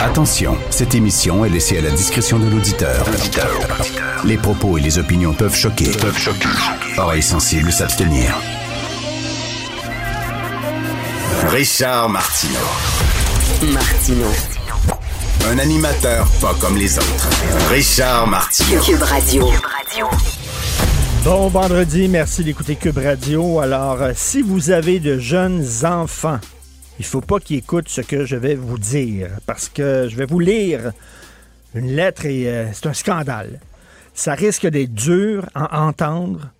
Attention, cette émission est laissée à la discrétion de l'auditeur. Les propos et les opinions peuvent choquer. Peuvent choquer. Oreilles sensibles s'abstenir. Richard Martineau. Martino. Un animateur pas comme les autres. Richard Martineau. Cube Radio. Bon vendredi, merci d'écouter Cube Radio. Alors, euh, si vous avez de jeunes enfants, il faut pas qu'ils écoutent ce que je vais vous dire, parce que je vais vous lire une lettre et euh, c'est un scandale. Ça risque d'être dur à entendre,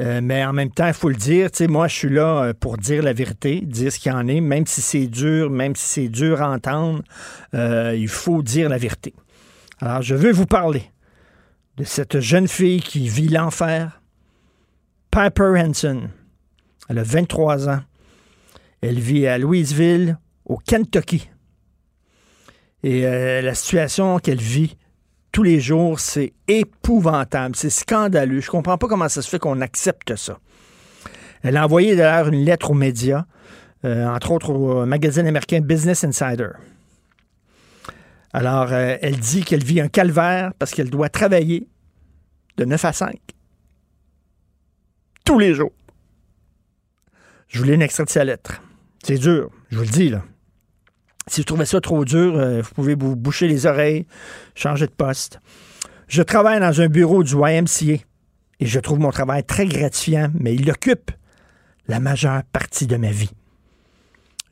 euh, mais en même temps, il faut le dire. Tu sais, moi, je suis là euh, pour dire la vérité, dire ce qu'il y en est, même si c'est dur, même si c'est dur à entendre, il faut dire la vérité. Alors, je veux vous parler de cette jeune fille qui vit l'enfer, Piper Henson. Elle a 23 ans. Elle vit à Louisville, au Kentucky. Et euh, la situation qu'elle vit tous les jours, c'est épouvantable, c'est scandaleux. Je comprends pas comment ça se fait qu'on accepte ça. Elle a envoyé d'ailleurs une lettre aux médias, euh, entre autres au magazine américain Business Insider. Alors, euh, elle dit qu'elle vit un calvaire parce qu'elle doit travailler de 9 à 5 tous les jours. Je vous lis un extrait de sa lettre. C'est dur, je vous le dis, là. Si vous trouvez ça trop dur, euh, vous pouvez vous boucher les oreilles, changer de poste. Je travaille dans un bureau du YMCA et je trouve mon travail très gratifiant, mais il occupe la majeure partie de ma vie.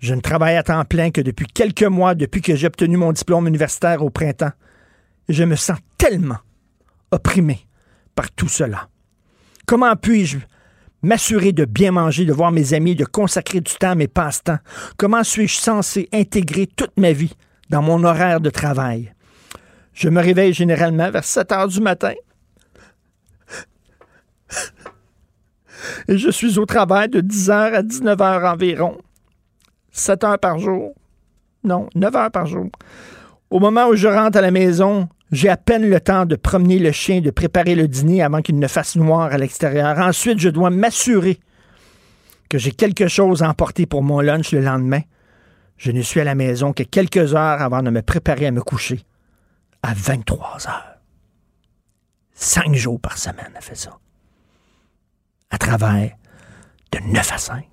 Je ne travaille à temps plein que depuis quelques mois, depuis que j'ai obtenu mon diplôme universitaire au printemps. Je me sens tellement opprimé par tout cela. Comment puis-je m'assurer de bien manger, de voir mes amis, de consacrer du temps à mes passe-temps? Comment suis-je censé intégrer toute ma vie dans mon horaire de travail? Je me réveille généralement vers 7 heures du matin. Et je suis au travail de 10 heures à 19 heures environ. 7 heures par jour. Non, 9 heures par jour. Au moment où je rentre à la maison, j'ai à peine le temps de promener le chien, de préparer le dîner avant qu'il ne fasse noir à l'extérieur. Ensuite, je dois m'assurer que j'ai quelque chose à emporter pour mon lunch le lendemain. Je ne suis à la maison que quelques heures avant de me préparer à me coucher. À 23 heures. Cinq jours par semaine, elle fait ça. À travers de 9 à 5.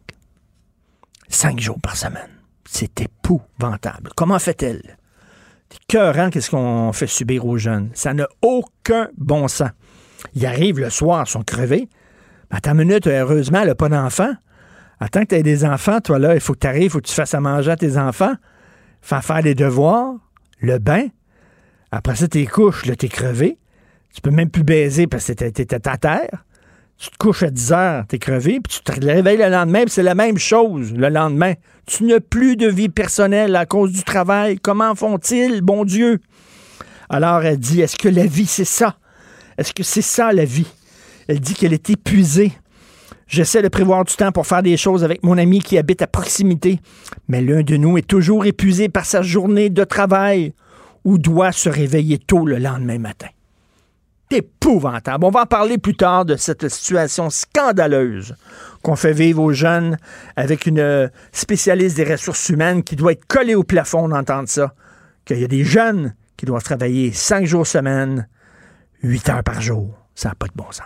Cinq jours par semaine. C'est épouvantable. Comment fait-elle? C'est cœurant qu'est-ce qu'on fait subir aux jeunes? Ça n'a aucun bon sens. Ils arrivent le soir, ils sont crevés. Mais attends une minute, heureusement, elle n'a pas d'enfants. Attends que tu aies des enfants, toi là, il faut que tu arrives, il faut que tu fasses à manger à tes enfants, faire faire les devoirs, le bain. Après ça, tes couches, là, t'es crevé. Tu peux même plus baiser parce que t'es à terre. Tu te couches à 10 heures, t'es crevé, puis tu te réveilles le lendemain, puis c'est la même chose le lendemain. Tu n'as plus de vie personnelle à cause du travail. Comment font-ils, bon Dieu? Alors elle dit, est-ce que la vie, c'est ça? Est-ce que c'est ça la vie? Elle dit qu'elle est épuisée. J'essaie de prévoir du temps pour faire des choses avec mon ami qui habite à proximité, mais l'un de nous est toujours épuisé par sa journée de travail ou doit se réveiller tôt le lendemain matin. C'est épouvantable. On va en parler plus tard de cette situation scandaleuse qu'on fait vivre aux jeunes avec une euh, spécialiste des ressources humaines qui doit être collée au plafond d'entendre ça. Qu'il y a des jeunes qui doivent travailler cinq jours semaine, huit heures par jour. Ça n'a pas de bon sens.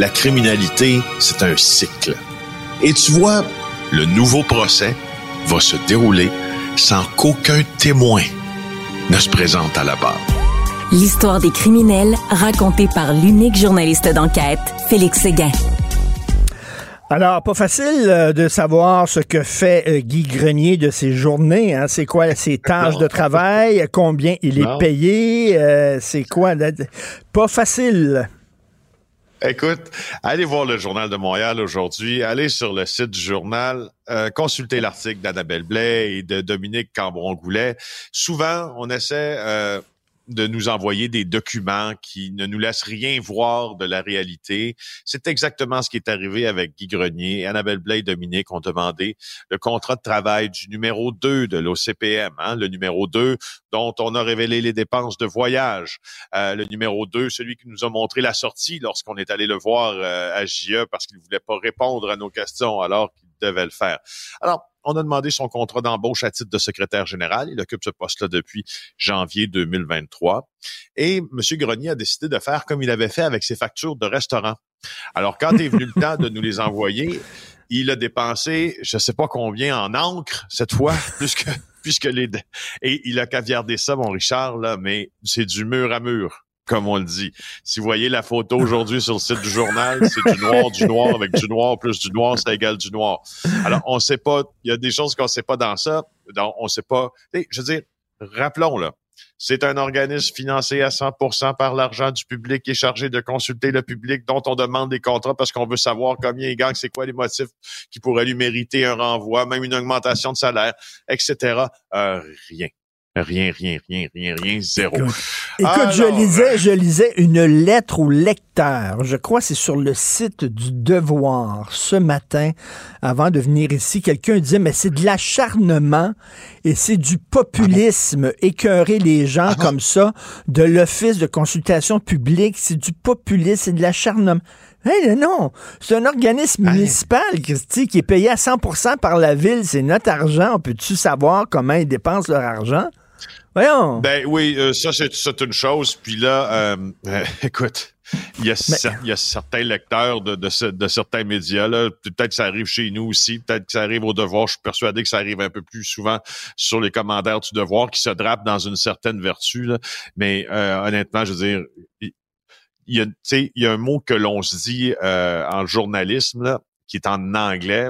La criminalité, c'est un cycle. Et tu vois, Le nouveau procès va se dérouler sans qu'aucun témoin ne se présente à la barre. L'histoire des criminels racontée par l'unique journaliste d'enquête, Félix Séguin. Alors, pas facile euh, de savoir ce que fait euh, Guy Grenier de ses journées. Hein. C'est quoi ses tâches de travail? Combien il est payé? Euh, c'est quoi? Pas facile. Écoute, allez voir le Journal de Montréal aujourd'hui, allez sur le site du journal, consultez l'article d'Annabelle Blais et de Dominique Cambron-Goulet. Souvent, on essaie de nous envoyer des documents qui ne nous laissent rien voir de la réalité. C'est exactement ce qui est arrivé avec Guy Grenier. Annabelle Blais et Dominique ont demandé le contrat de travail du numéro 2 de l'OCPM, hein, le numéro 2 dont on a révélé les dépenses de voyage, euh, le numéro 2, celui qui nous a montré la sortie lorsqu'on est allé le voir euh, à JE parce qu'il voulait pas répondre à nos questions alors qu'il devait le faire. Alors, on a demandé son contrat d'embauche à titre de secrétaire général. Il occupe ce poste-là depuis janvier 2023. Et M. Grenier a décidé de faire comme il avait fait avec ses factures de restaurant. Alors, quand est venu le temps de nous les envoyer, il a dépensé, je ne sais pas combien en encre cette fois, puisque puisque les et il a caviardé ça, mon Richard là, mais c'est du mur à mur comme on le dit. Si vous voyez la photo aujourd'hui sur le site du journal, c'est du noir, du noir avec du noir plus du noir, c'est égal du noir. Alors, on sait pas, il y a des choses qu'on sait pas dans ça. Donc, on sait pas. Je veux dire, rappelons là. C'est un organisme financé à 100% par l'argent du public qui est chargé de consulter le public dont on demande des contrats parce qu'on veut savoir combien il gagne, c'est quoi les motifs qui pourraient lui mériter un renvoi, même une augmentation de salaire, etc. Euh, rien. Rien, rien, rien, rien, rien, zéro. Écoute, je lisais, je lisais une lettre au lecteur. Je crois que c'est sur le site du Devoir ce matin, avant de venir ici. Quelqu'un disait, mais c'est de l'acharnement et c'est du populisme. Ah Écœurer les gens ah comme ça de l'Office de consultation publique, c'est du populisme, c'est de l'acharnement. Hey, non, c'est un organisme municipal, Christy, qui est payé à 100% par la ville. C'est notre argent. On peut-tu savoir comment ils dépensent leur argent? Voyons. Ben oui, euh, ça, c'est une chose. Puis là, euh, euh, écoute, il y, a il y a certains lecteurs de, de, de certains médias. là Peut-être que ça arrive chez nous aussi. Peut-être que ça arrive au devoir. Je suis persuadé que ça arrive un peu plus souvent sur les commandeurs du devoir qui se drapent dans une certaine vertu. Là. Mais honnêtement, je veux dire, il y, a, il y a un mot que l'on se dit en journalisme là, qui est en anglais,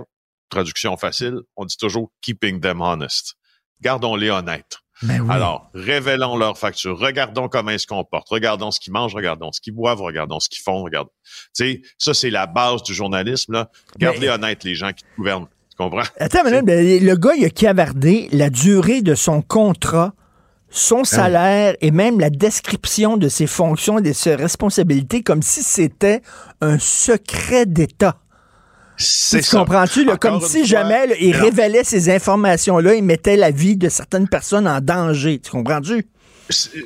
traduction facile. On dit toujours « keeping them honest ». Gardons-les honnêtes. Ben Alors, révélons leurs factures. Regardons comment ils se comportent. Regardons ce qu'ils mangent. Regardons ce qu'ils boivent. Regardons ce qu'ils font. Regardons. Tu sais, ça, c'est la base du journalisme. Là. Gardez honnêtes les gens qui gouvernent. Tu comprends? Attends, madame, le gars, il a cavardé la durée de son contrat son ah salaire et même la description de ses fonctions et de ses responsabilités comme si c'était un secret d'État. Tu comprends-tu? Comme si jamais il révélait ces informations-là, il mettait la vie de certaines personnes en danger. Tu comprends-tu?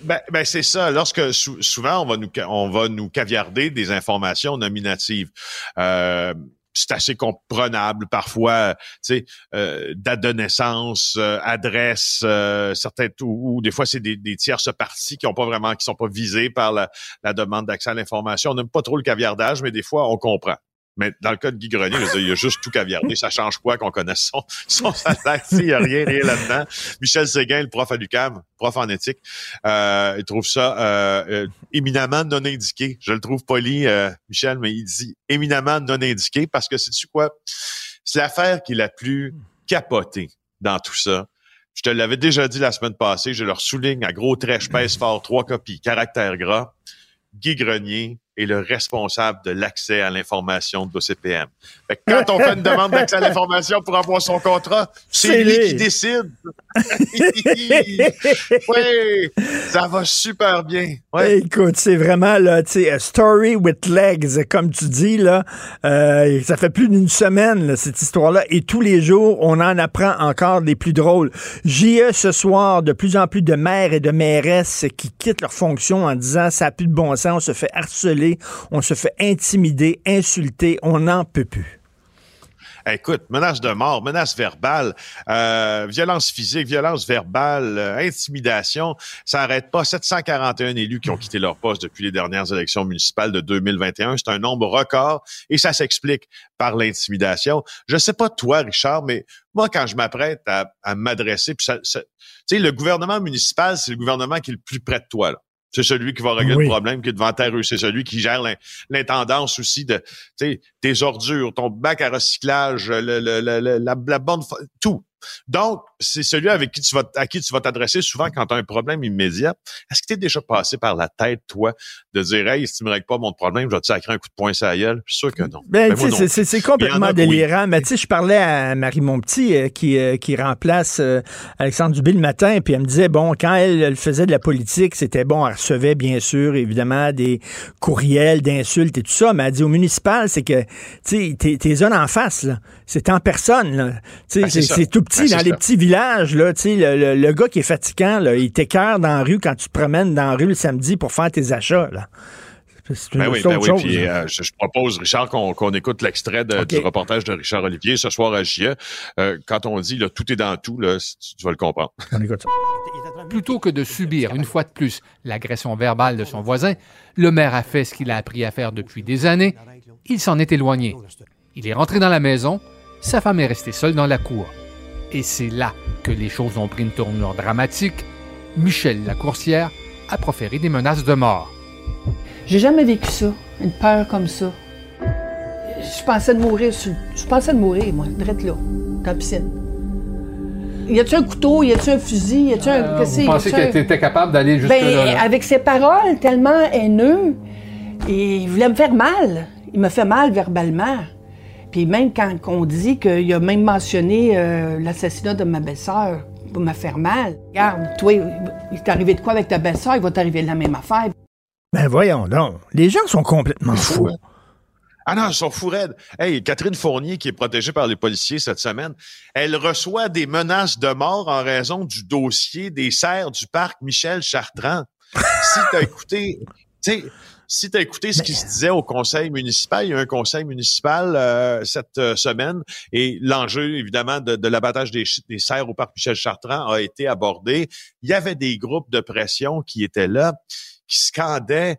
Ben, ben c'est ça. Lorsque souvent on va nous on va nous caviarder des informations nominatives. Euh, c'est assez comprenable parfois, tu sais, euh, date de naissance, euh, adresse, euh, certains ou, ou, des fois c'est des, des tierces parties qui ont pas vraiment, qui sont pas visées par la, la demande d'accès à l'information. On n'aime pas trop le caviardage, mais des fois on comprend. Mais dans le cas de Guy Grenier, il y a juste tout caviardé. Ça change quoi qu'on connaisse son, son salaire? Il n'y a rien, rien là-dedans? Michel Séguin, le prof à l'UQAM, prof en éthique, euh, il trouve ça euh, euh, éminemment non indiqué. Je le trouve poli, euh, Michel, mais il dit éminemment non indiqué parce que c'est-tu quoi? C'est l'affaire qui est la plus capotée dans tout ça. Je te l'avais déjà dit la semaine passée, je leur souligne à gros traits, je pèse fort, trois copies, caractère gras. Guy Grenier est le responsable de l'accès à l'information de l'OCPM. Quand on fait une demande d'accès à l'information pour avoir son contrat, c'est lui qui décide. oui, ça va super bien. Ouais. Écoute, c'est vraiment là, tu sais, story with legs, comme tu dis là. Euh, ça fait plus d'une semaine cette histoire-là, et tous les jours, on en apprend encore des plus drôles. JE ce soir, de plus en plus de maires et de mairesses qui quittent leur fonction en disant ça a plus de bon sens, on se fait harceler on se fait intimider, insulter, on n'en peut plus. Écoute, menace de mort, menace verbale, euh, violence physique, violence verbale, euh, intimidation, ça n'arrête pas. 741 élus qui ont quitté leur poste depuis les dernières élections municipales de 2021. C'est un nombre record et ça s'explique par l'intimidation. Je sais pas toi, Richard, mais moi, quand je m'apprête à, m'adresser, le gouvernement municipal, c'est le gouvernement qui est le plus près de toi. C'est celui qui va régler le problème qui est devant ta rue. C'est celui qui gère l'intendance aussi de tes ordures, ton bac à recyclage, le, la, la bonne... Tout. Donc, c'est celui avec qui tu vas, à qui tu vas t'adresser souvent quand tu as un problème immédiat. Est-ce que tu es déjà passé par la tête, toi, de dire, hey, si tu me règles pas mon problème, je vais te sacrer un coup de poing sur la gueule? Je suis sûr que non. Ben, ben c'est complètement délirant. Mais tu sais, je parlais à Marie Montpetit, euh, qui, euh, qui remplace euh, Alexandre Dubé le matin, puis elle me disait, bon, quand elle, faisait de la politique, c'était bon, elle recevait, bien sûr, évidemment, des courriels d'insultes et tout ça, mais elle dit, au municipal, c'est que, tu sais, t'es zones en face, là. C'est en personne, là. Tu sais, ben, c'est tout petit ben, dans les petits villages, là, le, le, gars qui est fatigant, là, il t'écœure dans la rue quand tu te promènes dans la rue le samedi pour faire tes achats. Là. Ben oui, ben oui. Puis, euh, je, propose, Richard, qu'on écoute l'extrait du reportage de Richard Olivier ce soir à JE. Euh, quand on dit là, tout est dans tout, là, tu, vas le comprendre. On écoute ça. Plutôt que de subir une fois de plus l'agression verbale de son voisin, le maire a fait ce qu'il a appris à faire depuis des années. Il s'en est éloigné. Il est rentré dans la maison. Sa femme est restée seule dans la cour. Et c'est là que les choses ont pris une tournure dramatique. Michel Lacourcière a proféré des menaces de mort. J'ai jamais vécu ça, une peur comme ça. Je pensais de mourir, je pensais de mourir, moi, direct là, dans la piscine. Y a-tu un couteau, y a-tu un fusil, y a-tu un. Euh, vous pensez qu'elle était capable d'aller jusque ben, là, Avec ses paroles tellement haineux, et il voulait me faire mal. Il me fait mal verbalement. Puis même quand on dit qu'il a même mentionné euh, l'assassinat de ma belle-sœur pour me faire mal. Regarde, toi, il t'est arrivé de quoi avec ta belle-sœur, il va t'arriver la même affaire. Ben voyons donc. Les gens sont complètement fous. Ah non, ils sont fous raides. Hey, Catherine Fournier, qui est protégée par les policiers cette semaine, elle reçoit des menaces de mort en raison du dossier des serres du parc Michel Chartrand. si t'as écouté, sais, si tu as écouté ce qui se disait au conseil municipal, il y a un conseil municipal euh, cette euh, semaine et l'enjeu, évidemment, de, l'abattage des, des serres au parc Michel Chartrand a été abordé. Il y avait des groupes de pression qui étaient là, qui scandaient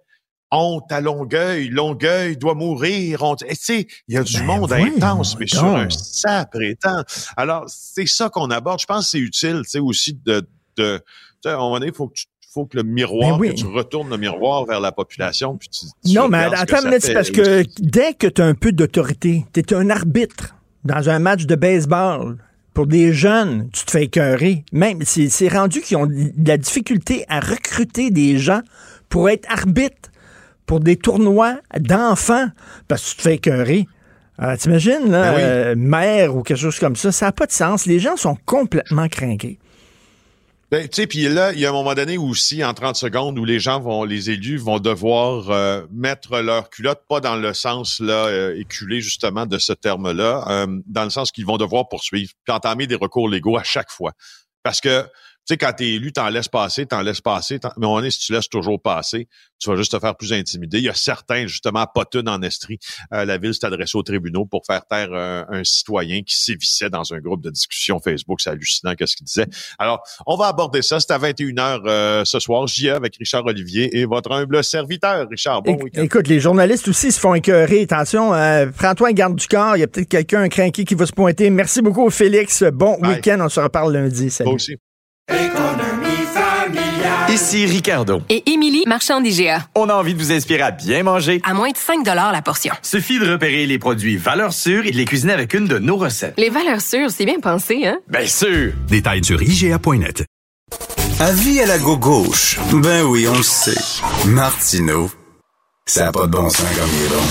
honte à Longueuil, Longueuil doit mourir. Tu sais, il y a du ben monde intense, mais sur un sacré temps. Alors, c'est ça qu'on aborde. Je pense que c'est utile, tu sais, aussi de, de à un moment donné, il faut que tu faut que le miroir, ben que tu retournes le miroir vers la population. Puis tu, non, mais attends c'est parce que dès que tu as un peu d'autorité, tu es un arbitre dans un match de baseball. Pour des jeunes, tu te fais écœurer. Même, c'est rendu qu'ils ont de la difficulté à recruter des gens pour être arbitre pour des tournois d'enfants parce que tu te fais écœurer. Euh, t'imagines, là, ben euh, mère ou quelque chose comme ça, ça n'a pas de sens. Les gens sont complètement craqués. Ben, tu sais, puis là, il y a un moment donné aussi, en 30 secondes, où les gens vont, les élus vont devoir euh, mettre leur culotte, pas dans le sens là euh, éculé justement de ce terme-là, euh, dans le sens qu'ils vont devoir poursuivre, puis entamer des recours légaux à chaque fois. Parce que sais, quand t'es élu, t'en laisses passer, t'en laisses passer. Mais on est, si tu laisses toujours passer, tu vas juste te faire plus intimider. Il y a certains, justement, à Potune, en Estrie, euh, la ville s'est adressée aux tribunaux pour faire taire un, citoyen qui sévissait dans un groupe de discussion Facebook. C'est hallucinant qu'est-ce qu'il disait. Alors, on va aborder ça. C'est à 21h euh, ce soir. J'y ai avec Richard Olivier et votre humble serviteur, Richard. Bon week-end. Écoute, les journalistes aussi se font écœurer. Attention, euh, prends-toi un garde du corps. Il y a peut-être quelqu'un, un crinqué qui va se pointer. Merci beaucoup, Félix. Bon week-end. On se reparle lundi. Salut. aussi. Ici Ricardo. Et Émilie, marchand d'IGA. On a envie de vous inspirer à bien manger. À moins de 5 la portion. Suffit de repérer les produits valeurs sûres et de les cuisiner avec une de nos recettes. Les valeurs sûres, c'est bien pensé, hein? Bien sûr! Détails sur IGA.net. Avis à la gauche. Ben oui, on le sait. Martineau. Ça n'a pas de bon sens comme il est bon.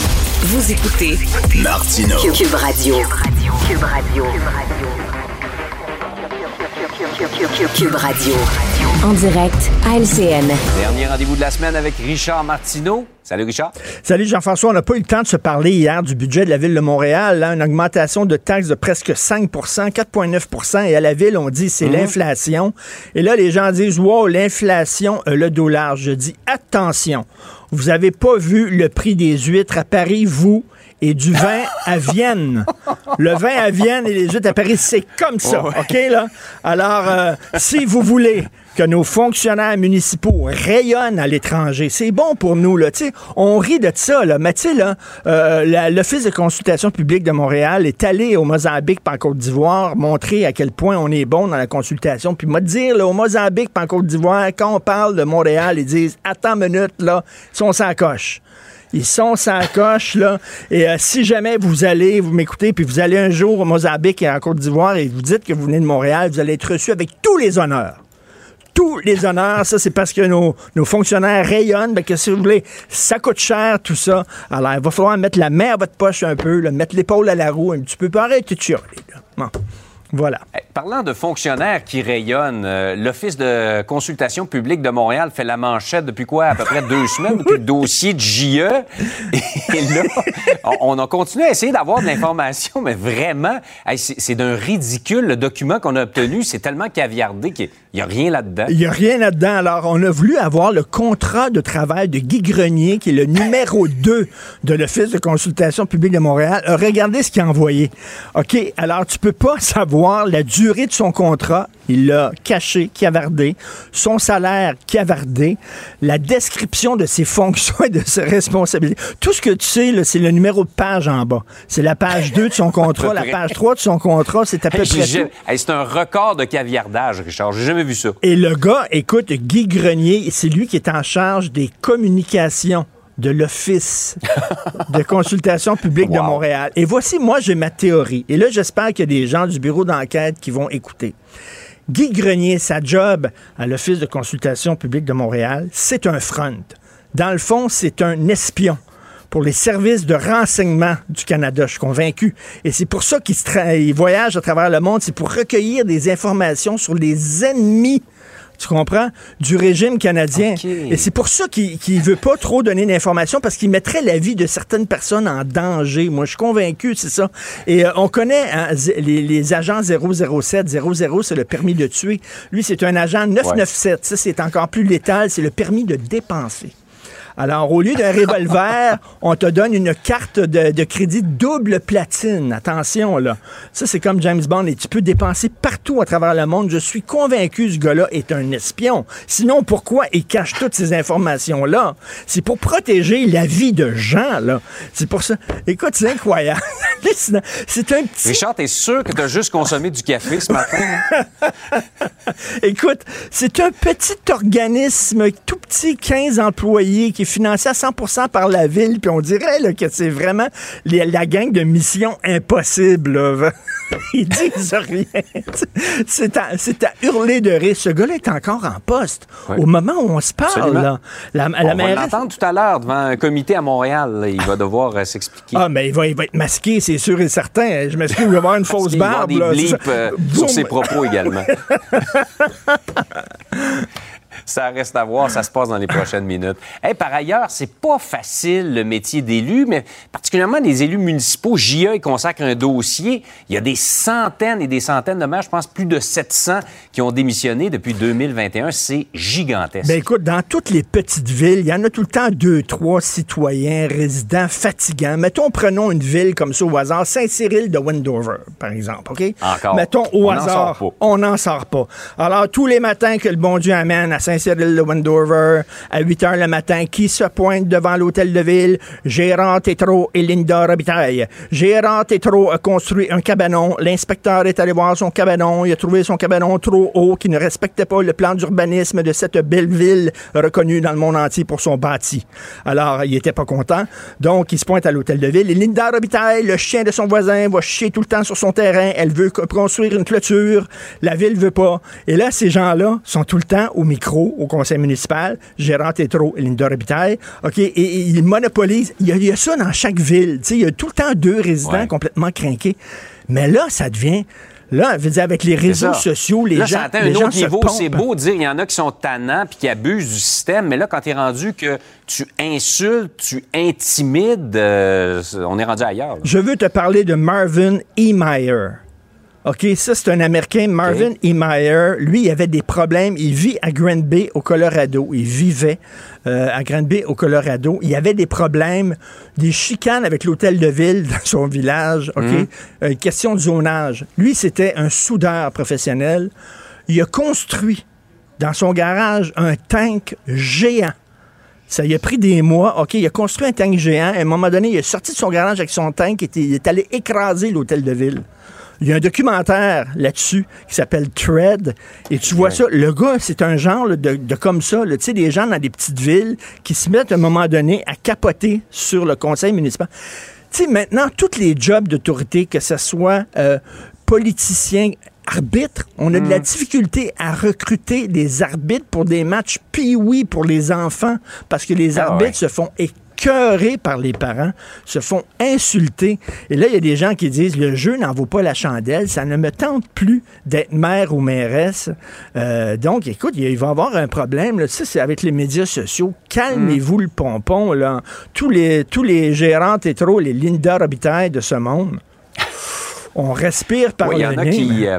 Vous écoutez Martineau. Cube Radio. Cube Radio. Cube Radio. En direct à LCN. Dernier rendez-vous de la semaine avec Richard Martineau. Salut Richard. Salut Jean-François. On n'a pas eu le temps de se parler hier du budget de la ville de Montréal. Une augmentation de taxes de presque 5% 4,9% Et à la ville, on dit c'est mhm. l'inflation. Et là, les gens disent, wow, l'inflation, le dollar. Je dis, attention, vous n'avez pas vu le prix des huîtres à Paris, vous? Et du vin à Vienne. Le vin à Vienne et les huîtres à Paris, c'est comme ça, OK, là? Alors, euh, si vous voulez que nos fonctionnaires municipaux rayonnent à l'étranger. C'est bon pour nous, là. sais, on rit de ça, là. Mais tu sais, là, euh, l'Office de consultation publique de Montréal est allé au Mozambique en Côte d'Ivoire montrer à quel point on est bon dans la consultation. Puis, moi, dire, là, au Mozambique en Côte d'Ivoire, quand on parle de Montréal, ils disent, attends une minute, là, ils sont sans coche. Ils sont sans coche, là. Et euh, si jamais vous allez, vous m'écoutez, puis vous allez un jour au Mozambique et en Côte d'Ivoire et vous dites que vous venez de Montréal, vous allez être reçu avec tous les honneurs tous les honneurs. Ça, c'est parce que nos, fonctionnaires rayonnent. Ben, que si vous voulez, ça coûte cher, tout ça. Alors, il va falloir mettre la main à votre poche un peu, mettre l'épaule à la roue un petit peu. Pas arrêter de chialer. Bon. Voilà. Eh, parlant de fonctionnaires qui rayonnent, euh, l'Office de consultation publique de Montréal fait la manchette depuis quoi? À peu près deux semaines, depuis le dossier de JE. Et là, on, a continué à essayer d'avoir de l'information, mais vraiment, c'est d'un ridicule le document qu'on a obtenu. C'est tellement caviardé qu'il n'y a rien là-dedans. Il n'y a rien là-dedans. Alors, on a voulu avoir le contrat de travail de Guy Grenier, qui est le numéro 2 de l'Office de consultation publique de Montréal. Regardez ce qu'il a envoyé. OK, alors tu peux pas savoir la durée de son contrat, il l'a caché, cavardé, son salaire cavardé, la description de ses fonctions et de ses responsabilités. Tout ce que tu sais, c'est le numéro de page en bas. C'est la page 2 de son contrat, la page 3 de son contrat, c'est à peu près tout. c'est un record de caviardage, Richard. J'ai jamais vu ça. Et le gars, écoute, Guy Grenier, c'est lui qui est en charge des communications de l'Office de consultation publique de Montréal. Et voici, moi, j'ai ma théorie. Et là, j'espère qu'il y a des gens du bureau d'enquête qui vont écouter. Guy Grenier, sa job à l'Office de consultation publique de Montréal, c'est un front. Dans le fond, c'est un espion pour les services de renseignement du Canada, je suis convaincu. Et c'est pour ça qu'il voyage à travers le monde, c'est pour recueillir des informations sur les ennemis tu comprends, du régime canadien. Et c'est pour ça qu'il ne veut pas trop donner d'informations parce qu'il mettrait la vie de certaines personnes en danger. Moi, je suis convaincu, c'est ça. Et euh, on connaît hein, les, les, agents 007. 00, c'est le permis de tuer. Lui, c'est un agent 997. Ça, c'est encore plus létal. C'est le permis de dépenser. Alors, au lieu d'un revolver, on te donne une carte de, crédit double platine. Attention, là. Ça, c'est comme James Bond et tu peux dépenser partout à travers le monde. Je suis convaincu que ce gars-là est un espion. Sinon, pourquoi il cache toutes ces informations-là? C'est pour protéger la vie de gens, là. C'est pour ça. Écoute, c'est incroyable. c'est un petit... Richard, t'es sûr que t'as juste consommé du café ce matin? Écoute, c'est un petit organisme, tout petit, 15 employés qui financé à 100% par la ville, puis on dirait que c'est vraiment la gang de Mission Impossible. Ils disent rien. c'est à, hurler de rire. Ce gars-là est encore en poste. Au moment où on se parle, là, la, la on va l'entendre tout à l'heure devant un comité à Montréal. Il va devoir euh, s'expliquer. Ah, mais il va, être masqué, c'est sûr et certain. Je m'excuse, il va avoir une fausse barbe. Il va avoir des blips euh, sur ses propos également. ça reste à voir, ça se passe dans les prochaines minutes. Et par ailleurs, c'est pas facile le métier d'élu, mais particulièrement les élus municipaux. JE consacre un dossier. Il y a des centaines et des centaines de maires, je pense plus de 700 qui ont démissionné depuis 2021. C'est gigantesque. Ben écoute, dans toutes les petites villes, il y en a tout le temps deux, trois citoyens résidents fatigants. Mettons, prenons une ville comme ça au hasard, Saint-Cyril de Wendover, par exemple, OK? Encore. Mettons au hasard, on n'en sort pas. Alors, tous les matins que le bon Dieu amène à Saint-Cyril de Wendover à 8 heures le matin. Qui se pointe devant l'hôtel de ville? Gérant Tétro et Linda Robitaille. Gérant Tétro a construit un cabanon. L'inspecteur est allé voir son cabanon. Il a trouvé son cabanon trop haut qui ne respectait pas le plan d'urbanisme de cette belle ville reconnue dans le monde entier pour son bâti. Alors, il était pas content. Donc, il se pointe à l'hôtel de ville. Et Linda Robitaille, le chien de son voisin, va chier tout le temps sur son terrain. Elle veut construire une clôture. La ville veut pas. Et là, ces gens-là sont tout le temps au micro au conseil municipal, gérant Tétro et Linda Robitaille. OK, et, ils monopolisent. Il y, a, ça dans chaque ville. Il y a tout le temps deux résidents complètement crinqués. Mais là, ça devient. Là, je veux dire, avec les réseaux sociaux, les gens. Ça un autre niveau. C'est beau de dire il y en a qui sont tannants puis qui abusent du système, mais là, quand tu es rendu que tu insultes, tu intimides, euh, on est rendu ailleurs. Je veux te parler de Marvin E. Meyer. OK, ça, c'est un Américain, Marvin E. Meyer. Lui, il avait des problèmes. Il vit à Grand Bay, au Colorado. Il vivait euh, à Grand Bay, au Colorado. Il avait des problèmes, des chicanes avec l'hôtel de ville dans son village. OK? Mhm. Euh, question de zonage. Lui, c'était un soudeur professionnel. Il a construit dans son garage un tank géant. Ça a pris des mois. OK, il a construit un tank géant. À un moment donné, il est sorti de son garage avec son tank et il est allé écraser l'hôtel de ville. Il y a un documentaire là-dessus qui s'appelle Tread. Et tu vois ça, le gars, c'est un genre là, de, de comme ça. Tu sais, des gens dans des petites villes qui se mettent à un moment donné à capoter sur le conseil municipal. Tu sais, maintenant, tous les jobs d'autorité, que ce soit euh, politicien, arbitre, on a de la difficulté à recruter des arbitres pour des matchs pee pour les enfants parce que les Ah arbitres ouais. se font écœurer par les parents, se font insulter. Et là, il y a des gens qui disent le jeu n'en vaut pas la chandelle, ça ne me tente plus d'être maire ou mairesse. Euh, donc, écoute, il va y avoir un problème. Là. Ça, c'est avec les médias sociaux. Calmez-vous le pompon. Là. Tous, les, tous les gérants tétro, les Linda Robitaille de ce monde, on respire par Oui, le nez.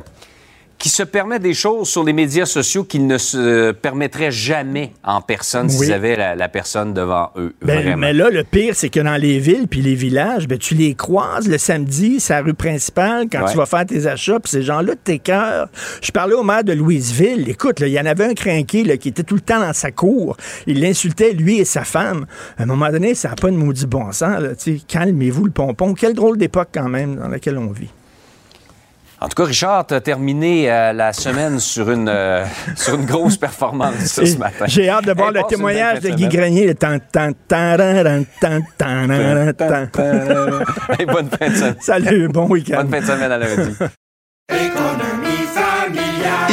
Qui, se permettent des choses sur les médias sociaux qu'ils ne se permettraient jamais en personne Oui. s'ils avaient la, la personne devant eux. Ben, mais là, le pire, c'est que dans les villes puis les villages, ben, tu les croises le samedi, la rue principale, quand Ouais. tu vas faire tes achats, puis ces gens-là, tes cœurs. Je parlais au maire de Louisville. Écoute, il y en avait un crinqué là, qui était tout le temps dans sa cour. Il l'insultait, lui et sa femme. À un moment donné, ça n'a pas de maudit bon sens. Calmez-vous le pompon. Quelle drôle d'époque, quand même, dans laquelle on vit. En tout cas, Richard, tu as terminé euh, la semaine sur une, euh, sur une grosse performance ce matin. J'ai hâte de voir Hey, le témoignage de Guy. Grenier. Tan, tan, tan. Hey, bonne fin de semaine. Salut, bon week-end. Bonne fin de semaine à lundi.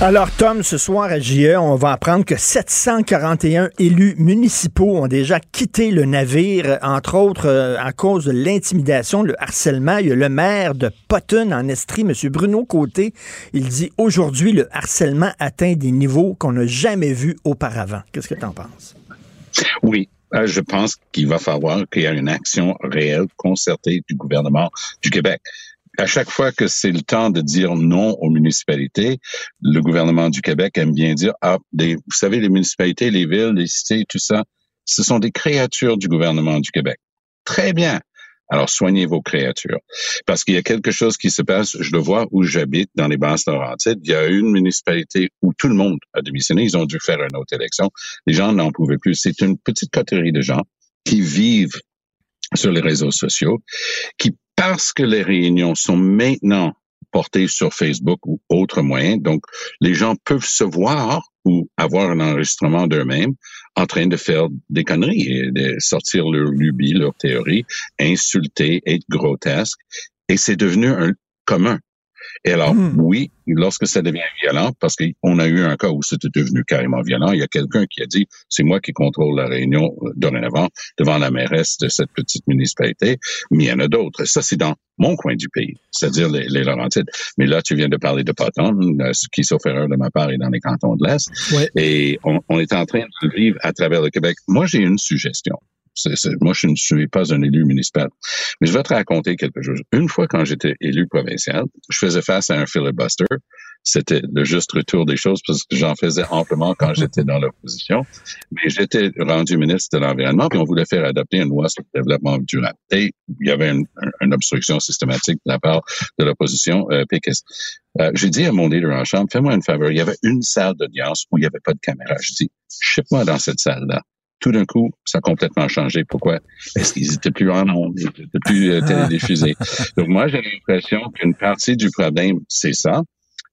Alors, Tom, ce soir à JE, on va apprendre que 741 élus municipaux ont déjà quitté le navire, entre autres euh, à cause de l'intimidation, le harcèlement. Il y a le maire de Potton en Estrie, M. Bruno Côté. Il dit aujourd'hui, le harcèlement atteint des niveaux qu'on n'a jamais vus auparavant. Qu'est-ce que tu en penses? Oui, euh, je pense qu'il va falloir qu'il y ait une action réelle, concertée du gouvernement du Québec. À chaque fois que c'est le temps de dire non aux municipalités, le gouvernement du Québec aime bien dire, ah, des, vous savez, les municipalités, les villes, les cités, tout ça, ce sont des créatures du gouvernement du Québec. Très bien. Alors, soignez vos créatures. Parce qu'il y a quelque chose qui se passe, je le vois où j'habite, dans les basses Laurentides. Il y a une municipalité où tout le monde a démissionné. Ils ont dû faire une autre élection. Les gens n'en pouvaient plus. C'est une petite coterie de gens qui vivent sur les réseaux sociaux, qui, parce que les réunions sont maintenant portées sur Facebook ou autres moyens, donc les gens peuvent se voir ou avoir un enregistrement d'eux-mêmes en train de faire des conneries et de sortir leur lubie, leur théorie, insulter, être grotesque. Et c'est devenu un commun. Et alors, Hmm. oui, lorsque ça devient violent, parce qu'on a eu un cas où c'était devenu carrément violent, il y a quelqu'un qui a dit, c'est moi qui contrôle la réunion euh, dorénavant devant la mairesse de cette petite municipalité, mais il y en a d'autres. Ça, c'est dans mon coin du pays, c'est-à-dire les, les Laurentides. Mais là, tu viens de parler de Potton, euh, ce qui, sauf erreur de ma part, est dans les cantons de l'Est. Ouais. Et on, on est en train de vivre à travers le Québec. Moi, j'ai une suggestion. Moi, je ne suis pas un élu municipal. Mais je vais te raconter quelque chose. Une fois, quand j'étais élu provincial, je faisais face à un filibuster. C'était le juste retour des choses parce que j'en faisais amplement quand j'étais dans l'opposition. Mais j'étais rendu ministre de l'Environnement, puis on voulait faire adopter une loi sur le développement durable. Et il y avait une, une obstruction systématique de la part de l'opposition euh. Euh, J'ai dit à mon leader en chambre, fais-moi une faveur. Il y avait une salle d'audience où il n'y avait pas de caméra. Je dis, ship-moi dans cette salle-là tout d'un coup, ça a complètement changé. Pourquoi? Est-ce qu'ils étaient plus en ondes, ils étaient plus euh, télédiffusés. Donc moi, j'ai l'impression qu'une partie du problème, c'est ça.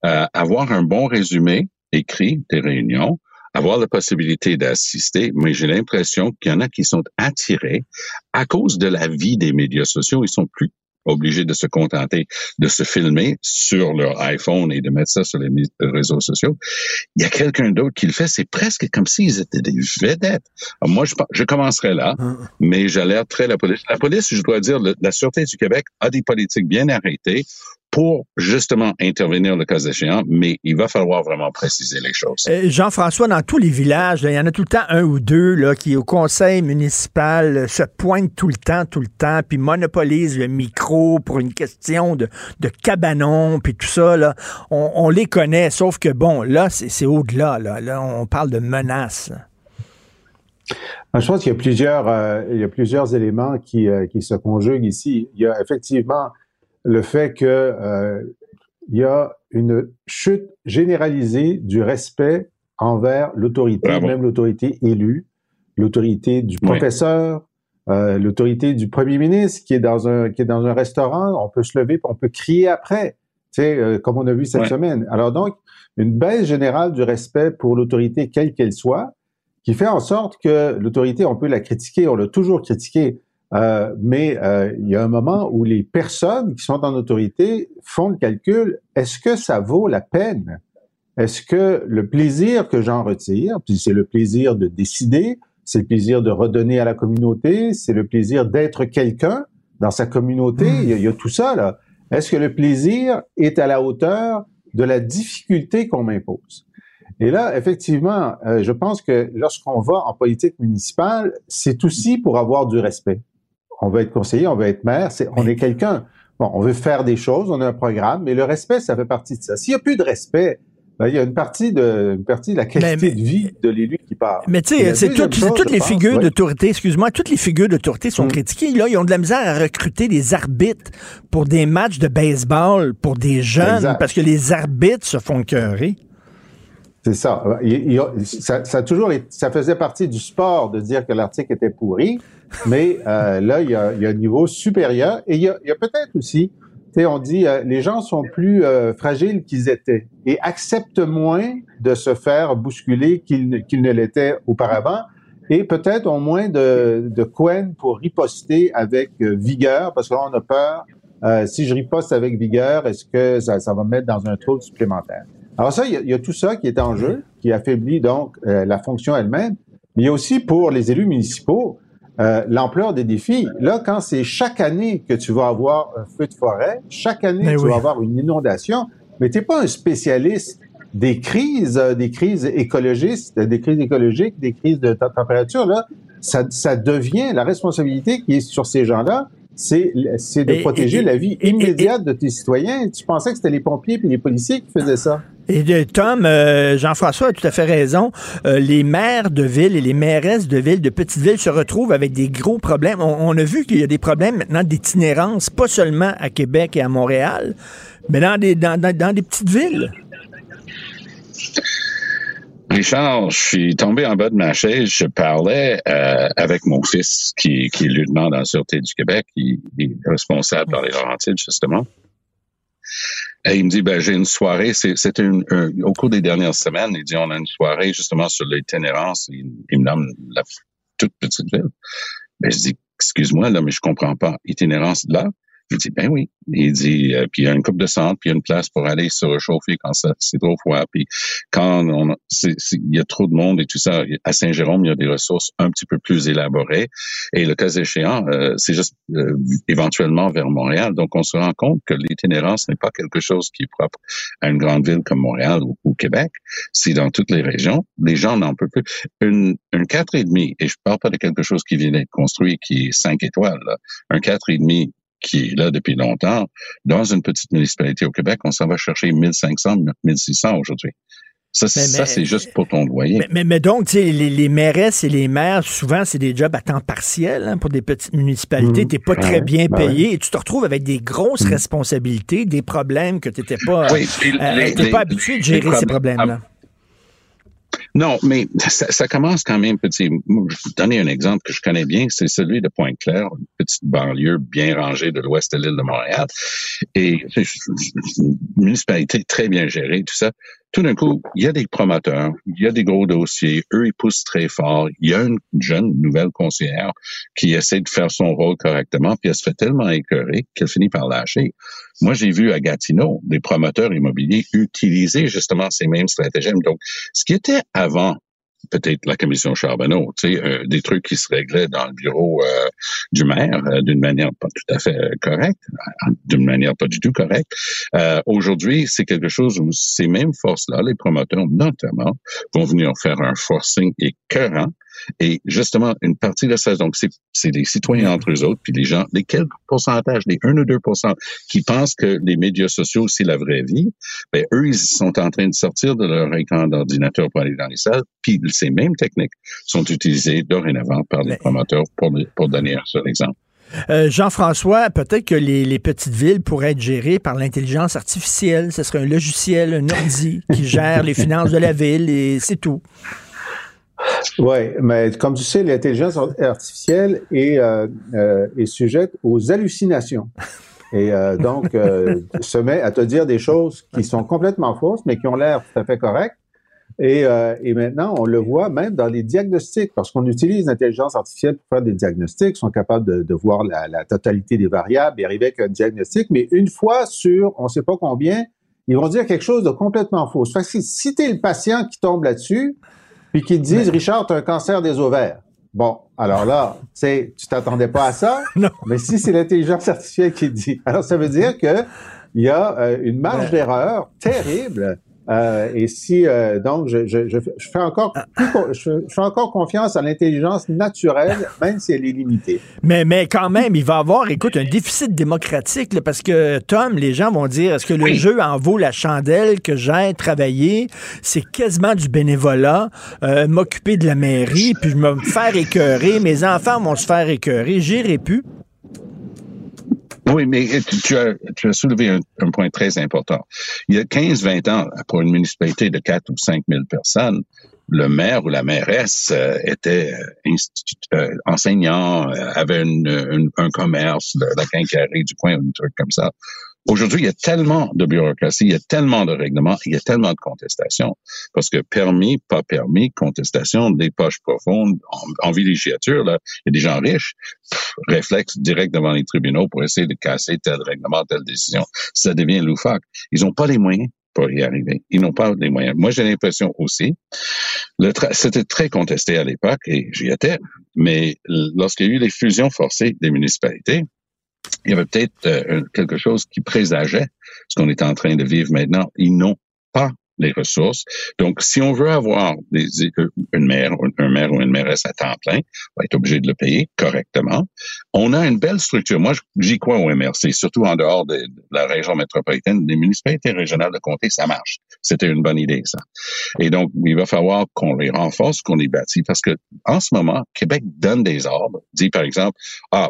euh, avoir un bon résumé écrit des réunions, avoir la possibilité d'assister, mais j'ai l'impression qu'il y en a qui sont attirés à cause de la vie des médias sociaux. Ils sont plus obligés de se contenter de se filmer sur leur iPhone et de mettre ça sur les réseaux sociaux. Il y a quelqu'un d'autre qui le fait. C'est presque comme s'ils étaient des vedettes. Alors moi, je, je commencerai là, mais j'alerterai la police. La police, je dois dire, la Sûreté du Québec a des politiques bien arrêtées pour justement intervenir le cas échéant, mais il va falloir vraiment préciser les choses. Euh, Jean-François, dans tous les villages, il y en a tout le temps un ou deux là, qui, au conseil municipal, euh, se pointent tout le temps, tout le temps, puis monopolisent le micro pour une question de, de cabanon, puis tout ça. Là, on, les connaît, sauf que, bon, là, c'est au-delà. Là. là, on parle de menaces. Je pense qu'il y a plusieurs, euh, il y a plusieurs éléments qui, qui se conjuguent ici. Il y a effectivement le fait que euh, il y a une chute généralisée du respect envers l'autorité, même l'autorité élue, l'autorité du professeur, euh, l'autorité du premier ministre qui est dans un qui est dans un restaurant, on peut se lever, on peut crier après, tu sais, euh, comme on a vu cette semaine. Alors donc une baisse générale du respect pour l'autorité quelle qu'elle soit, qui fait en sorte que l'autorité, on peut la critiquer, on l'a toujours critiqué, euh, mais euh, il y a un moment où les personnes qui sont en autorité font le calcul, est-ce que ça vaut la peine? Est-ce que le plaisir que j'en retire, puis c'est le plaisir de décider, c'est le plaisir de redonner à la communauté, c'est le plaisir d'être quelqu'un dans sa communauté, hmm. il, y a, tout ça là. Est-ce que le plaisir est à la hauteur de la difficulté qu'on m'impose? Et là, effectivement, euh, je pense que lorsqu'on va en politique municipale, c'est aussi pour avoir du respect on veut être conseiller, on veut être maire, c'est, on est quelqu'un. Bon, on veut faire des choses, on a un programme, mais le respect, ça fait partie de ça. S'il n'y a plus de respect, ben, il y a une partie de, une partie de la qualité de vie de l'élu qui part. Mais tu sais, c'est toutes les figures d'autorité, excuse-moi, toutes les figures d'autorité sont mm. critiquées. Là, ils ont de la misère à recruter des arbitres pour des matchs de baseball pour des jeunes parce que les arbitres se font cœurer. C'est ça. ça. Ça, toujours, ça faisait partie du sport de dire que l'article était pourri, mais euh, là, il y, a, il y, a, un niveau supérieur. Et il y a, a peut-être aussi, tu sais, on dit, euh, les gens sont plus euh, fragiles qu'ils étaient et acceptent moins de se faire bousculer qu'ils ne l'étaient auparavant et peut-être ont moins de, de couenne pour riposter avec vigueur, parce que là, on a peur. si je riposte avec vigueur, est-ce que ça, ça va me mettre dans un trou supplémentaire? Alors ça, il y, a, tout ça qui est en jeu, qui affaiblit donc euh, la fonction elle-même. Mais il y a aussi pour les élus municipaux euh, l'ampleur des défis. Là, quand c'est chaque année que tu vas avoir un feu de forêt, chaque année que tu vas avoir une inondation, mais tu n'es pas un spécialiste des crises, euh, des crises écologistes, des crises écologiques, des crises de température. Là, ça, ça devient la responsabilité qui est sur ces gens-là c'est de protéger la vie immédiate de tes citoyens. Tu pensais que c'était les pompiers et les policiers qui faisaient ça? Et de, Tom, euh, Jean-François a tout à fait raison. Euh, les maires de ville et les mairesses de ville, de petites villes, se retrouvent avec des gros problèmes. On, a vu qu'il y a des problèmes maintenant d'itinérance, pas seulement à Québec et à Montréal, mais dans des, dans, dans, des petites villes. Richard, je suis tombé en bas de ma chaise. Je parlais euh, avec mon fils, qui, qui est lieutenant dans la Sûreté du Québec, qui, est responsable dans les Laurentides, justement. Et il me dit, ben, j'ai une soirée, c'était au cours des dernières semaines, il dit, on a une soirée justement sur l'itinérance. Il, me nomme la toute petite ville. Ben, je dis, excuse-moi, là, mais je comprends pas. Itinérance là? Il dit, ben oui. Il dit, euh, puis il y a une coupe de centre, puis il y a une place pour aller se réchauffer quand c'est trop froid. Puis quand on il y a trop de monde et tout ça, à Saint-Jérôme, il y a des ressources un petit peu plus élaborées. Et le cas échéant, euh, c'est juste euh, éventuellement vers Montréal. Donc, on se rend compte que l'itinérance n'est pas quelque chose qui est propre à une grande ville comme Montréal ou, Québec. C'est dans toutes les régions. Les gens n'en peuvent plus. Une, une quatre et demi, et je parle pas de quelque chose qui vient d'être construit, qui est cinq étoiles, là. un quatre et demi qui est là depuis longtemps, dans une petite municipalité au Québec, on s'en va chercher 1500, 1600 aujourd'hui. Ça, ça c'est juste pour ton loyer. Mais, mais, donc, les, les mairesses et les maires, souvent, c'est des jobs à temps partiel hein, pour des petites municipalités. Mmh. tu n'es pas très bien ben payé et tu te retrouves avec des grosses mmh. responsabilités, des problèmes que tu n'étais pas, euh, pas habitué de gérer ces problèmes-là. Non, mais ça, ça, commence quand même petit. Je vais vous donner un exemple que je connais bien, c'est celui de Pointe-Claire, une petite banlieue bien rangée de l'ouest de l'île de Montréal. Et une municipalité très bien gérée, tout ça. Tout d'un coup, il y a des promoteurs, il y a des gros dossiers, eux, ils poussent très fort. Il y a une jeune nouvelle conseillère qui essaie de faire son rôle correctement, puis elle se fait tellement écœurer qu'elle finit par lâcher. Moi, j'ai vu à Gatineau des promoteurs immobiliers utiliser justement ces mêmes stratagèmes. Donc, ce qui était avant peut-être la commission Charbonneau, tu sais, euh, des trucs qui se réglaient dans le bureau euh, du maire euh, d'une manière pas tout à fait correcte, d'une manière pas du tout correcte. Aujourd'hui, c'est quelque chose où ces mêmes forces-là, les promoteurs notamment, vont venir faire un forcing écœurant et justement, une partie de ça, donc c'est des citoyens entre eux autres, puis les gens, les quelques pourcentages, les 1 ou 2% qui pensent que les médias sociaux, c'est la vraie vie, ben eux, ils sont en train de sortir de leur écran d'ordinateur pour aller dans les salles, puis ces mêmes techniques sont utilisées dorénavant par les promoteurs pour, pour donner un seul exemple. Euh, Jean-François, peut-être que les, les, petites villes pourraient être gérées par l'intelligence artificielle. Ce serait un logiciel, un ordi qui gère les finances de la ville et c'est tout. Oui, mais comme tu sais, l'intelligence artificielle est, euh, euh, est sujette aux hallucinations. Et euh, donc, euh, se met à te dire des choses qui sont complètement fausses, mais qui ont l'air tout à fait correctes. Et, euh, et, maintenant, on le voit même dans les diagnostics, parce qu'on utilise l'intelligence artificielle pour faire des diagnostics, sont capables de, de voir la, la, totalité des variables et arriver avec un diagnostic, mais une fois sur on ne sait pas combien, ils vont dire quelque chose de complètement faux. Que si tu le patient qui tombe là-dessus, puis qu'ils te disent, Richard, tu as un cancer des ovaires. Bon, alors là, tu tu t'attendais pas à ça, non. mais si c'est l'intelligence artificielle qui dit, alors ça veut dire que il y a euh, une marge d'erreur terrible euh, et si euh, donc je, je, je, fais encore plus, je, fais encore confiance à l'intelligence naturelle, même si elle est limitée. Mais mais quand même, il va avoir, écoute, un déficit démocratique là, parce que Tom, les gens vont dire, est-ce que le jeu en vaut la chandelle que j'ai travaillé C'est quasiment du bénévolat, euh, m'occuper de la mairie, puis je me faire écœurer, mes enfants vont se faire écœurer, j'irai plus. Oui, mais tu as, tu as soulevé un, un, point très important. Il y a 15-20 ans, pour une municipalité de 4 ou 5 000 personnes, le maire ou la mairesse euh, était euh, enseignant, euh, avait une, une, un commerce, la quincaillerie du coin, un truc comme ça. Aujourd'hui, il y a tellement de bureaucratie, il y a tellement de règlements, il y a tellement de contestations. Parce que permis, pas permis, contestation, des poches profondes, en, en villégiature, là, il y a des gens riches, pff, réflexes direct devant les tribunaux pour essayer de casser tel règlement, telle décision. Ça devient loufoque. Ils n'ont pas les moyens pour y arriver. Ils n'ont pas les moyens. Moi, j'ai l'impression aussi, c'était très contesté à l'époque, et j'y étais, mais lorsqu'il y a eu les fusions forcées des municipalités, il y avait peut-être euh, quelque chose qui présageait ce qu'on est en train de vivre maintenant. Ils n'ont pas les ressources. Donc, si on veut avoir des, une mère, un maire ou une mairesse à temps plein, on va être obligé de le payer correctement. On a une belle structure. Moi, j'y crois au MRC, surtout en dehors de, la région métropolitaine. Les municipalités régionales de comté, ça marche. C'était une bonne idée, ça. Et donc, il va falloir qu'on les renforce, qu'on les bâtit, parce que en ce moment, Québec donne des ordres, dit par exemple, ah,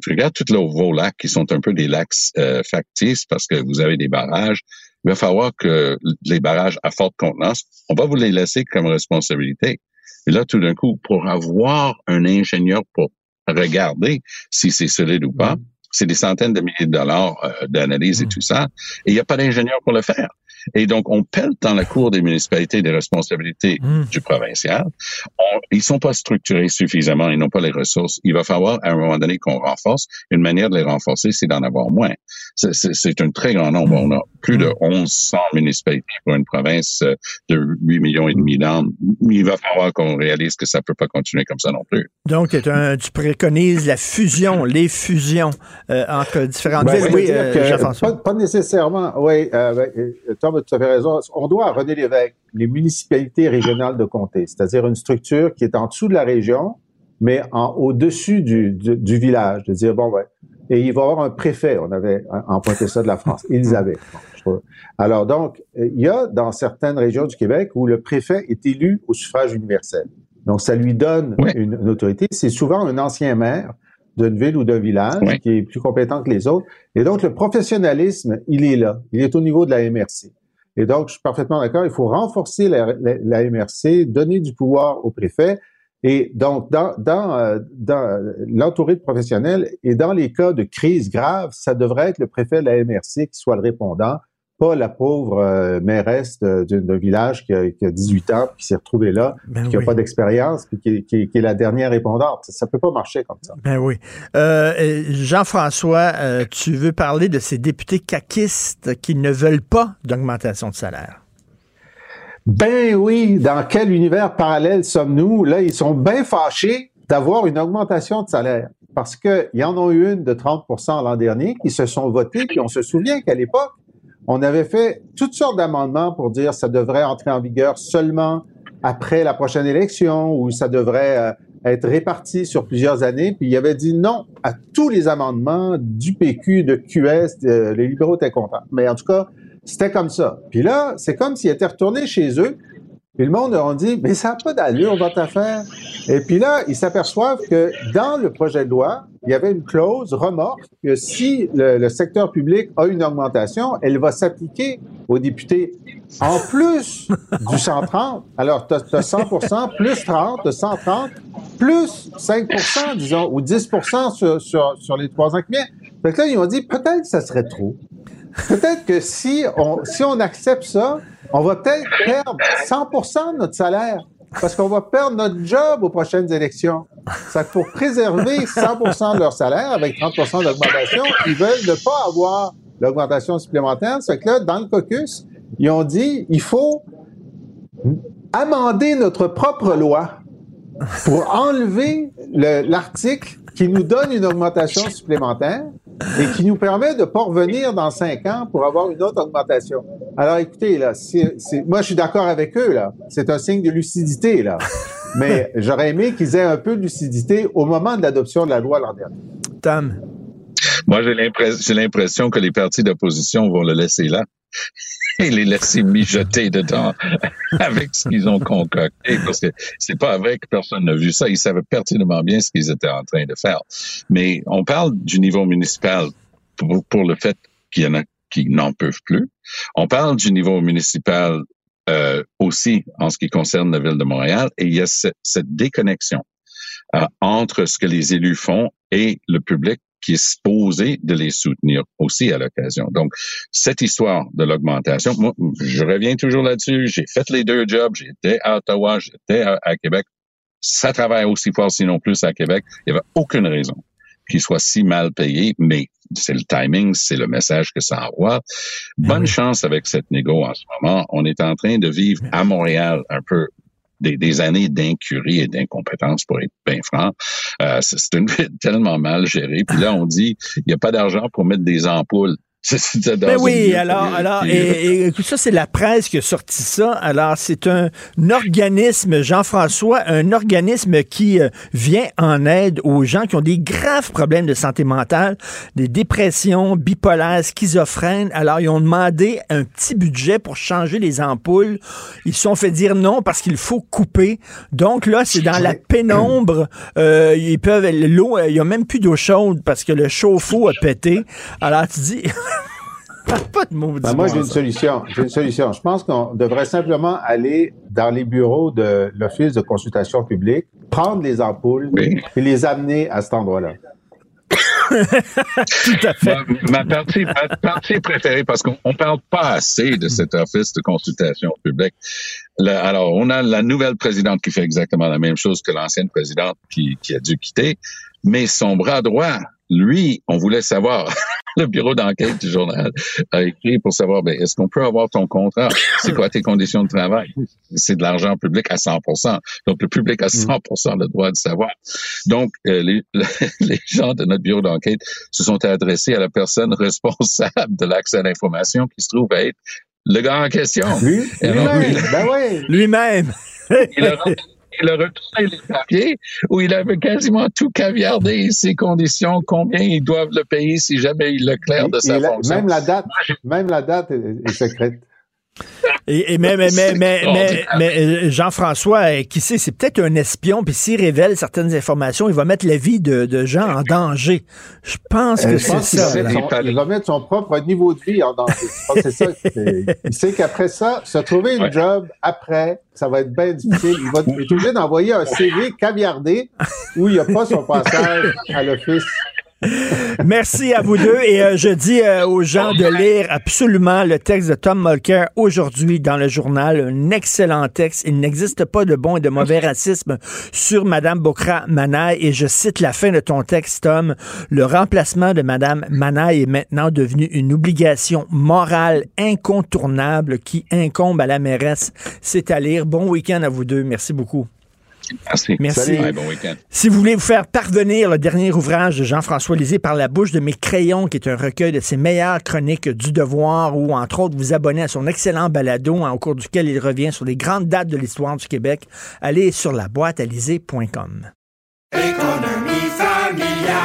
je regarde tous vos lacs qui sont un peu des lacs euh, factices parce que vous avez des barrages. Il va falloir que les barrages à forte contenance, on va vous les laisser comme responsabilité. Et là, tout d'un coup, pour avoir un ingénieur pour regarder si c'est solide ou pas, c'est des centaines de milliers de dollars euh, d'analyse et tout ça. Et il n'y a pas d'ingénieur pour le faire. Et donc, on pèle dans la cour des municipalités des responsabilités mmh. du provincial. On, ils sont pas structurés suffisamment, ils n'ont pas les ressources. Il va falloir, à un moment donné, qu'on renforce. Une manière de les renforcer, c'est d'en avoir moins. C'est un très grand nombre. On a plus de 1100 municipalités pour une province euh, de 8 millions et demi d'âmes. Il va falloir qu'on réalise que ça peut pas continuer comme ça non plus. Donc, un, tu préconises la fusion, les fusions euh, entre différentes ben, villes. Oui, euh, pas, pas, nécessairement. Oui, euh, ben, Tom raison. On doit à René Lévesque les municipalités régionales de comté, c'est-à-dire une structure qui est en dessous de la région, mais en au-dessus du, du, du, village, de dire, bon, ouais, et il va y avoir un préfet, on avait emprunté ça de la France, ils avaient. Alors donc, il y a dans certaines régions du Québec où le préfet est élu au suffrage universel. Donc, ça lui donne oui. une, une, autorité. C'est souvent un ancien maire d'une ville ou d'un village oui. qui est plus compétent que les autres. Et donc, le professionnalisme, il est là. Il est au niveau de la MRC. Et donc, je suis parfaitement d'accord. Il faut renforcer la, la, MRC, donner du pouvoir au préfet. Et donc, dans, dans, euh, dans de professionnels et dans les cas de crise grave, ça devrait être le préfet de la MRC qui soit le répondant pas la pauvre euh, mairesse d'un village qui a, qui a, 18 ans, qui s'est retrouvée là, ben qui n'a pas d'expérience, puis qui, qui, qui, est la dernière répondante. Ça peut pas marcher comme ça. Ben oui. Euh, Jean-François, euh, tu veux parler de ces députés caquistes qui ne veulent pas d'augmentation de salaire? Ben oui, dans quel univers parallèle sommes-nous? Là, ils sont bien fâchés d'avoir une augmentation de salaire parce qu'ils en ont eu une de 30% l'an dernier qui se sont votés, puis on se souvient qu'à l'époque, on avait fait toutes sortes d'amendements pour dire ça devrait entrer en vigueur seulement après la prochaine élection ou ça devrait euh, être réparti sur plusieurs années. Puis il avait dit non à tous les amendements du PQ, de QS. Euh, les libéraux étaient contents. Mais en tout cas, c'était comme ça. Puis là, c'est comme s'ils étaient retournés chez eux puis le monde leur dit, mais ça n'a pas d'allure votre affaire. Et puis là, ils s'aperçoivent que dans le projet de loi, il y avait une clause remorque que si le, secteur public a une augmentation, elle va s'appliquer aux députés en plus du 130. Alors, tu as, 100 plus 30, tu 130, plus 5 disons, ou 10 sur, sur, sur les trois ans qui viennent. Fait là, ils ont dit, peut-être que ça serait trop. Peut-être que si on, si on accepte ça, on va peut-être perdre 100% de notre salaire parce qu'on va perdre notre job aux prochaines élections. Ça pour préserver 100% de leur salaire avec 30% d'augmentation, ils veulent ne pas avoir l'augmentation supplémentaire. C'est que là, dans le caucus, ils ont dit il faut amender notre propre loi pour enlever l'article qui nous donne une augmentation supplémentaire et qui nous permet de ne pas revenir dans cinq ans pour avoir une autre augmentation. Alors écoutez, là, moi je suis d'accord avec eux, là. C'est un signe de lucidité, là. Mais j'aurais aimé qu'ils aient un peu de lucidité au moment de l'adoption de la loi l'an dernier. Tom. Moi, j'ai l'impression que les partis d'opposition vont le laisser là et les laisser mijoter dedans avec ce qu'ils ont concocté parce que c'est pas vrai que personne n'a vu ça. Ils savaient pertinemment bien ce qu'ils étaient en train de faire. Mais on parle du niveau municipal pour, le fait qu'il y en a qui n'en peuvent plus. On parle du niveau municipal euh, aussi en ce qui concerne la ville de Montréal et il y a cette, déconnexion euh, entre ce que les élus font et le public qui est supposé de les soutenir aussi à l'occasion. Donc, cette histoire de l'augmentation, moi, je reviens toujours là-dessus. J'ai fait les deux jobs. J'étais à Ottawa, j'étais à, Québec. Ça travaille aussi fort, sinon plus à Québec. Il n'y avait aucune raison qu'il soit si mal payé, mais c'est le timing, c'est le message que ça envoie. Bonne chance avec cette négo en ce moment. On est en train de vivre à Montréal un peu des, années d'incurie et d'incompétence, pour être bien franc. Euh, c'est une ville tellement mal gérée. Puis là, on dit, il n'y a pas d'argent pour mettre des ampoules ben oui, alors, alors, et, écoute, ça, c'est la presse qui a sorti ça. Alors, c'est un, organisme, Jean-François, un organisme qui euh, vient en aide aux gens qui ont des graves problèmes de santé mentale, des dépressions bipolaires, schizophrènes. Alors, ils ont demandé un petit budget pour changer les ampoules. Ils se sont fait dire non parce qu'il faut couper. Donc là, c'est dans la pénombre. Euh, ils peuvent, l'eau, il n'y a même plus d'eau chaude parce que le chauffe-eau a pété. Alors, tu dis, pas de mots. Ben, moi, j'ai une solution. J'ai une solution. Je pense qu'on devrait simplement aller dans les bureaux de l'Office de consultation publique, prendre les ampoules et les amener à cet endroit-là. Tout à fait. Ma, partie, ma partie préférée, parce qu'on ne parle pas assez de cet office de consultation publique. alors, on a la nouvelle présidente qui fait exactement la même chose que l'ancienne présidente qui, qui a dû quitter, mais son bras droit, lui, on voulait savoir, le bureau d'enquête du journal a écrit pour savoir, ben, est-ce qu'on peut avoir ton contrat? C'est quoi tes conditions de travail? C'est de l'argent public à 100% Donc, le public a 100 le droit de savoir. Donc, euh, les, les, gens de notre bureau d'enquête se sont adressés à la personne responsable de l'accès à l'information qui se trouve à être le gars en question. Lui, lui-même? Ben oui. Lui-même il a retourné les papiers où il avait quasiment tout caviardé, ses conditions, combien ils doivent le payer si jamais il le claire de sa fonction. Même la date, même la date est, secrète. Et, mais, mais, mais, mais, mais, Jean-François, qui sait, c'est peut-être un espion, puis s'il révèle certaines informations, il va mettre la vie de, gens en danger. Je pense que c'est ça. il va mettre son propre niveau de vie en danger. c'est ça. Il sait qu'après ça, se trouver une job après, ça va être bien difficile. Il va être obligé d'envoyer un CV caviardé où il n'y a pas son passage à l'office Merci à vous deux et euh, je dis euh, aux gens de lire absolument le texte de Tom Mulcair aujourd'hui dans le journal. Un excellent texte. Il n'existe pas de bon et de mauvais racisme sur Madame Bokra Manaï et je cite la fin de ton texte, Tom. Le remplacement de Madame Manaï est maintenant devenu une obligation morale incontournable qui incombe à la mairesse. C'est à lire. Bon week-end à vous deux. Merci beaucoup. Merci. Merci. Si vous voulez vous faire parvenir le dernier ouvrage de Jean-François Lisée par la bouche de mes crayons, qui est un recueil de ses meilleures chroniques du devoir, ou entre autres vous abonner à son excellent balado, hein, au cours duquel il revient sur les grandes dates de l'histoire du Québec, allez sur la boîte à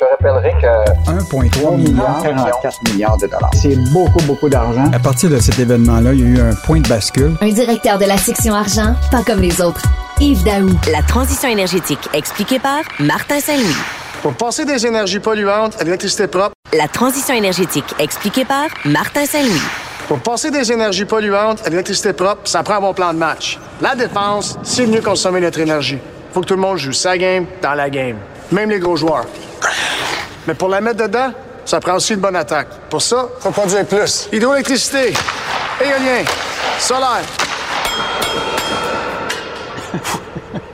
Je te rappellerai que 1,3 milliard, 44 milliards de dollars. C'est beaucoup, beaucoup d'argent. À partir de cet événement-là, il y a eu un point de bascule. Un directeur de la section argent, pas comme les autres. Yves Daou. La transition énergétique expliquée par Martin Saint-Louis. Pour passer des énergies polluantes à l'électricité propre. La transition énergétique expliquée par Martin Saint-Louis. Pour passer des énergies polluantes à l'électricité propre, ça prend un bon plan de match. La défense, c'est mieux consommer notre énergie. Faut que tout le monde joue sa game dans la game. Même les gros joueurs. Mais pour la mettre dedans, ça prend aussi une bonne attaque. Pour ça, faut produire plus. Hydroélectricité, éolien, solaire.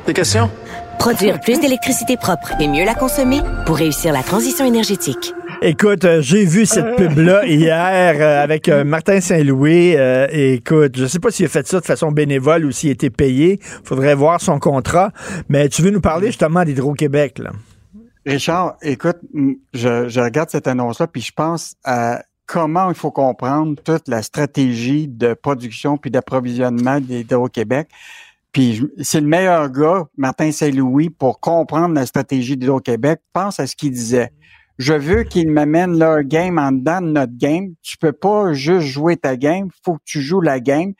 Des questions? Produire plus d'électricité propre et mieux la consommer pour réussir la transition énergétique. Écoute, euh, j'ai vu cette pub-là hier euh, avec euh, Martin Saint-Louis. écoute, je sais pas s'il a fait ça de façon bénévole ou s'il a été payé. Faudrait voir son contrat. Mais tu veux nous parler justement d'Hydro-Québec, là? Richard, écoute, je, regarde cette annonce-là, puis je pense à comment il faut comprendre toute la stratégie de production puis d'approvisionnement d'Hydro-Québec. Puis c'est le meilleur gars, Martin Saint-Louis, pour comprendre la stratégie d'Hydro-Québec. Pense à ce qu'il disait. Je veux qu'ils m'amènent leur game en dedans de notre game. Tu peux pas juste jouer ta game, faut que tu joues la game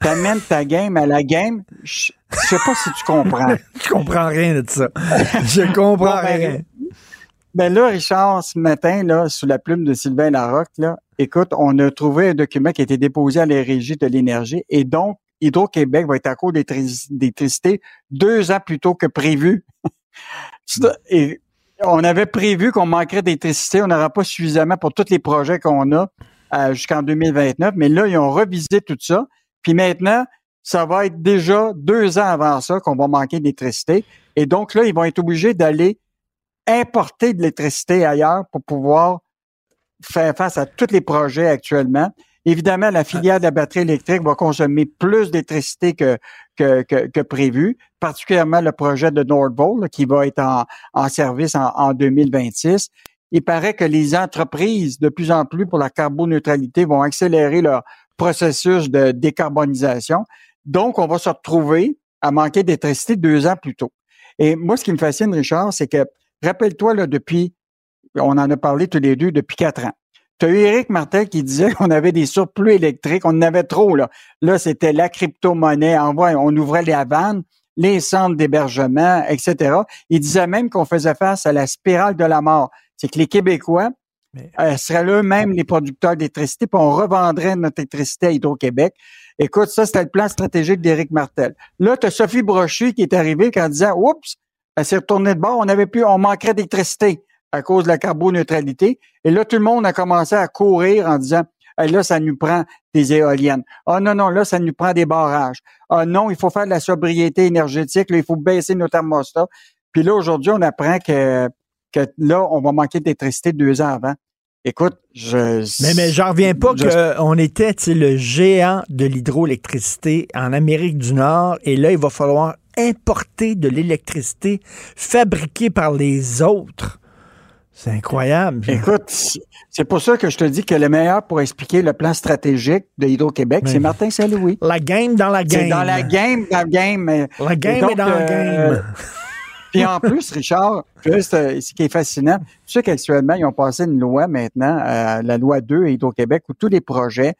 t'amènes ta game à la game. Je, sais pas si tu comprends. je comprends rien de ça. Je comprends ben, rien. Ben là, Richard, ce matin, là, sous la plume de Sylvain Larocque, là, écoute, on a trouvé un document qui a été déposé à la Régie de l'énergie et donc Hydro-Québec va être à court d'électricité deux ans plus tôt que prévu. et on avait prévu qu'on manquerait d'électricité, on n'aura pas suffisamment pour tous les projets qu'on a euh, jusqu'en 2029, mais là, ils ont revisé tout ça. Puis maintenant, ça va être déjà deux ans avant ça qu'on va manquer d'électricité. Et donc là, ils vont être obligés d'aller importer de l'électricité ailleurs pour pouvoir faire face à tous les projets actuellement. Évidemment, la filière de la batterie électrique va consommer plus d'électricité que, que, que, prévu, particulièrement le projet de Nordvolt qui va être en, en service en, en, 2026. Il paraît que les entreprises, de plus en plus pour la carboneutralité, vont accélérer leur, processus de décarbonisation. Donc, on va se retrouver à manquer d'électricité deux ans plus tôt. Et moi, ce qui me fascine, Richard, c'est que, rappelle-toi, là, depuis, on en a parlé tous les deux depuis quatre ans. Tu as eu Éric Martel qui disait qu'on avait des surplus électriques, on en avait trop, là. Là, c'était la crypto-monnaie, on, on ouvrait les vannes, les centres d'hébergement, etc. Il disait même qu'on faisait face à la spirale de la mort. C'est que les Québécois. Euh, seraient eux-mêmes les producteurs d'électricité, puis on revendrait notre électricité à Hydro-Québec. Écoute, ça, c'était le plan stratégique d'Éric Martel. Là, tu as Sophie Brochu qui est arrivée en disant Oups, elle s'est retournée de bord, on avait plus, on manquerait d'électricité à cause de la carboneutralité. Et là, tout le monde a commencé à courir en disant là, ça nous prend des éoliennes. Ah non, non, là, ça nous prend des barrages. Ah non, il faut faire de la sobriété énergétique, là, il faut baisser nos thermostats. Puis là, aujourd'hui, on apprend que que là, on va manquer d'électricité deux ans avant. Écoute, je. Mais, mais j'en reviens pas qu'on était le géant de l'hydroélectricité en Amérique du Nord et là, il va falloir importer de l'électricité fabriquée par les autres. C'est incroyable. Écoute, c'est pour ça que je te dis que le meilleur pour expliquer le plan stratégique de Hydro-Québec, c'est Martin Saint-Louis. La game dans la game. C'est dans la game, dans la game. La game est dans la euh, game. Puis en plus, Richard, juste, euh, ce qui est fascinant, tu sais qu'actuellement, ils ont passé une loi maintenant, euh, la loi 2 à Hydro-Québec, où tous les projets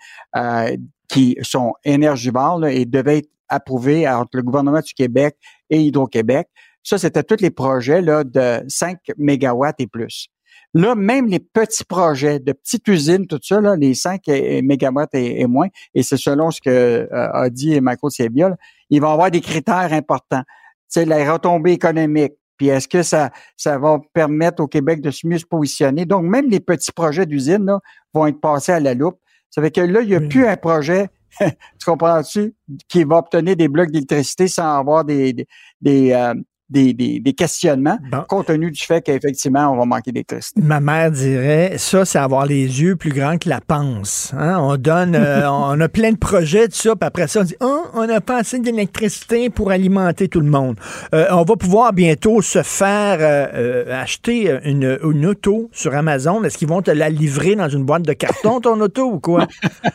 qui sont énergivores et devaient être approuvés entre le gouvernement du Québec et Hydro-Québec. Ça, c'était tous les projets là, de 5 mégawatts et plus. Là, même les petits projets de petites usines, tout ça, là, les 5 mégawatts et, moins, et c'est selon ce que euh, a dit Michael Sebiol, ils vont avoir des critères importants. C'est la retombée économique. Puis est-ce que ça, ça va permettre au Québec de mieux se positionner? Donc, même les petits projets d'usine vont être passés à la loupe. Ça fait que là, il n'y a plus un projet, tu comprends-tu, qui va obtenir des blocs d'électricité sans avoir des, des, des, euh, des, des, questionnements compte tenu du fait qu'effectivement, on va manquer d'électricité. Ma mère dirait, ça, c'est avoir les yeux plus grands que la panse. Hein? On donne, euh, on a plein de projets, tout ça, puis après ça, on dit, oh, on n'a pas assez d'électricité pour alimenter tout le monde. Euh, on va pouvoir bientôt se faire euh, acheter une, une, auto sur Amazon. Est-ce qu'ils vont te la livrer dans une boîte de carton, ton auto, ou quoi?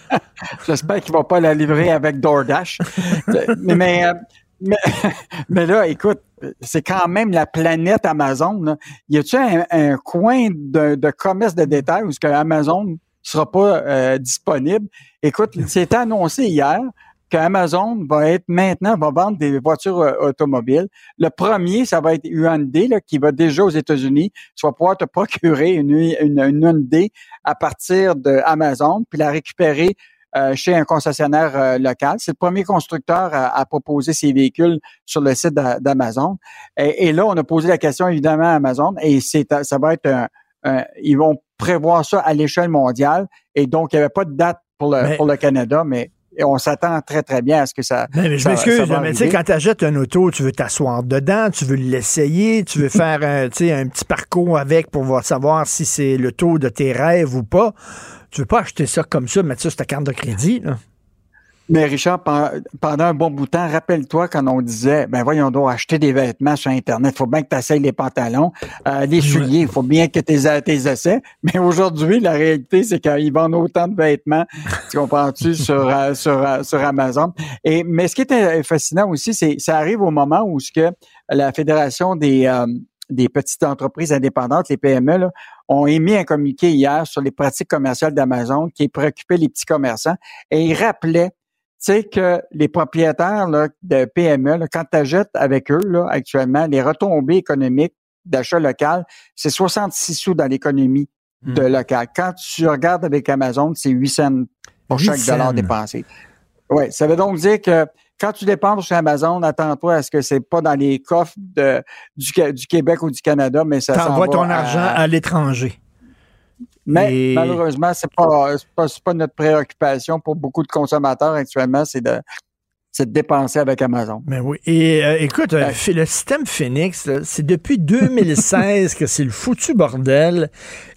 J'espère qu'ils ne vont pas la livrer avec DoorDash. mais, mais mais, là, écoute, c'est quand même la planète Amazon. Y a-tu un, un, coin de, de, commerce de détail où ce que Amazon sera pas euh, disponible? Écoute, c'est annoncé hier qu'Amazon va être maintenant, va vendre des voitures euh, automobiles. Le premier, ça va être Hyundai, là, qui va déjà aux États-Unis. Tu vas pouvoir te procurer une, une, une à partir de Amazon, puis la récupérer chez un concessionnaire euh, local. C'est le premier constructeur à, proposer ses véhicules sur le site d'Amazon. Et, là, on a posé la question évidemment à Amazon et c'est ça va être un, ils vont prévoir ça à l'échelle mondiale et donc il n'y avait pas de date pour le, pour le Canada, mais on s'attend très, très bien à ce que ça. Mais, je m'excuse, mais tu sais, quand tu achètes un auto, tu veux t'asseoir dedans, tu veux l'essayer, tu veux faire un, un petit parcours avec pour savoir si c'est le taux de tes rêves ou pas. Tu veux pas acheter ça comme ça, mettre ça sur ta carte de crédit, là? Mais Richard, pendant un bon bout de temps, rappelle-toi quand on disait, ben voyons donc, acheter des vêtements sur Internet, il faut bien que tu essayes les pantalons, euh, les souliers, il faut bien que tu tes essais. Mais aujourd'hui, la réalité, c'est qu'ils vendent autant de vêtements, tu comprends-tu, sur, euh, sur, euh, sur Amazon. Et, mais ce qui est fascinant aussi, c'est ça arrive au moment où ce que la Fédération des, des petites entreprises indépendantes, les PME, là, ont émis un communiqué hier sur les pratiques commerciales d'Amazon qui préoccupait les petits commerçants et ils rappelaient sais que les propriétaires là, de PME, là, quand tu achètes avec eux là, actuellement, les retombées économiques d'achat local, c'est 66 sous dans l'économie de hmm. local. Quand tu regardes avec Amazon, c'est 8 cents pour chaque dollar dépensé. Oui, ça veut donc dire que quand tu dépenses sur Amazon, attends-toi à ce que c'est pas dans les coffres de, du, du, Québec ou du Canada, mais ça s'envoie ton argent à l'étranger. Mais malheureusement, c'est pas, pas, pas notre préoccupation pour beaucoup de consommateurs actuellement, c'est de c'est de dépenser avec Amazon. Mais oui. Et euh, écoute, euh, le système Phoenix, c'est depuis 2016 que c'est le foutu bordel.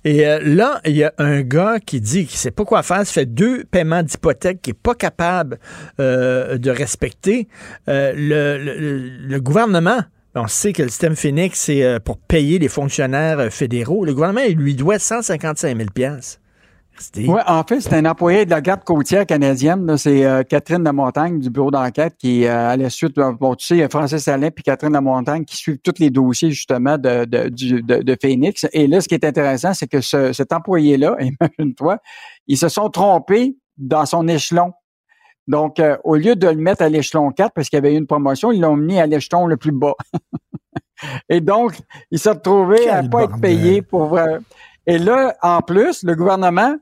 Et euh, là, il y a un gars qui dit qu'il sait pas quoi faire, ça fait deux paiements d'hypothèque qu'il est pas capable de respecter. Le, le, le, gouvernement on sait que le système Phoenix, c'est euh, pour payer les fonctionnaires euh, fédéraux. Le gouvernement, il lui doit 155 000 oui, en fait, c'est un employé de la garde côtière canadienne. C'est euh, Catherine Lamontagne du bureau d'enquête qui, à la suite, bon, tu sais, Francis Alain puis Catherine Lamontagne qui suivent tous les dossiers justement de, de, Phoenix. Et là, ce qui est intéressant, c'est que cet employé-là, imagine-toi, ils se sont trompés dans son échelon donc, euh, au lieu de le mettre à l'échelon 4 parce qu'il y avait eu une promotion, ils l'ont mis à l'échelon le plus bas. Et donc, il s'est retrouvé à pas être payé pour... et là, en plus, le gouvernement,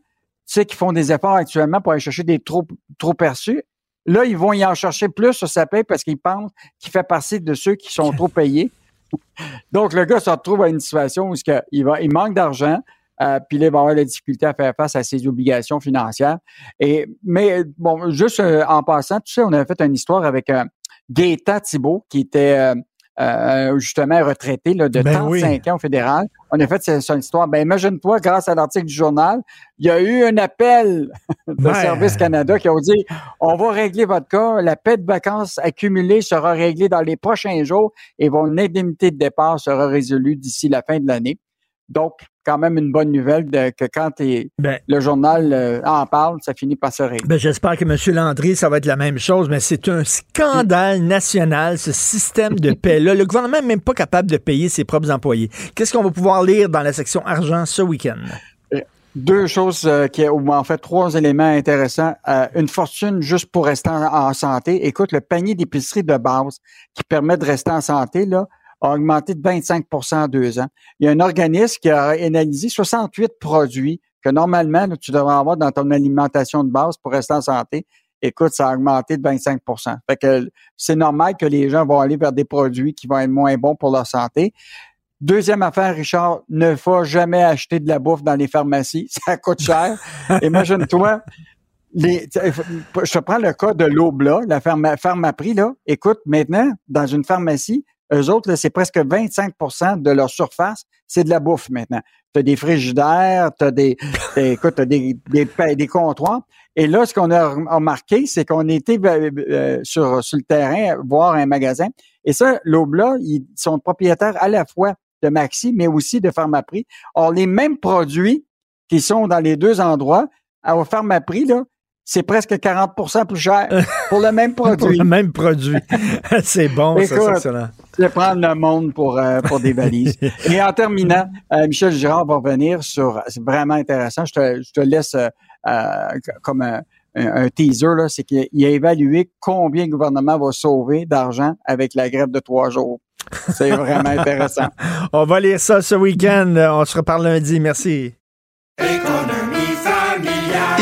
tu sais qu'ils font des efforts actuellement pour aller chercher des trop, trop perçus. Là, ils vont y en chercher plus sur sa paie parce qu'ils pensent qu'il fait partie de ceux qui sont trop payés. Donc, le gars se retrouve à une situation où il, va, il manque d'argent. Euh, puis là, il va avoir la difficulté à faire face à ses obligations financières. Et mais bon, juste euh, en passant, tu sais, on avait fait une histoire avec euh, Gaëtan Thibault, qui était euh, justement retraité là, de Ben 35 oui. ans au fédéral. On a fait cette, histoire. Ben imagine-toi, grâce à l'article du journal, il y a eu un appel de. Service Canada qui ont dit on va régler votre cas, la paie de vacances accumulée sera réglée dans les prochains jours et votre indemnité de départ sera résolue d'ici la fin de l'année. Donc, quand même une bonne nouvelle de, que quand Ben- le journal euh, en parle, ça finit par se régler. Ben, J'espère que M. Landry, ça va être la même chose, mais c'est un scandale national, ce système de paie-là. Le gouvernement n'est même pas capable de payer ses propres employés. Qu'est-ce qu'on va pouvoir lire dans la section argent ce week-end? Deux choses euh, qui, ou en fait trois éléments intéressants. Euh, une fortune juste pour rester en, en santé. Écoute, le panier d'épicerie de base qui permet de rester en santé là a augmenté de 25 en deux ans. Il y a un organisme qui a analysé 68 produits que normalement là, tu devrais avoir dans ton alimentation de base pour rester en santé. Écoute, ça a augmenté de 25 Fait que c'est normal que les gens vont aller vers des produits qui vont être moins bons pour leur santé. Deuxième affaire, Richard, ne faut jamais acheter de la bouffe dans les pharmacies. Ça coûte cher. Imagine-toi, les, je te prends le cas de l'Aubla, la pharma, Pharmaprix, là. Écoute, maintenant, dans une pharmacie, eux autres, là, c'est presque 25% de leur surface, c'est de la bouffe maintenant. Tu as des frigidaires, tu as des, des- écoute, t'as des, des, des comptoirs. Et là, ce qu'on a remarqué, c'est qu'on était euh, euh, sur, sur le terrain voir un magasin. Et ça, l'Aubla, ils sont propriétaires à la fois de Maxi, mais aussi de Pharmaprix. Or, les mêmes produits qui sont dans les deux endroits, à- au Pharmaprix, là, c'est presque 40% plus cher pour le même Pour produit. le même produit. c'est bon, ça, c'est excellent. je vais prendre le monde pour, euh, pour des valises. Et en terminant, euh, Michel Girard va revenir sur, c'est vraiment intéressant, je te, je te laisse euh, euh, comme un, un- un teaser, là, c'est qu'il il a évalué combien le gouvernement va sauver d'argent avec la grève de trois jours. C'est vraiment intéressant. On va lire ça ce week-end. On se reparle lundi. Merci.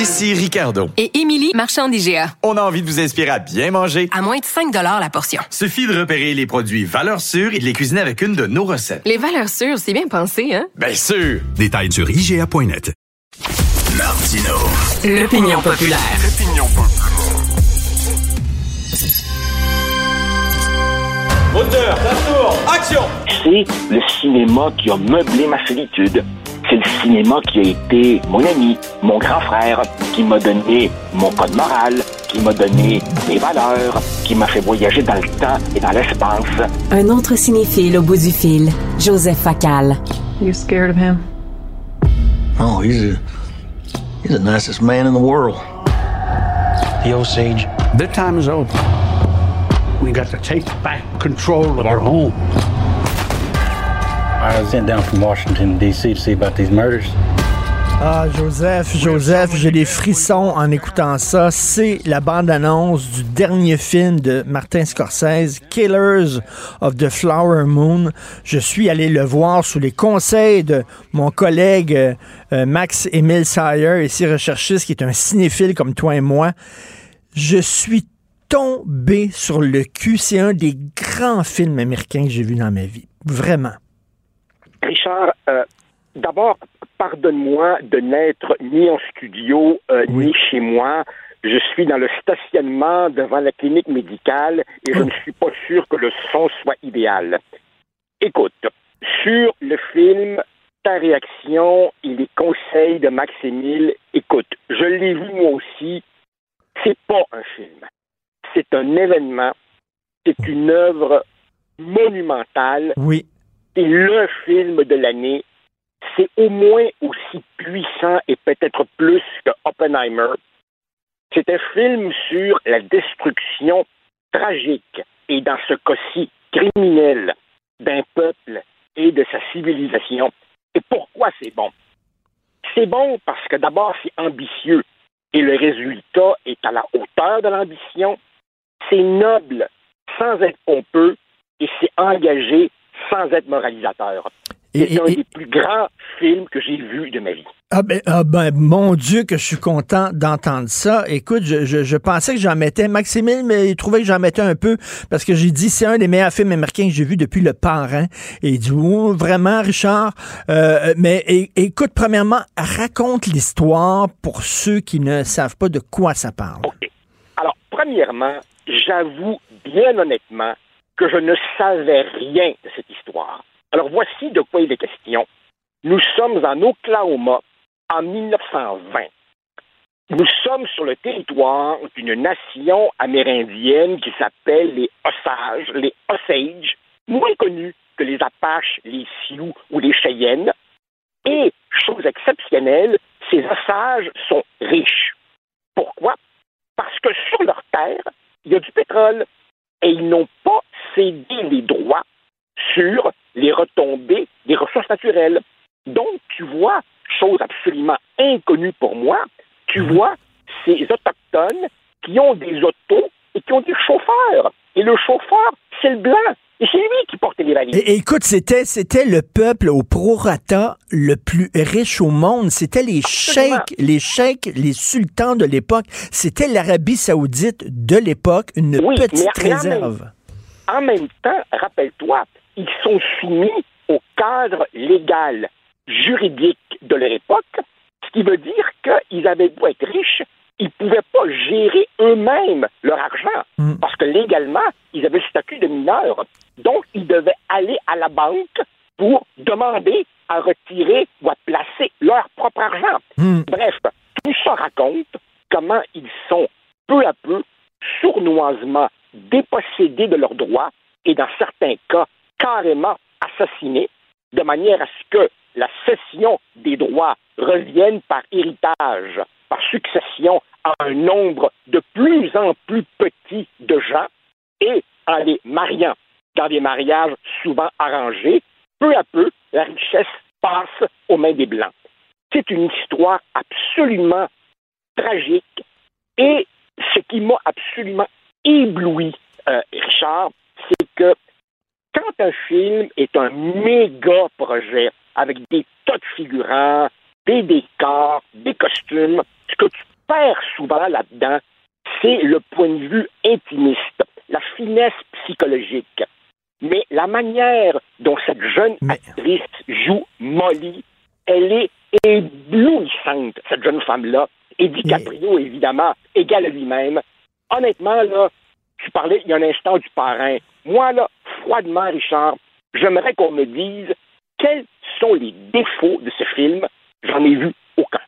Ici Ricardo. Et Émilie, marchand d'IGA. On a envie de vous inspirer à bien manger. À moins de 5 la portion. Suffit de repérer les produits valeurs sûres et de les cuisiner avec une de nos recettes. Les valeurs sûres, c'est bien pensé, hein? Bien sûr! Détails sur IGA.net. Martino. L'opinion populaire. Moteur, ça tourne, action C'est le cinéma qui a meublé ma solitude. C'est le cinéma qui a été mon ami, mon grand frère, qui m'a donné mon code moral, qui m'a donné mes valeurs, qui m'a fait voyager dans le temps et dans l'espace. Un autre cinéphile au bout du fil, Joseph Facal. You scared of him? Oh, he's a he's the nicest man in the world. The Osage. Their time is over. We got to take back control of our home. I was sent down from Washington D.C. to see about these murders. Ah, Joseph, Joseph, j'ai des frissons en écoutant ça. C'est la bande-annonce du dernier film de Martin Scorsese, Killers of the Flower Moon. Je suis allé le voir sous les conseils de mon collègue euh, euh, Max Emile Sayer, ici recherchiste, qui est un cinéphile comme toi et moi. Je suis tombé sur le cul. C'est un des grands films américains que j'ai vu dans ma vie. Vraiment. Richard, euh, d'abord, pardonne-moi de n'être ni en studio euh, ni chez moi. Je suis dans le stationnement devant la clinique médicale et je ne suis pas sûr que le son soit idéal. Écoute, sur le film, ta réaction et les conseils de Max Émile, écoute, je l'ai vu moi aussi, c'est pas un film. C'est un événement, c'est une œuvre monumentale. Oui. C'est le film de l'année. C'est au moins aussi puissant et peut-être plus que Oppenheimer. C'est un film sur la destruction tragique et dans ce cas-ci criminel d'un peuple et de sa civilisation. Et pourquoi c'est bon? C'est bon parce que d'abord c'est ambitieux et le résultat est à la hauteur de l'ambition. C'est noble sans être pompeux et c'est engagé sans être moralisateur. C'est un des plus grands films que j'ai vus de ma vie. Ah ben, ah ben, mon Dieu, que je suis content d'entendre ça. Écoute, je, je, je pensais que j'en mettais. Maximile, mais il trouvait que j'en mettais un peu parce que j'ai dit c'est un des meilleurs films américains que j'ai vu depuis Le Parrain. Et il dit oh, vraiment, Richard. Euh, mais écoute, premièrement, raconte l'histoire pour ceux qui ne savent pas de quoi ça parle. Alors, premièrement, j'avoue bien honnêtement que je ne savais rien de cette histoire. Alors voici de quoi il est question. Nous sommes en Oklahoma en 1920. Nous sommes sur le territoire d'une nation amérindienne qui s'appelle les Osages, les Osage, moins connus que les Apaches, les Sioux ou les Cheyennes. Et, chose exceptionnelle, ces Osages sont riches. Pourquoi? Parce que sur leur terre, il y a du pétrole et ils n'ont pas cédé les droits sur les retombées des ressources naturelles. Donc, tu vois, chose absolument inconnue pour moi, tu vois ces Autochtones qui ont des autos et qui ont des chauffeurs. Et le chauffeur, c'est le blanc. Et c'est lui qui portait les valises. Et, écoute, c'était, c'était le peuple au prorata le plus riche au monde. C'était les cheikhs, les cheikhs, les sultans de l'époque. C'était l'Arabie saoudite de l'époque, une petite réserve. En même temps, rappelle-toi, ils sont soumis au cadre légal, juridique de leur époque, ce qui veut dire qu'ils avaient beau être riches, ils ne pouvaient pas gérer eux-mêmes leur argent, parce que légalement, ils avaient le statut de mineurs. Donc, ils devaient aller à la banque pour demander à retirer ou à placer leur propre argent. Bref, tout ça raconte comment ils sont peu à peu, sournoisement dépossédés de leurs droits et dans certains cas carrément assassinés, de manière à ce que la cession des droits revienne par héritage, par succession à un nombre de plus en plus petit de gens et en les mariant dans des mariages souvent arrangés, peu à peu, la richesse passe aux mains des Blancs. C'est une histoire absolument tragique et ce qui m'a absolument ébloui, euh, Richard, c'est que quand un film est un méga projet avec des tas de figurants, des décors, des costumes, ce que tu perds souvent là-dedans, c'est le point de vue intimiste, la finesse psychologique. Mais la manière dont cette jeune actrice joue Molly, elle est éblouissante, cette jeune femme-là. Et DiCaprio, évidemment, égal à lui-même. Honnêtement, là, tu parlais il y a un instant du parrain. Moi, là, froidement, Richard, j'aimerais qu'on me dise quels sont les défauts de ce film. J'en ai vu aucun.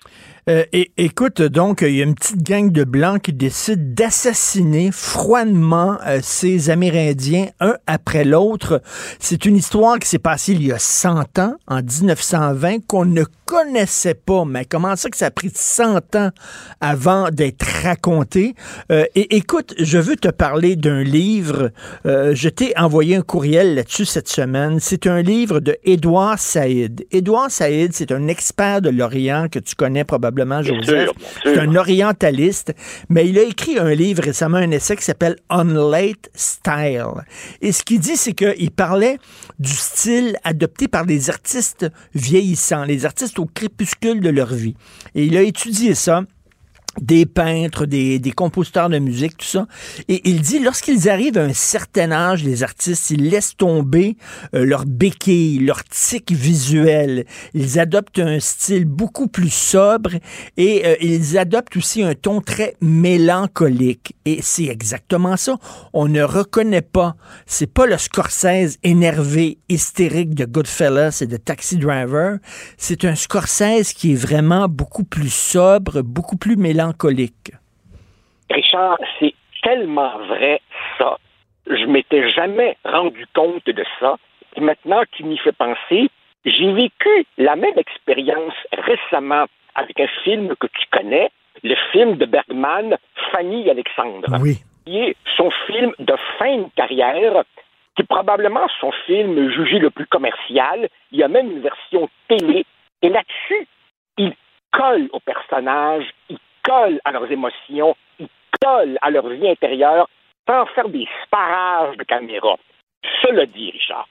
Euh, écoute, donc, il y a une petite gang de Blancs qui décide d'assassiner froidement euh, ces Amérindiens, un après l'autre. C'est une histoire qui s'est passée il y a 100 ans, en 1920, qu'on ne connaissait pas. Mais comment ça que ça a pris 100 ans avant d'être raconté? Euh, et écoute, je veux te parler d'un livre. Euh, je t'ai envoyé un courriel là-dessus cette semaine. C'est un livre de Édouard Saïd. Édouard Saïd, c'est un expert de l'Orient que tu connais probablement, Bien Joseph. C'est un orientaliste, mais il a écrit un livre récemment, un essai qui s'appelle On Late Style. Et ce qu'il dit, c'est qu'il parlait du style adopté par les artistes vieillissants, les artistes au crépuscule de leur vie. Et il a étudié ça des peintres, des, des compositeurs de musique, tout ça. Et il dit, lorsqu'ils arrivent à un certain âge, les artistes, ils laissent tomber euh, leur béquille, leur tic visuel. Ils adoptent un style beaucoup plus sobre et euh, ils adoptent aussi un ton très mélancolique. Et c'est exactement ça. On ne reconnaît pas. C'est pas le Scorsese énervé, hystérique de Goodfellas et de Taxi Driver. C'est un Scorsese qui est vraiment beaucoup plus sobre, beaucoup plus mélancolique. Richard, c'est tellement vrai ça. Je m'étais jamais rendu compte de ça. Et maintenant, tu m'y fais penser. J'ai vécu la même expérience récemment avec un film que tu connais, le film de Bergman, Fanny Alexandre. Oui. Qui est son film de fin de carrière, qui est probablement son film jugé le plus commercial. Il y a même une version télé. Et là-dessus, il colle aux personnages, il colle à leurs émotions, il colle à leur vie intérieure sans faire des sparages de caméra. Cela dit, Richard,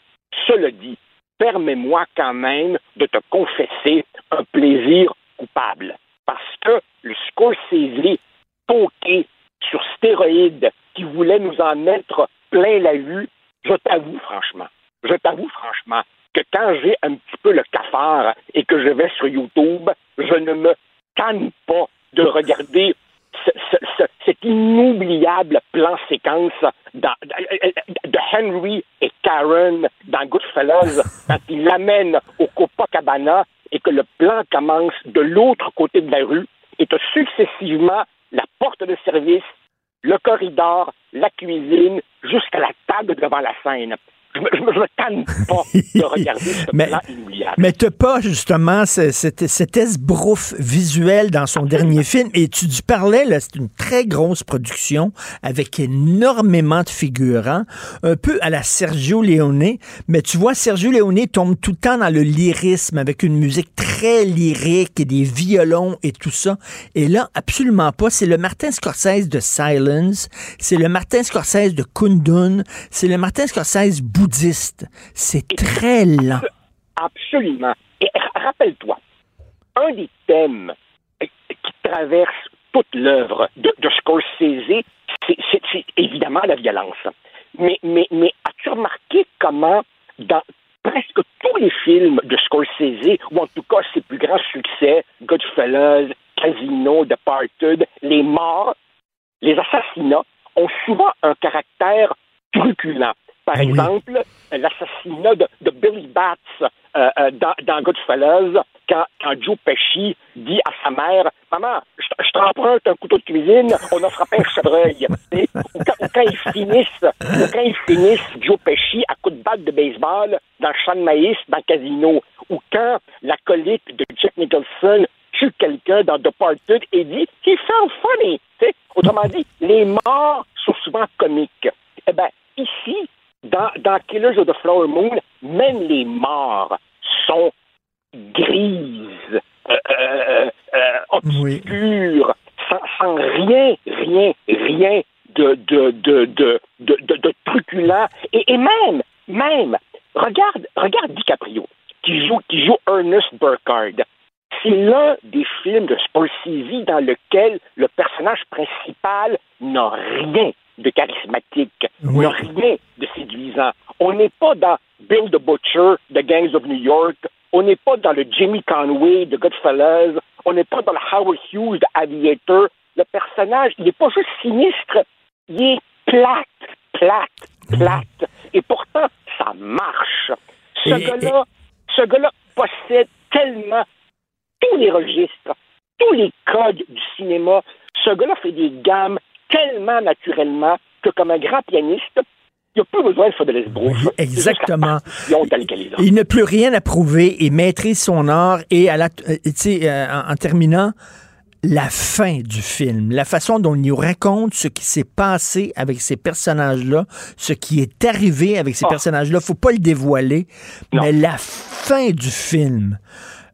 cela dit, permets-moi quand même de te confesser un plaisir coupable. Parce que le Scorsese poké sur stéroïdes qui voulait nous en mettre plein la vue, je t'avoue franchement, je t'avoue franchement que quand j'ai un petit peu le cafard et que je vais sur YouTube, je ne me canne pas de regarder ce- ce- ce- cet inoubliable plan séquence dans- de Henry et Karen dans Goodfellas quand il l'amène au Copacabana et que le plan commence de l'autre côté de la rue et que successivement la porte de service, le corridor, la cuisine, jusqu'à la table devant la scène. Je me, je me, je me tanne pas de regarder ce Mais- plan inoubliable. Mais t'as pas justement ce- cette, cet esbrouf visuel dans son dernier film? Et tu, tu parlais, là, c'est une très grosse production avec énormément de figurants, un peu à la Sergio Leone. Mais tu vois, Sergio Leone tombe tout le temps dans le lyrisme avec une musique très lyrique et des violons et tout ça. Et là, absolument pas. C'est le Martin Scorsese de Silence. C'est le Martin Scorsese de Kundun. C'est le Martin Scorsese C'est très lent. Absolument. Et rappelle-toi, un des thèmes euh, qui traverse toute l'œuvre de, de Scorsese, c'est, évidemment la violence. Mais, mais, mais as-tu remarqué comment, dans presque tous les films de Scorsese, ou en tout cas ses plus grands succès, Goodfellas, Casino, Departed, les morts, les assassinats, ont souvent un caractère truculent? Par exemple, l'assassinat de, de Billy Batts euh, euh, dans, dans Goodfellas, quand, quand Joe Pesci dit à sa mère Maman, je, t'emprunte un couteau de cuisine, on a frappé un chevreuil. Ou, quand, ou quand ils finissent, ou quand ils finissent Joe Pesci à coups de batte de baseball dans le champ de maïs dans le casino, ou quand l'acolyte de Jack Nicholson tue quelqu'un dans Departed et dit He felt funny. Autrement dit, les morts sont souvent comiques. Dans, dans Killers of the Flower Moon, même les morts sont grises, euh, euh, euh, obscures, sans, sans rien, rien, rien de, de, de, de, de, de, de truculent. Et, et même, même, regarde, regarde DiCaprio, qui joue, qui joue Ernest Burkhardt. C'est l'un des films de Scorsese dans lequel le personnage principal n'a rien de charismatique, n'a rien de séduisant. On n'est pas dans Bill the Butcher de Gangs of New York, on n'est pas dans le Jimmy Conway de Goodfellas, on n'est pas dans le Howard Hughes de Aviator. Le personnage, il n'est pas juste sinistre, il est plate, plate, plate. Et pourtant, ça marche. Ce gars-là, ce gars-là possède tellement tous les registres, tous les codes du cinéma. Ce gars-là fait des gammes tellement naturellement que comme un grand pianiste, il n'a plus besoin de faire de l'esbrouf. Exactement. Il n'a plus rien à prouver et maîtrise son art. Et à la, euh, euh, en, en terminant, la fin du film, la façon dont il nous raconte ce qui s'est passé avec ces personnages-là, ce qui est arrivé avec ces personnages-là, faut pas le dévoiler, mais la fin du film.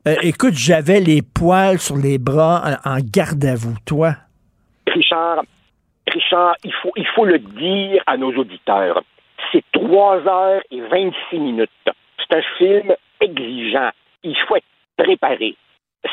Euh, écoute, j'avais les poils sur les bras en, en garde à vous, toi? Richard, Richard, il faut, il faut le dire à nos auditeurs. C'est 3 heures et 26 minutes. C'est un film exigeant. Il faut être préparé.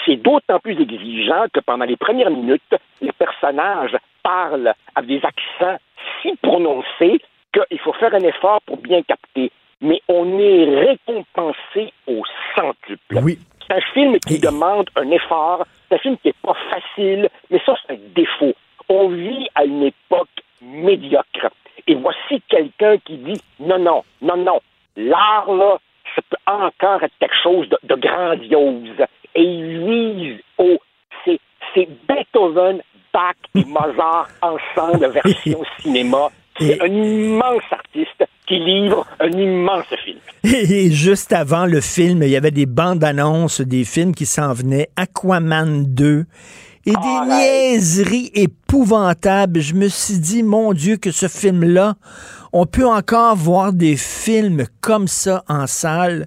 C'est d'autant plus exigeant que pendant les premières minutes, les personnages parlent avec des accents si prononcés qu'il faut faire un effort pour bien capter. Mais on est récompensé au centuple. Oui. C'est un film qui demande un effort. C'est un film qui n'est pas facile, mais ça, c'est un défaut. On vit à une époque médiocre. Et voici quelqu'un qui dit non, non, non, non. L'art, là, ça peut encore être quelque chose de, de grandiose. Et il vise au. C'est, c'est Beethoven, Bach et Mozart ensemble, version cinéma. C'est un immense artiste qui livre un immense film. Et juste avant le film, il y avait des bandes annonces des films qui s'en venaient. Aquaman 2 et des niaiseries épouvantables. Je me suis dit, mon Dieu, que ce film-là, on peut encore voir des films comme ça en salle.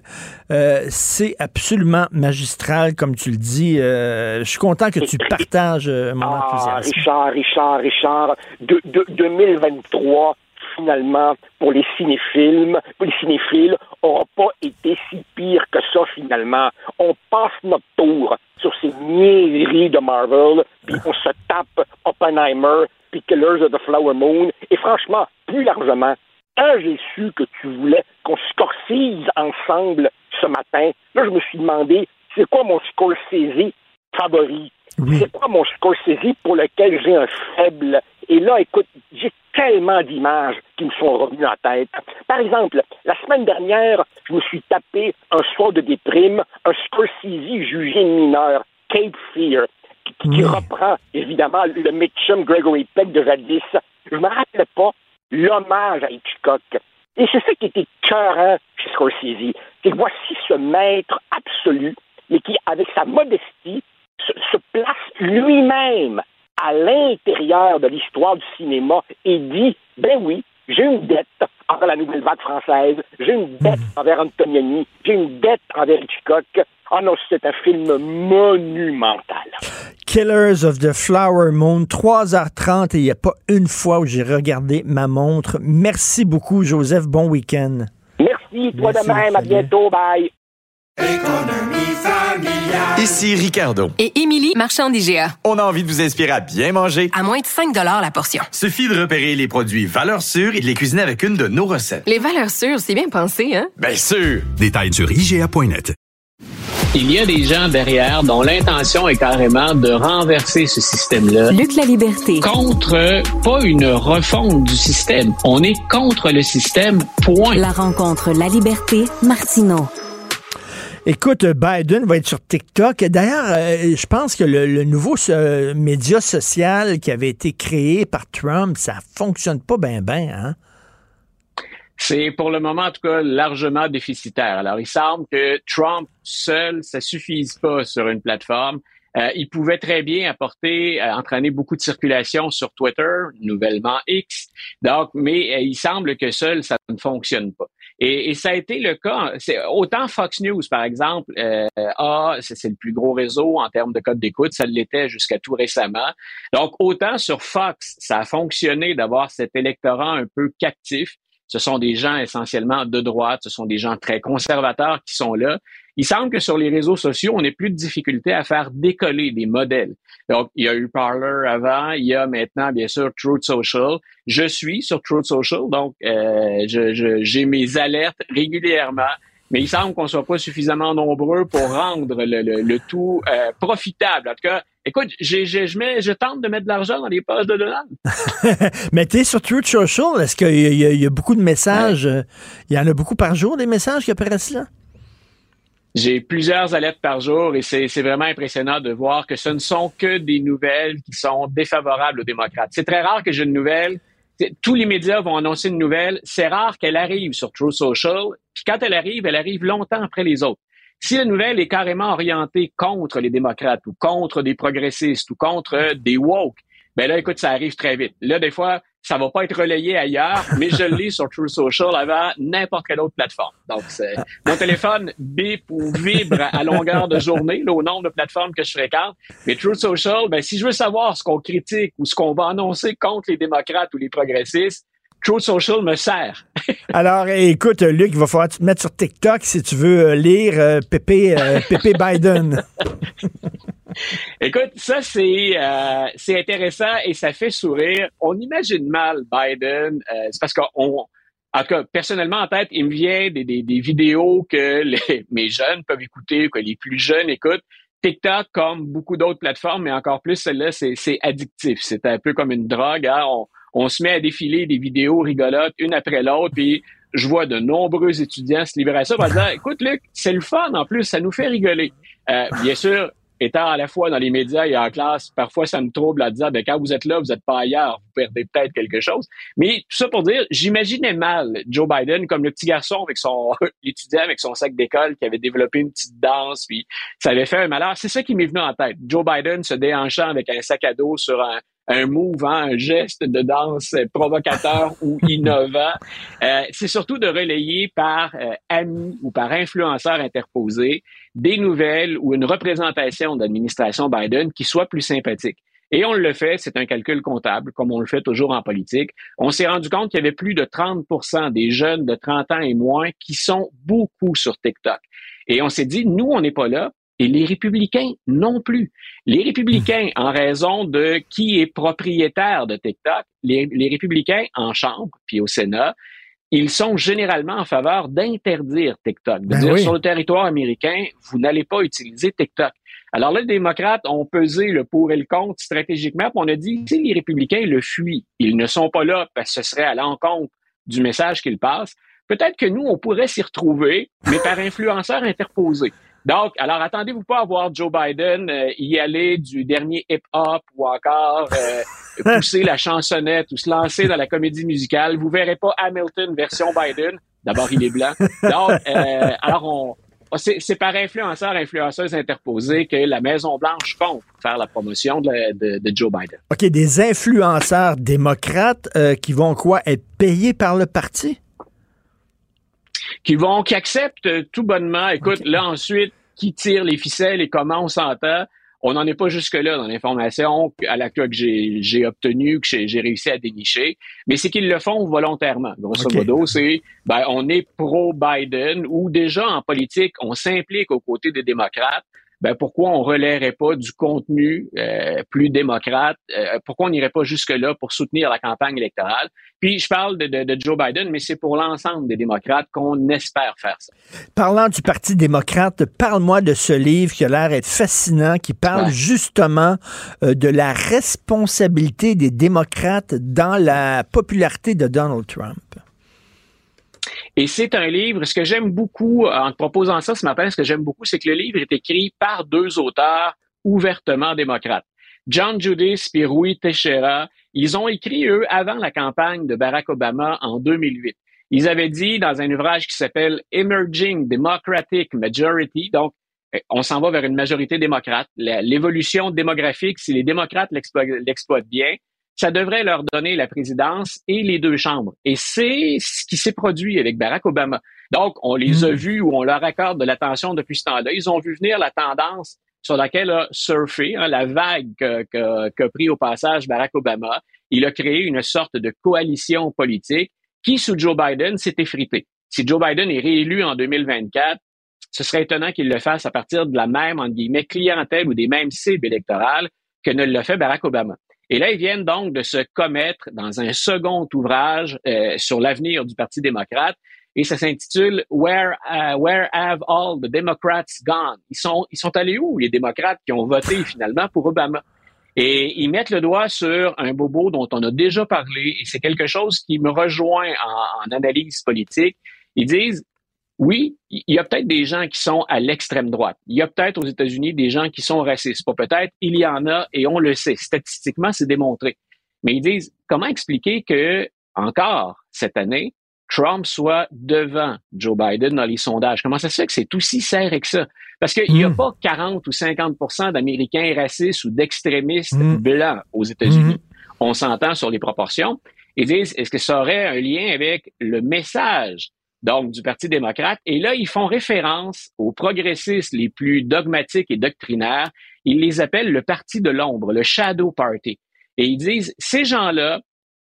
Euh, c'est absolument magistral, comme tu le dis. Euh, je suis content que tu partages euh, mon Ah, enthousiasme. Richard, Richard, Richard, de, de- 2023, finalement, pour les cinéphiles, pour les cinéphiles, aura pas été si pire que ça, finalement. On passe notre tour sur ces niaiseries de Marvel, puis on se tape Oppenheimer, puis Killers of the Flower Moon, et franchement, plus largement, quand j'ai su que tu voulais qu'on scorsise ensemble ce matin, là, je me suis demandé, c'est quoi mon Scorsese favori? C'est pas mon Scorsese pour lequel j'ai un faible? Et là, écoute, j'ai tellement d'images qui me sont revenues en tête. Par exemple, la semaine dernière, je me suis tapé un soir de déprime, un Scorsese jugé mineur, Cape Fear, qui, reprend évidemment le Mitchum Gregory Peck de jadis. Je me rappelais pas l'hommage à Hitchcock. Et c'est ça qui était cœurant chez Scorsese. C'est voici ce maître absolu, mais qui, avec sa modestie, se, se place lui-même à l'intérieur de l'histoire du cinéma et dit, ben oui, j'ai une dette envers la nouvelle vague française, j'ai une dette envers Antonioni, j'ai une dette envers Hitchcock. Ah non, c'est un film monumental. Killers of the Flower Moon, 3h30 et il n'y a pas une fois où j'ai regardé ma montre. Merci beaucoup, Joseph. Bon week-end. Merci, toi Merci, de même. À bientôt. Bye. Ici Ricardo. Et Émilie, marchand d'IGA. On a envie de vous inspirer à bien manger. À moins de 5 la portion. Suffit de repérer les produits valeurs sûres et de les cuisiner avec une de nos recettes. Les valeurs sûres, c'est bien pensé, hein? Bien sûr! Détails sur IGA.net. Il y a des gens derrière dont l'intention est carrément de renverser ce système-là. Luc la liberté. Contre, pas une refonte du système. On est contre le système, point. La rencontre La Liberté, Martineau. Écoute, Biden va être sur TikTok. D'ailleurs, euh, je pense que le, nouveau média social qui avait été créé par Trump, ça fonctionne pas bien, bien, hein? C'est pour le moment, en tout cas, largement déficitaire. Alors, il semble que Trump seul, ça suffise pas sur une plateforme. Euh, il pouvait très bien apporter, euh, entraîner beaucoup de circulation sur Twitter, nouvellement X. Donc, mais il semble que seul, ça ne fonctionne pas. Et, et ça a été le cas. C'est autant Fox News, par exemple, euh, a, c'est c'est le plus gros réseau en termes de code d'écoute. Ça l'était jusqu'à tout récemment. Donc, autant sur Fox, ça a fonctionné d'avoir cet électorat un peu captif. Ce sont des gens essentiellement de droite, ce sont des gens très conservateurs qui sont là. Il semble que sur les réseaux sociaux, on n'ait plus de difficulté à faire décoller des modèles. Donc, il y a eu Parler avant, il y a maintenant, bien sûr, Truth Social. Je suis sur Truth Social, donc euh, je- je- j'ai mes alertes régulièrement. Mais il semble qu'on soit pas suffisamment nombreux pour rendre le, le- le tout euh, profitable. En tout cas, écoute, j'ai- je, mets, je tente de mettre de l'argent dans les poches de Donald. Mais tu es sur Truth Social, est-ce qu'il a- y a beaucoup de messages? euh, Il y en a beaucoup par jour, des messages qui apparaissent là? J'ai plusieurs alertes par jour et c'est vraiment impressionnant de voir que ce ne sont que des nouvelles qui sont défavorables aux démocrates. C'est très rare que j'ai une nouvelle. Tous les médias vont annoncer une nouvelle. C'est rare qu'elle arrive sur True Social. Puis quand elle arrive, elle arrive longtemps après les autres. Si la nouvelle est carrément orientée contre les démocrates ou contre des progressistes ou contre des woke, ben là, écoute, ça arrive très vite. Là, des fois, ça va pas être relayé ailleurs, mais je le lis sur True Social avant n'importe quelle autre plateforme. Donc, mon téléphone bip ou vibre à longueur de journée, là, au nombre de plateformes que je fréquente. Mais True Social, ben, si je veux savoir ce qu'on critique ou ce qu'on va annoncer contre les démocrates ou les progressistes, True Social me sert. Alors, écoute, Luc, il va falloir te mettre sur TikTok si tu veux euh, lire euh, Pépé, euh, Pépé Biden. Écoute, ça c'est euh, c'est intéressant et ça fait sourire. On imagine mal Biden. euh, c'est parce qu'on, en tout cas, personnellement en tête, il me vient des, des, vidéos que mes jeunes peuvent écouter, que les plus jeunes écoutent. TikTok, comme beaucoup d'autres plateformes, mais encore plus celle-là, c'est c'est addictif. C'est un peu comme une drogue. hein. On, on se met à défiler des vidéos rigolotes une après l'autre, puis je vois de nombreux étudiants se libérer à ça en disant, écoute Luc, c'est le fun en plus, ça nous fait rigoler. Euh, bien sûr, étant à la fois dans les médias et en classe, parfois ça me trouble à dire, ben, quand vous êtes là, vous n'êtes pas ailleurs, vous perdez peut-être quelque chose. Mais tout ça pour dire, j'imaginais mal Joe Biden comme le petit garçon avec son, l'étudiant avec son sac d'école qui avait développé une petite danse, puis ça avait fait un malheur. C'est ça qui m'est venu en tête. Joe Biden se déhanchant avec un sac à dos sur un, un move, hein, un geste de danse provocateur ou innovant. Euh, c'est surtout de relayer par euh, amis ou par influenceurs interposés des nouvelles ou une représentation d'administration Biden qui soit plus sympathique. Et on le fait, c'est un calcul comptable, comme on le fait toujours en politique. On s'est rendu compte qu'il y avait plus de 30 des jeunes de 30 ans et moins qui sont beaucoup sur TikTok. Et on s'est dit, nous, on n'est pas là, et les républicains non plus. Les républicains, en raison de qui est propriétaire de TikTok, les, les républicains en Chambre, puis au Sénat, ils sont généralement en faveur d'interdire TikTok, de Ben dire oui. sur le territoire américain, vous n'allez pas utiliser TikTok. Alors là, les démocrates ont pesé le pour et le contre stratégiquement, puis on a dit, si les républicains le fuient, ils ne sont pas là parce que ce serait à l'encontre du message qu'ils passent, peut-être que nous, on pourrait s'y retrouver, mais par influenceurs interposés. Donc, alors attendez-vous pas à voir Joe Biden euh, y aller du dernier hip-hop ou encore euh, pousser la chansonnette ou se lancer dans la comédie musicale. Vous verrez pas Hamilton version Biden. D'abord, il est blanc. Donc, euh, alors on c'est par influenceurs, influenceuses interposés que la Maison-Blanche compte faire la promotion de, la- de- de Joe Biden. OK, des influenceurs démocrates euh, qui vont quoi? Être payés par le parti? Qui vont, qui acceptent euh, tout bonnement. Écoute, là ensuite, qui tire les ficelles et comment on s'entend. On n'en est pas jusque-là dans l'information à la que j'ai j'ai obtenue, que j'ai réussi à dénicher, mais c'est qu'ils le font volontairement. Grosso modo, c'est ben, on est pro-Biden ou déjà en politique, on s'implique aux côtés des démocrates. Ben, pourquoi on relèverait pas du contenu euh, plus démocrate? Euh, pourquoi on n'irait pas jusque-là pour soutenir la campagne électorale? Puis je parle de, de- de Joe Biden, mais c'est pour l'ensemble des démocrates qu'on espère faire ça. Parlant du Parti démocrate, parle-moi de ce livre qui a l'air d'être fascinant, qui parle Ouais. justement euh, de la responsabilité des démocrates dans la popularité de Donald Trump. Et c'est un livre, ce que j'aime beaucoup en te proposant ça ce matin, ce que j'aime beaucoup, c'est que le livre est écrit par deux auteurs ouvertement démocrates. John Judis et Rui Teixeira, ils ont écrit, eux, avant la campagne de Barack Obama en 2008. Ils avaient dit dans un ouvrage qui s'appelle Emerging Democratic Majority, donc euh, on s'en va vers une majorité démocrate. L'évolution démographique, si les démocrates l'explo- l'exploitent bien, ça devrait leur donner la présidence et les deux chambres. Et c'est ce qui s'est produit avec Barack Obama. Donc, on les a vus ou on leur accorde de l'attention depuis ce temps-là. Ils ont vu venir la tendance sur laquelle a surfé, hein, la vague que- que- qu'a pris au passage Barack Obama. Il a créé une sorte de coalition politique qui, sous Joe Biden, s'est effritée. Si Joe Biden est réélu en 2024, ce serait étonnant qu'il le fasse à partir de la même, entre guillemets, clientèle ou des mêmes cibles électorales que ne l'a fait Barack Obama. Et là, ils viennent donc de se commettre dans un second ouvrage euh, sur l'avenir du Parti démocrate et ça s'intitule Where, uh, Where Have All the Democrats Gone? Ils sont, ils sont allés où, les démocrates qui ont voté finalement pour Obama? Et ils mettent le doigt sur un bobo dont on a déjà parlé et c'est quelque chose qui me rejoint en, en analyse politique. Ils disent, oui, il y a peut-être des gens qui sont à l'extrême droite. Il y a peut-être aux États-Unis des gens qui sont racistes. Pas peut-être, il y en a et on le sait. Statistiquement, c'est démontré. Mais ils disent, comment expliquer que, encore cette année, Trump soit devant Joe Biden dans les sondages? Comment ça se fait que c'est aussi serré que ça? Parce qu'il n'y a Mm. pas 40 ou 50% d'Américains racistes ou d'extrémistes Mm. blancs aux États-Unis. On s'entend sur les proportions. Ils disent, est-ce que ça aurait un lien avec le message donc du Parti démocrate. Et là, ils font référence aux progressistes les plus dogmatiques et doctrinaires. Ils les appellent le Parti de l'ombre, le Shadow Party. Et ils disent, ces gens-là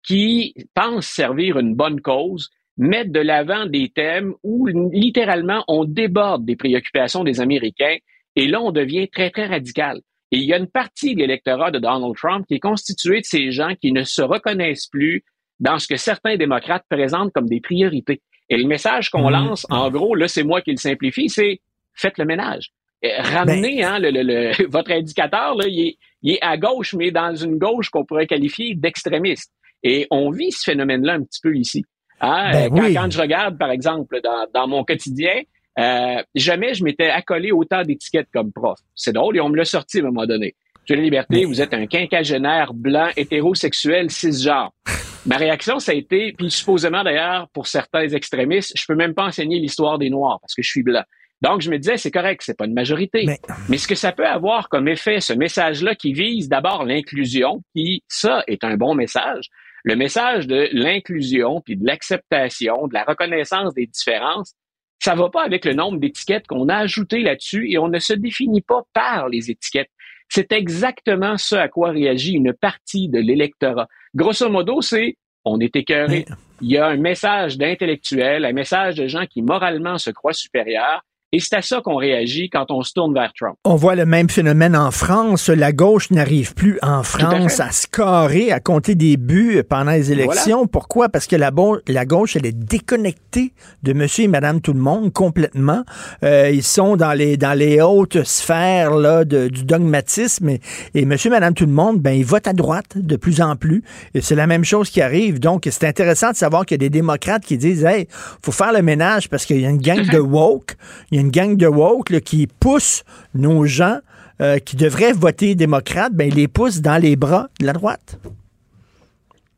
qui pensent servir une bonne cause mettent de l'avant des thèmes où littéralement on déborde des préoccupations des Américains et là on devient très très radical. Et il y a une partie de l'électorat de Donald Trump qui est constituée de ces gens qui ne se reconnaissent plus dans ce que certains démocrates présentent comme des priorités. Et le message qu'on Mhm. lance, en gros, là, c'est moi qui le simplifie, c'est faites le ménage. Ramenez hein, le, le- le- votre indicateur, là, il, est, il est à gauche, mais dans une gauche qu'on pourrait qualifier d'extrémiste. Et on vit ce phénomène-là un petit peu ici. Hein, Ben quand, oui. quand je regarde, par exemple, dans, dans mon quotidien, euh, jamais je m'étais accolé autant d'étiquettes comme prof. C'est drôle, et on me l'a sorti à un moment donné. La liberté, vous êtes un quinquagénaire blanc, hétérosexuel, cisgenre. Ma réaction, ça a été, puis supposément d'ailleurs, pour certains extrémistes, je peux même pas enseigner l'histoire des Noirs parce que je suis blanc. Donc, je me disais, c'est correct, c'est pas une majorité. Mais... ce que ça peut avoir comme effet, ce message-là qui vise d'abord l'inclusion, qui, ça, est un bon message. Le message de l'inclusion, puis de l'acceptation, de la reconnaissance des différences, ça va pas avec le nombre d'étiquettes qu'on a ajoutées là-dessus et on ne se définit pas par les étiquettes. C'est exactement ce à quoi réagit une partie de l'électorat. Grosso modo, c'est on est écœuré. Il y a un message d'intellectuels, un message de gens qui moralement se croient supérieurs Et c'est à ça qu'on réagit quand on se tourne vers Trump. On voit le même phénomène en France. La gauche n'arrive plus en France à, scorer, à compter des buts pendant les élections. Pourquoi? Parce que la, la, gauche, elle est déconnectée de monsieur et madame tout le monde complètement. Euh, ils sont dans les, dans les hautes sphères là, de, du dogmatisme et, et monsieur et madame tout le monde, ben, ils votent à droite de plus en plus. Et c'est la même chose qui arrive. Donc, c'est intéressant de savoir qu'il y a des démocrates qui disent, hey, faut faire le ménage parce qu'il y a une gang de woke. Il y a une gang de woke qui pousse nos gens euh, qui devraient voter démocrate, ben, ils les poussent dans les bras de la droite.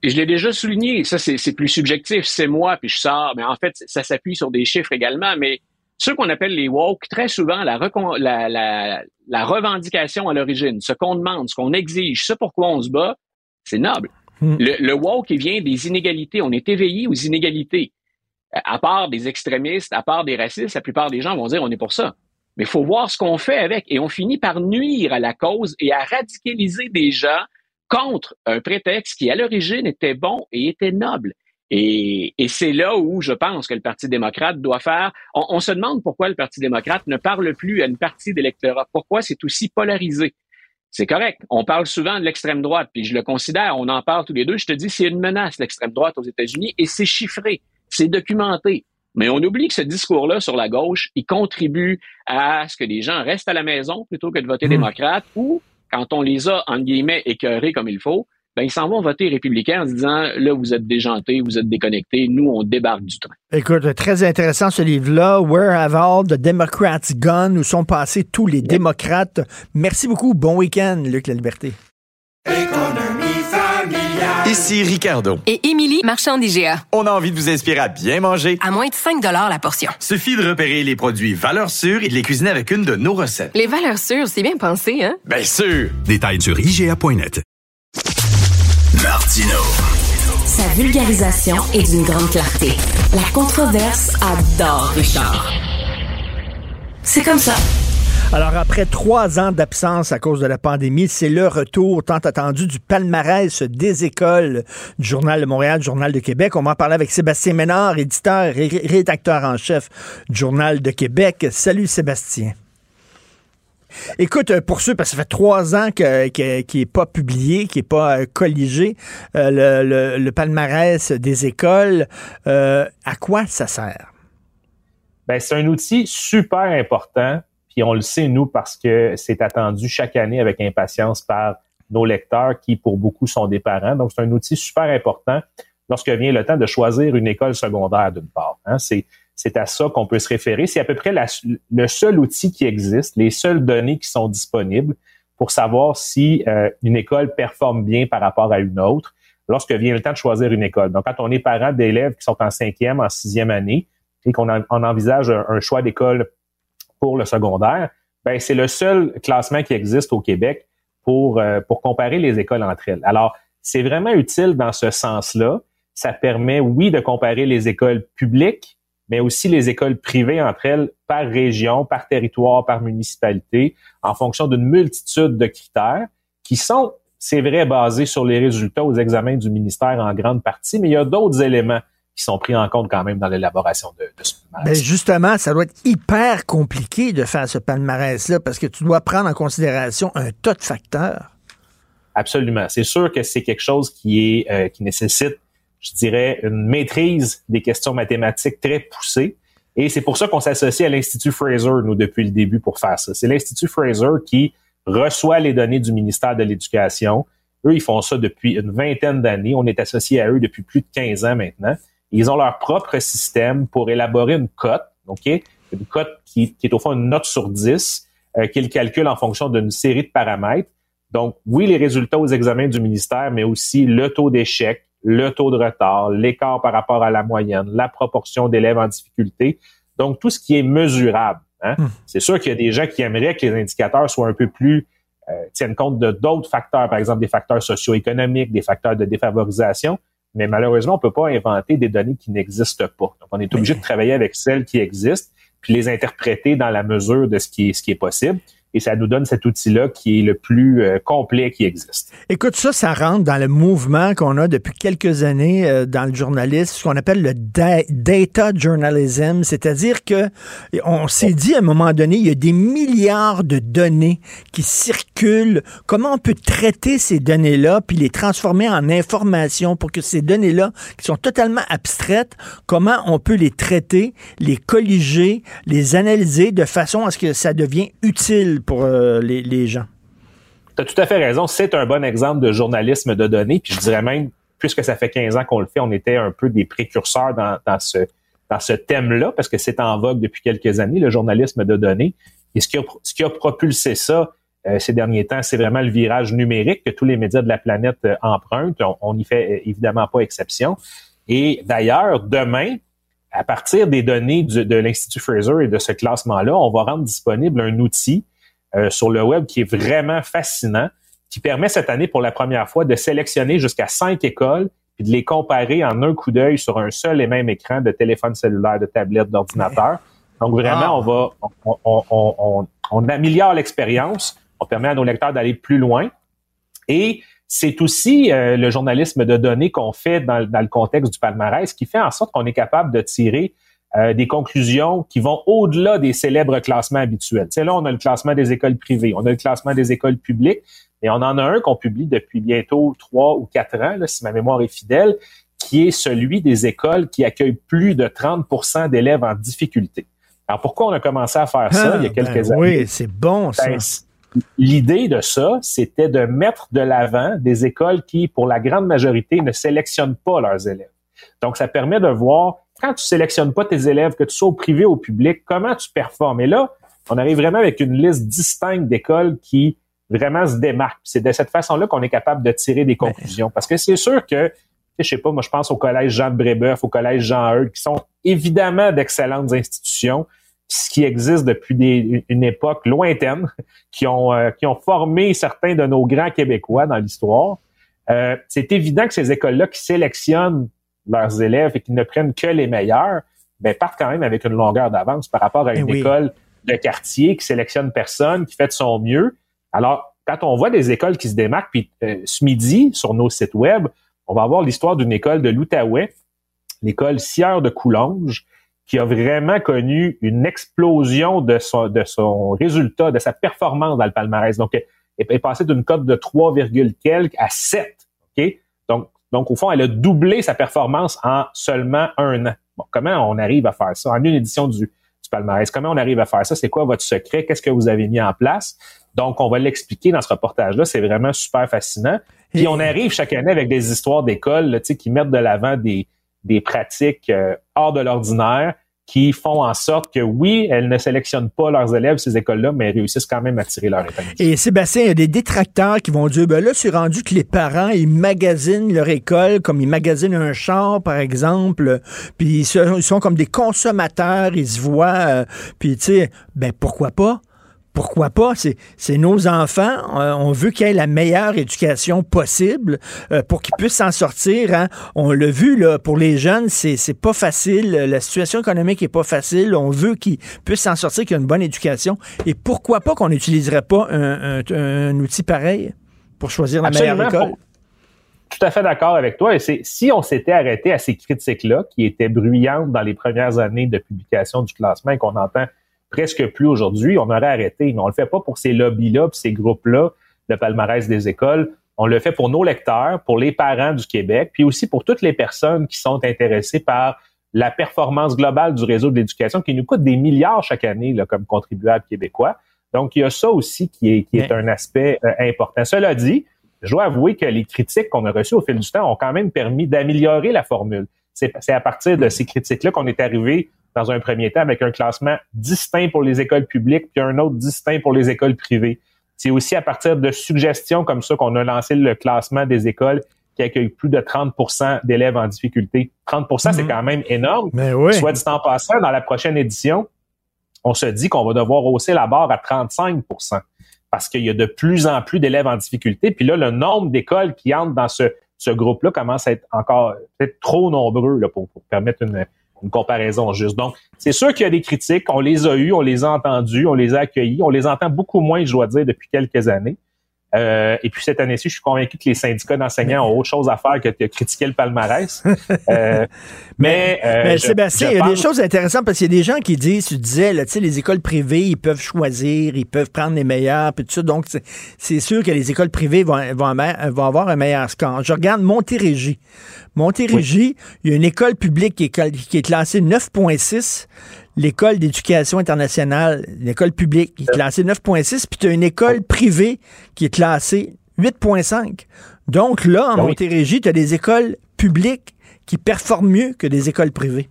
Et je l'ai déjà souligné, ça c'est plus subjectif, c'est moi, puis je sors, mais en fait, ça s'appuie sur des chiffres également, mais ceux qu'on appelle les woke, très souvent, la, la, la, revendication à l'origine, ce qu'on demande, ce qu'on exige, ce pourquoi on se bat, c'est noble. Hmm. Le, le woke, il vient des inégalités. On est éveillé aux inégalités à part des extrémistes, à part des racistes, la plupart des gens vont dire on est pour ça. Mais il faut voir ce qu'on fait avec. Et on finit par nuire à la cause et à radicaliser des gens contre un prétexte qui, à l'origine, était bon et était noble. Et, c'est là où je pense que le Parti démocrate doit faire. On, se demande pourquoi le Parti démocrate ne parle plus à une partie d'électorat. Pourquoi c'est aussi polarisé? C'est correct. On parle souvent de l'extrême droite, puis je le considère, on en parle tous les deux. Je te dis, c'est une menace, l'extrême droite aux États-Unis, et c'est chiffré c'est documenté. Mais on oublie que ce discours-là sur la gauche, il contribue à ce que les gens restent à la maison plutôt que de voter mmh. démocrate ou, quand on les a, en guillemets, écœurés comme il faut, ben, ils s'en vont voter républicain en se disant, là, vous êtes déjantés, vous êtes déconnectés, nous, on débarque du train. Écoute, très intéressant ce livre-là, Where Have All the Democrats Gone? Où sont passés tous les démocrates? Merci beaucoup. Bon week-end, Luc La Liberté. Ici Ricardo. Et Émilie, marchand d'IGA. On a envie de vous inspirer à bien manger. À moins de 5 la portion. Suffit de repérer les produits valeurs sûres et de les cuisiner avec une de nos recettes. Les valeurs sûres, c'est bien pensé, hein? Bien sûr! Détails sur IGA.net. Martino. Sa vulgarisation est d'une grande clarté. La controverse adore Richard. C'est comme ça. Alors, après trois ans d'absence à cause de la pandémie, c'est le retour tant attendu du palmarès des écoles du Journal de Montréal, Journal de Québec. On va en parler avec Sébastien Ménard, éditeur et rédacteur en chef du Journal de Québec. Salut Sébastien. Écoute, euh, pour ceux, parce que ça fait trois ans qu'il n'est pas publié, qu'il n'est pas euh, colligé, euh, le, palmarès des écoles, à quoi ça sert? Ben, c'est un outil super important puis on le sait, nous, parce que c'est attendu chaque année avec impatience par nos lecteurs qui, pour beaucoup, sont des parents. Donc, c'est un outil super important lorsque vient le temps de choisir une école secondaire, d'une part. Hein. C'est, à ça qu'on peut se référer. C'est à peu près le seul outil qui existe, les seules données qui sont disponibles pour savoir si euh, une école performe bien par rapport à une autre lorsque vient le temps de choisir une école. Donc, quand on est parent d'élèves qui sont en cinquième, en sixième année, et qu'on envisage un choix d'école pour le secondaire, ben, c'est le seul classement qui existe au Québec pour, euh, pour comparer les écoles entre elles. Alors, c'est vraiment utile dans ce sens-là. Ça permet, oui, de comparer les écoles publiques, mais aussi les écoles privées entre elles par région, par territoire, par municipalité, en fonction d'une multitude de critères qui sont, c'est vrai, basés sur les résultats aux examens du ministère en grande partie, mais il y a d'autres éléments qui sont pris en compte quand même dans l'élaboration de, ce palmarès. Ben justement, ça doit être hyper compliqué de faire ce palmarès-là parce que tu dois prendre en considération un tas de facteurs. Absolument. C'est sûr que c'est quelque chose qui est euh, qui nécessite, je dirais, une maîtrise des questions mathématiques très poussée. Et c'est pour ça qu'on s'associe à l'Institut Fraser, nous, depuis le début pour faire ça. C'est l'Institut Fraser qui reçoit les données du ministère de l'Éducation. Eux, ils font ça depuis une vingtaine d'années. On est associé à eux depuis plus de 15 ans maintenant. Ils ont leur propre système pour élaborer une cote, OK? Une cote qui, est au fond une note sur 10 euh, qu'ils calculent en fonction d'une série de paramètres. Donc, oui, les résultats aux examens du ministère, mais aussi le taux d'échec, le taux de retard, l'écart par rapport à la moyenne, la proportion d'élèves en difficulté. Donc, tout ce qui est mesurable. Hein? Hmm. C'est sûr qu'il y a des gens qui aimeraient que les indicateurs soient un peu plus euh, tiennent compte de d'autres facteurs, par exemple des facteurs socio-économiques, des facteurs de défavorisation, mais malheureusement, on peut pas inventer des données qui n'existent pas. Donc, on est obligé de travailler avec celles qui existent, puis les interpréter dans la mesure de ce qui est, ce qui est possible. Et ça nous donne cet outil-là qui est le plus euh, complet qui existe. Écoute, ça, ça rentre dans le mouvement qu'on a depuis quelques années euh, dans le journalisme, ce qu'on appelle le data journalism, c'est-à-dire que on s'est dit à un moment donné, il y a des milliards de données qui circulent. Comment on peut traiter ces données-là puis les transformer en informations pour que ces données-là, qui sont totalement abstraites, comment on peut les traiter, les colliger, les analyser de façon à ce que ça devienne utile pour euh, les, gens. Tu as tout à fait raison. C'est un bon exemple de journalisme de données. Puis je dirais même, puisque ça fait 15 ans qu'on le fait, on était un peu des précurseurs dans, ce, dans ce thème-là, parce que c'est en vogue depuis quelques années, le journalisme de données. Et ce qui a, ce qui a propulsé ça euh, ces derniers temps, c'est vraiment le virage numérique que tous les médias de la planète euh, empruntent. On n'y fait évidemment pas exception. Et d'ailleurs, demain, à partir des données de l'Institut Fraser et de ce classement-là, on va rendre disponible un outil euh, sur le web qui est vraiment fascinant, qui permet cette année pour la première fois de sélectionner jusqu'à cinq écoles puis de les comparer en un coup d'œil sur un seul et même écran de téléphone cellulaire, de tablette, d'ordinateur. Donc vraiment, ah. on va, on, on, on, on améliore l'expérience, on permet à nos lecteurs d'aller plus loin. Et c'est aussi euh, le journalisme de données qu'on fait dans, dans, le contexte du palmarès qui fait en sorte qu'on est capable de tirer euh, des conclusions qui vont au-delà des célèbres classements habituels. Tu sais, là, on a le classement des écoles privées, on a le classement des écoles publiques, et on en a un qu'on publie depuis bientôt trois ou quatre ans, là, si ma mémoire est fidèle, qui est celui des écoles qui accueillent plus de 30 d'élèves en difficulté. Alors, pourquoi on a commencé à faire ça il y a Ah, quelques ben années? Oui, c'est bon, ça. Ben, L'idée de ça, c'était de mettre de l'avant des écoles qui, pour la grande majorité, ne sélectionnent pas leurs élèves. Donc, ça permet de voir, quand tu sélectionnes pas tes élèves, que tu sois au privé ou au public, comment tu performes. Et là, on arrive vraiment avec une liste distincte d'écoles qui vraiment se démarquent. C'est de cette façon-là qu'on est capable de tirer des conclusions. Parce que c'est sûr que, je sais pas, moi, je pense au collège Jean de Brébeuf, au collège Jean Eudes, qui sont évidemment d'excellentes institutions, qui existent depuis une époque lointaine, qui ont, euh, qui ont formé certains de nos grands Québécois dans l'histoire. Euh, c'est évident que ces écoles-là qui sélectionnent leurs élèves et qui ne prennent que les meilleurs, ben, partent quand même avec une longueur d'avance par rapport à une oui. école de quartier qui sélectionne personne, qui fait de son mieux. Alors, quand on voit des écoles qui se démarquent, puis euh, ce midi, sur nos sites web, on va avoir l'histoire d'une école de l'Outaouais, l'école Sieur de Coulonge, qui a vraiment connu une explosion de son, de son résultat, de sa performance dans le palmarès. Donc, elle est passée d'une cote de 3, quelques à 7. OK? Donc, au fond, elle a doublé sa performance en seulement un an. Bon, comment on arrive à faire ça? En une édition du, du palmarès, comment on arrive à faire ça? C'est quoi votre secret? Qu'est-ce que vous avez mis en place? Donc, on va l'expliquer dans ce reportage-là. C'est vraiment super fascinant. Puis, on arrive chaque année avec des histoires d'écoles là, tu sais, qui mettent de l'avant des, des pratiques euh, hors de l'ordinaire qui font en sorte que, oui, elles ne sélectionnent pas leurs élèves, ces écoles-là, mais elles réussissent quand même à tirer leur épingle. Et Sébastien, il y a des détracteurs qui vont dire, ben là, c'est rendu que les parents, ils magasinent leur école comme ils magasinent un char, par exemple, puis ils, sont comme des consommateurs, ils se voient, euh, puis tu sais, ben pourquoi pas? Pourquoi pas? C'est, nos enfants. Euh, on veut qu'ils aient la meilleure éducation possible euh, pour qu'ils puissent s'en sortir. hein. On l'a vu là, pour les jeunes, c'est, pas facile. La situation économique est pas facile. On veut qu'ils puissent s'en sortir, qu'ils aient une bonne éducation. Et pourquoi pas qu'on n'utiliserait pas un, un- un outil pareil pour choisir la meilleure école? Tout à fait d'accord avec toi. Et c'est si on s'était arrêté à ces critiques-là, qui étaient bruyantes dans les premières années de publication du classement et qu'on entend presque plus aujourd'hui, on aurait arrêté. Mais on le fait pas pour ces lobbies-là, ces groupes-là, le palmarès des écoles. On le fait pour nos lecteurs, pour les parents du Québec, puis aussi pour toutes les personnes qui sont intéressées par la performance globale du réseau de l'éducation qui nous coûte des milliards chaque année là, comme contribuables québécois. Donc, il y a ça aussi qui est, qui est un aspect euh, important. Cela dit, je dois avouer que les critiques qu'on a reçues au fil du temps ont quand même permis d'améliorer la formule. C'est c'est à partir de ces critiques-là qu'on est arrivé dans un premier temps avec un classement distinct pour les écoles publiques puis un autre distinct pour les écoles privées. C'est aussi à partir de suggestions comme ça qu'on a lancé le classement des écoles qui accueillent plus de 30% d'élèves en difficulté. 30% c'est Mhm. quand même énorme. Mais oui. Soit dit en passant, dans la prochaine édition, on se dit qu'on va devoir hausser la barre à 35% parce qu'il y a de plus en plus d'élèves en difficulté. Puis là, le nombre d'écoles qui entrent dans ce, ce groupe-là commence à être encore peut-être trop nombreux là, pour, pour permettre une, une comparaison juste. Donc, c'est sûr qu'il y a des critiques, on les a eues, on les a entendues, on les a accueillies, on les entend beaucoup moins, je dois dire, depuis quelques années. Euh, et puis cette année-ci, je suis convaincu que les syndicats d'enseignants ont autre chose à faire que de critiquer le palmarès. Euh, mais, euh, mais je- Sébastien, il y a des choses intéressantes parce qu'il y a des gens qui disent, tu disais, là, les écoles privées, ils peuvent choisir, ils peuvent prendre les meilleurs, puis tout ça. Donc, c'est- sûr que les écoles privées vont, vont, ama- vont avoir un meilleur score. Je regarde Montérégie. Montérégie, il y a une école publique qui est, qui est classée 9.6. L'école d'éducation internationale, l'école publique, qui est classée 9.6, puis tu as une école privée qui est classée 8.5. Donc là, en Ben oui. Montérégie, tu as des écoles publiques qui performent mieux que des écoles privées.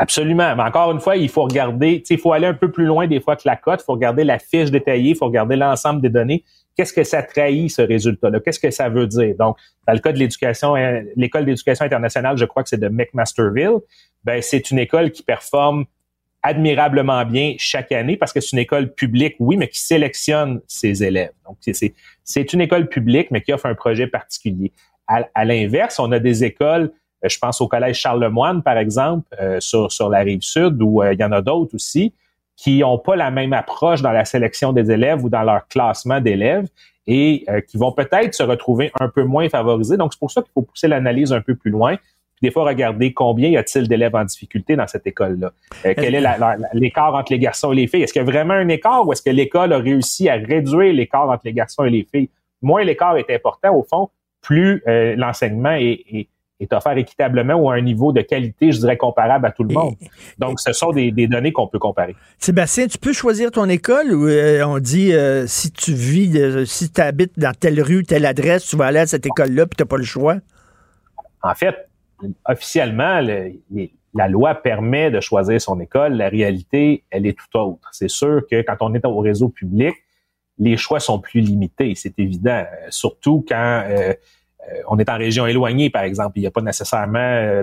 Absolument. Mais encore une fois, il faut regarder, il faut aller un peu plus loin des fois que la cote. Il faut regarder la fiche détaillée, il faut regarder l'ensemble des données. Qu'est-ce que ça trahit, ce résultat-là? Qu'est-ce que ça veut dire? Donc, dans le cas de l'éducation, euh, l'école d'éducation internationale, je crois que c'est de McMasterville. Ben, c'est une école qui performe admirablement bien chaque année parce que c'est une école publique, oui, mais qui sélectionne ses élèves. Donc, c'est- une école publique, mais qui offre un projet particulier. À, l'inverse, on a des écoles, euh, je pense au collège Charlemagne, par exemple, euh, sur, sur la rive sud, où euh, il y en a d'autres aussi, qui n'ont pas la même approche dans la sélection des élèves ou dans leur classement d'élèves et qui vont peut-être se retrouver un peu moins favorisés. Donc, c'est pour ça qu'il faut pousser l'analyse un peu plus loin. Puis des fois, regarder combien y a-t-il d'élèves en difficulté dans cette école-là? Euh, quel est l'écart entre les garçons et les filles? Est-ce qu'il y a vraiment un écart ou est-ce que l'école a réussi à réduire l'écart entre les garçons et les filles? Moins l'écart est important, au fond, plus euh, l'enseignement est, est- est offert équitablement ou à un niveau de qualité, je dirais, comparable à tout le monde. Donc, ce sont des, des données qu'on peut comparer. Sébastien, tu peux choisir ton école ou euh, on dit euh, si tu vis, euh, si tu habites dans telle rue, telle adresse, tu vas aller à cette école-là puis tu n'as pas le choix? En fait, officiellement, la loi permet de choisir son école. La réalité, elle est tout autre. C'est sûr que quand on est au réseau public, les choix sont plus limités, c'est évident. Euh, surtout quand euh, euh, on est en région éloignée, par exemple. Il n'y a pas nécessairement euh,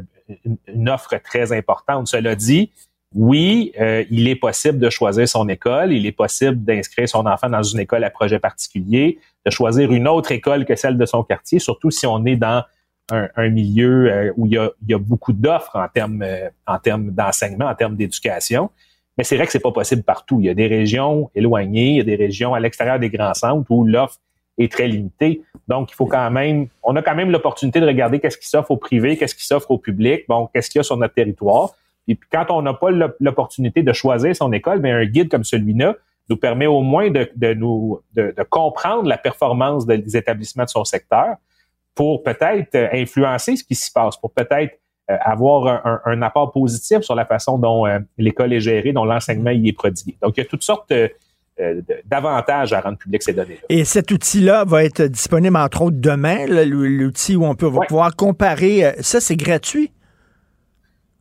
une, offre très importante. Cela dit, oui, il est possible de choisir son école. Il est possible d'inscrire son enfant dans une école à projet particulier, de choisir une autre école que celle de son quartier, surtout si on est dans un, milieu euh, où il y a, beaucoup d'offres en termes euh, en termes d'enseignement, en termes d'éducation. Mais c'est vrai que c'est pas possible partout. Il y a des régions éloignées, il y a des régions à l'extérieur des grands centres où l'offre est très limitée. Donc, il faut quand même, on a quand même l'opportunité de regarder qu'est-ce qui s'offre au privé, qu'est-ce qui s'offre au public, bon, qu'est-ce qu'il y a sur notre territoire. Et puis, quand on n'a pas l'op- l'opportunité de choisir son école, mais un guide comme celui-là nous permet au moins de, nous de, comprendre la performance de- des établissements de son secteur pour peut-être euh, influencer ce qui s'y passe, pour peut-être euh, avoir un, un- un apport positif sur la façon dont euh, l'école est gérée, dont l'enseignement y est prodigué. Donc, il y a toutes sortes euh, euh, d'avantages à rendre public ces données-là. Et cet outil-là va être disponible, entre autres, demain, l'outil où on peut va pouvoir comparer. euh, Ça, c'est gratuit?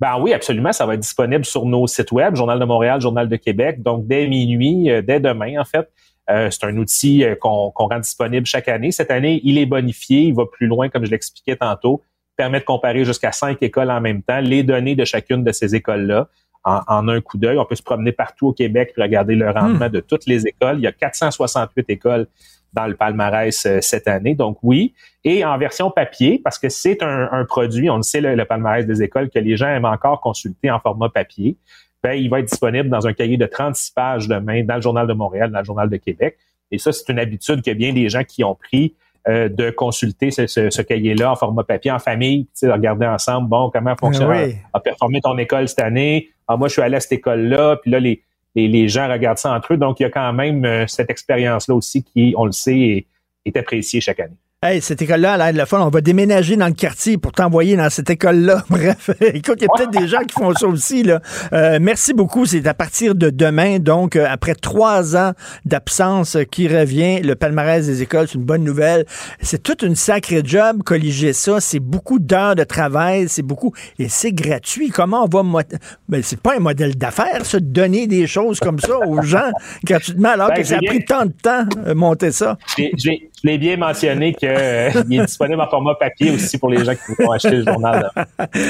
Ben oui, absolument. Ça va être disponible sur nos sites web, Journal de Montréal, Journal de Québec. Donc, dès minuit, dès demain, en fait, euh, c'est un outil euh, qu'on qu'on rend disponible chaque année. Cette année, il est bonifié, il va plus loin, comme je l'expliquais tantôt, permet de comparer jusqu'à cinq écoles en même temps, les données de chacune de ces écoles-là en, en un coup d'œil. On peut se promener partout au Québec et regarder le rendement de toutes les écoles. Il y a 468 écoles dans le palmarès euh, cette année. Donc oui, et en version papier, parce que c'est un, un produit, on le sait, le, le palmarès des écoles, que les gens aiment encore consulter en format papier. Ben, il va être disponible dans un cahier de 36 pages demain dans le Journal de Montréal, dans le Journal de Québec. Et ça, c'est une habitude que bien des gens qui ont pris euh, de consulter ce, ce- ce cahier-là en format papier en famille, tu sais, de regarder ensemble, bon, comment fonctionne, oui. a performé ton école cette année. Ah, moi, je suis allé à cette école-là, puis là, les, les, les gens regardent ça entre eux. Donc, il y a quand même euh, cette expérience-là aussi qui, on le sait, est, est appréciée chaque année. Hey, cette école-là, elle a l'air de le fun. On va déménager dans le quartier pour t'envoyer dans cette école-là. Bref, écoute, il y a peut-être des gens qui font ça aussi. Là. Euh, merci beaucoup. C'est à partir de demain, donc euh, après trois ans d'absence qui revient, le palmarès des écoles, c'est une bonne nouvelle. C'est toute une sacrée job, colliger ça. C'est beaucoup d'heures de travail, c'est beaucoup... Et c'est gratuit. Comment on va... mo- Ben, c'est pas un modèle d'affaires, ça, de donner des choses comme ça aux gens gratuitement, alors Ben, que ça a pris tant de temps euh, monter ça. Je l'ai bien mentionné qu'il est disponible en format papier aussi pour les gens qui vont acheter le journal.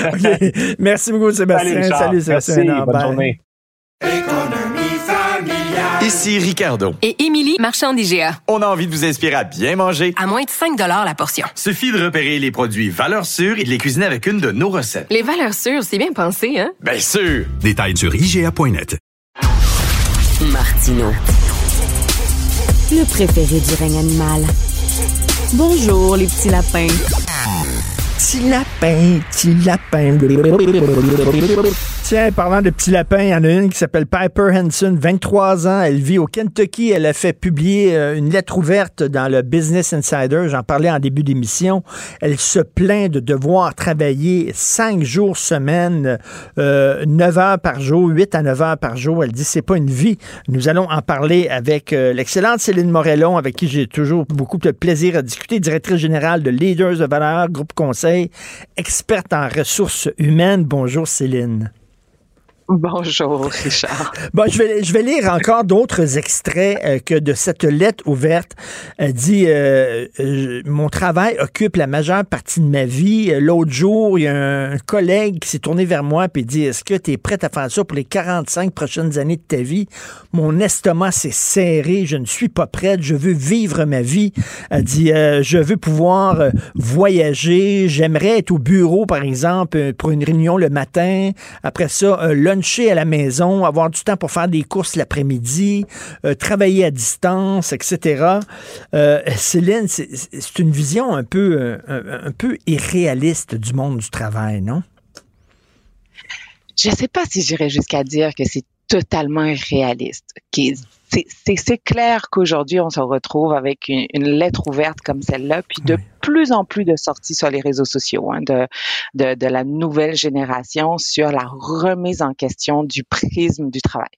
Merci beaucoup, Sébastien. Richard. Salut, Sébastien. Merci, bonne Bye. journée. Ici Ricardo. Et Émilie, marchand d'IGA. On a envie de vous inspirer à bien manger. À moins de 5 la portion. Suffit de repérer les produits valeurs sûres et de les cuisiner avec une de nos recettes. Les valeurs sûres, c'est bien pensé, hein? Bien sûr! Détails sur IGA.net. Martino. Le préféré du règne animal. Bonjour, les petits lapins. Petit lapin, petit lapin. Tiens, parlant de petits lapins, il y en a une qui s'appelle Piper Henson, 23 ans. Elle vit au Kentucky. Elle a fait publier euh, une lettre ouverte dans le Business Insider. J'en parlais en début d'émission. Elle se plaint de devoir travailler 5 jours semaine, euh, 9 heures par jour, 8 à 9 heures par jour. Elle dit c'est pas une vie. Nous allons en parler avec euh, l'excellente Céline Morellon, avec qui j'ai toujours beaucoup de plaisir à discuter, directrice générale de Leaders de valeur, groupe conseil, experte en ressources humaines. Bonjour Céline. Bonjour, Richard. Bon, je vais, je vais lire encore d'autres extraits euh, que de cette lettre ouverte. Elle dit euh, euh, Mon travail occupe la majeure partie de ma vie. L'autre jour, il y a un collègue qui s'est tourné vers moi et dit Est-ce que tu es prête à faire ça pour les 45 prochaines années de ta vie? Mon estomac s'est serré. Je ne suis pas prête. Je veux vivre ma vie. Elle dit Je veux pouvoir voyager. J'aimerais être au bureau, par exemple, pour une réunion le matin. Après ça, le luncher à la maison, avoir du temps pour faire des courses l'après-midi, euh, travailler à distance, etc. Euh, Céline, c'est une vision un peu, euh, un, un, peu irréaliste du monde du travail, non? Je ne sais pas si j'irais jusqu'à dire que c'est totalement irréaliste. C'est clair qu'aujourd'hui, on se retrouve avec une, une lettre ouverte comme celle-là, puis de plus en plus de sorties sur les réseaux sociaux hein, de, de, de, la nouvelle génération sur la remise en question du prisme du travail.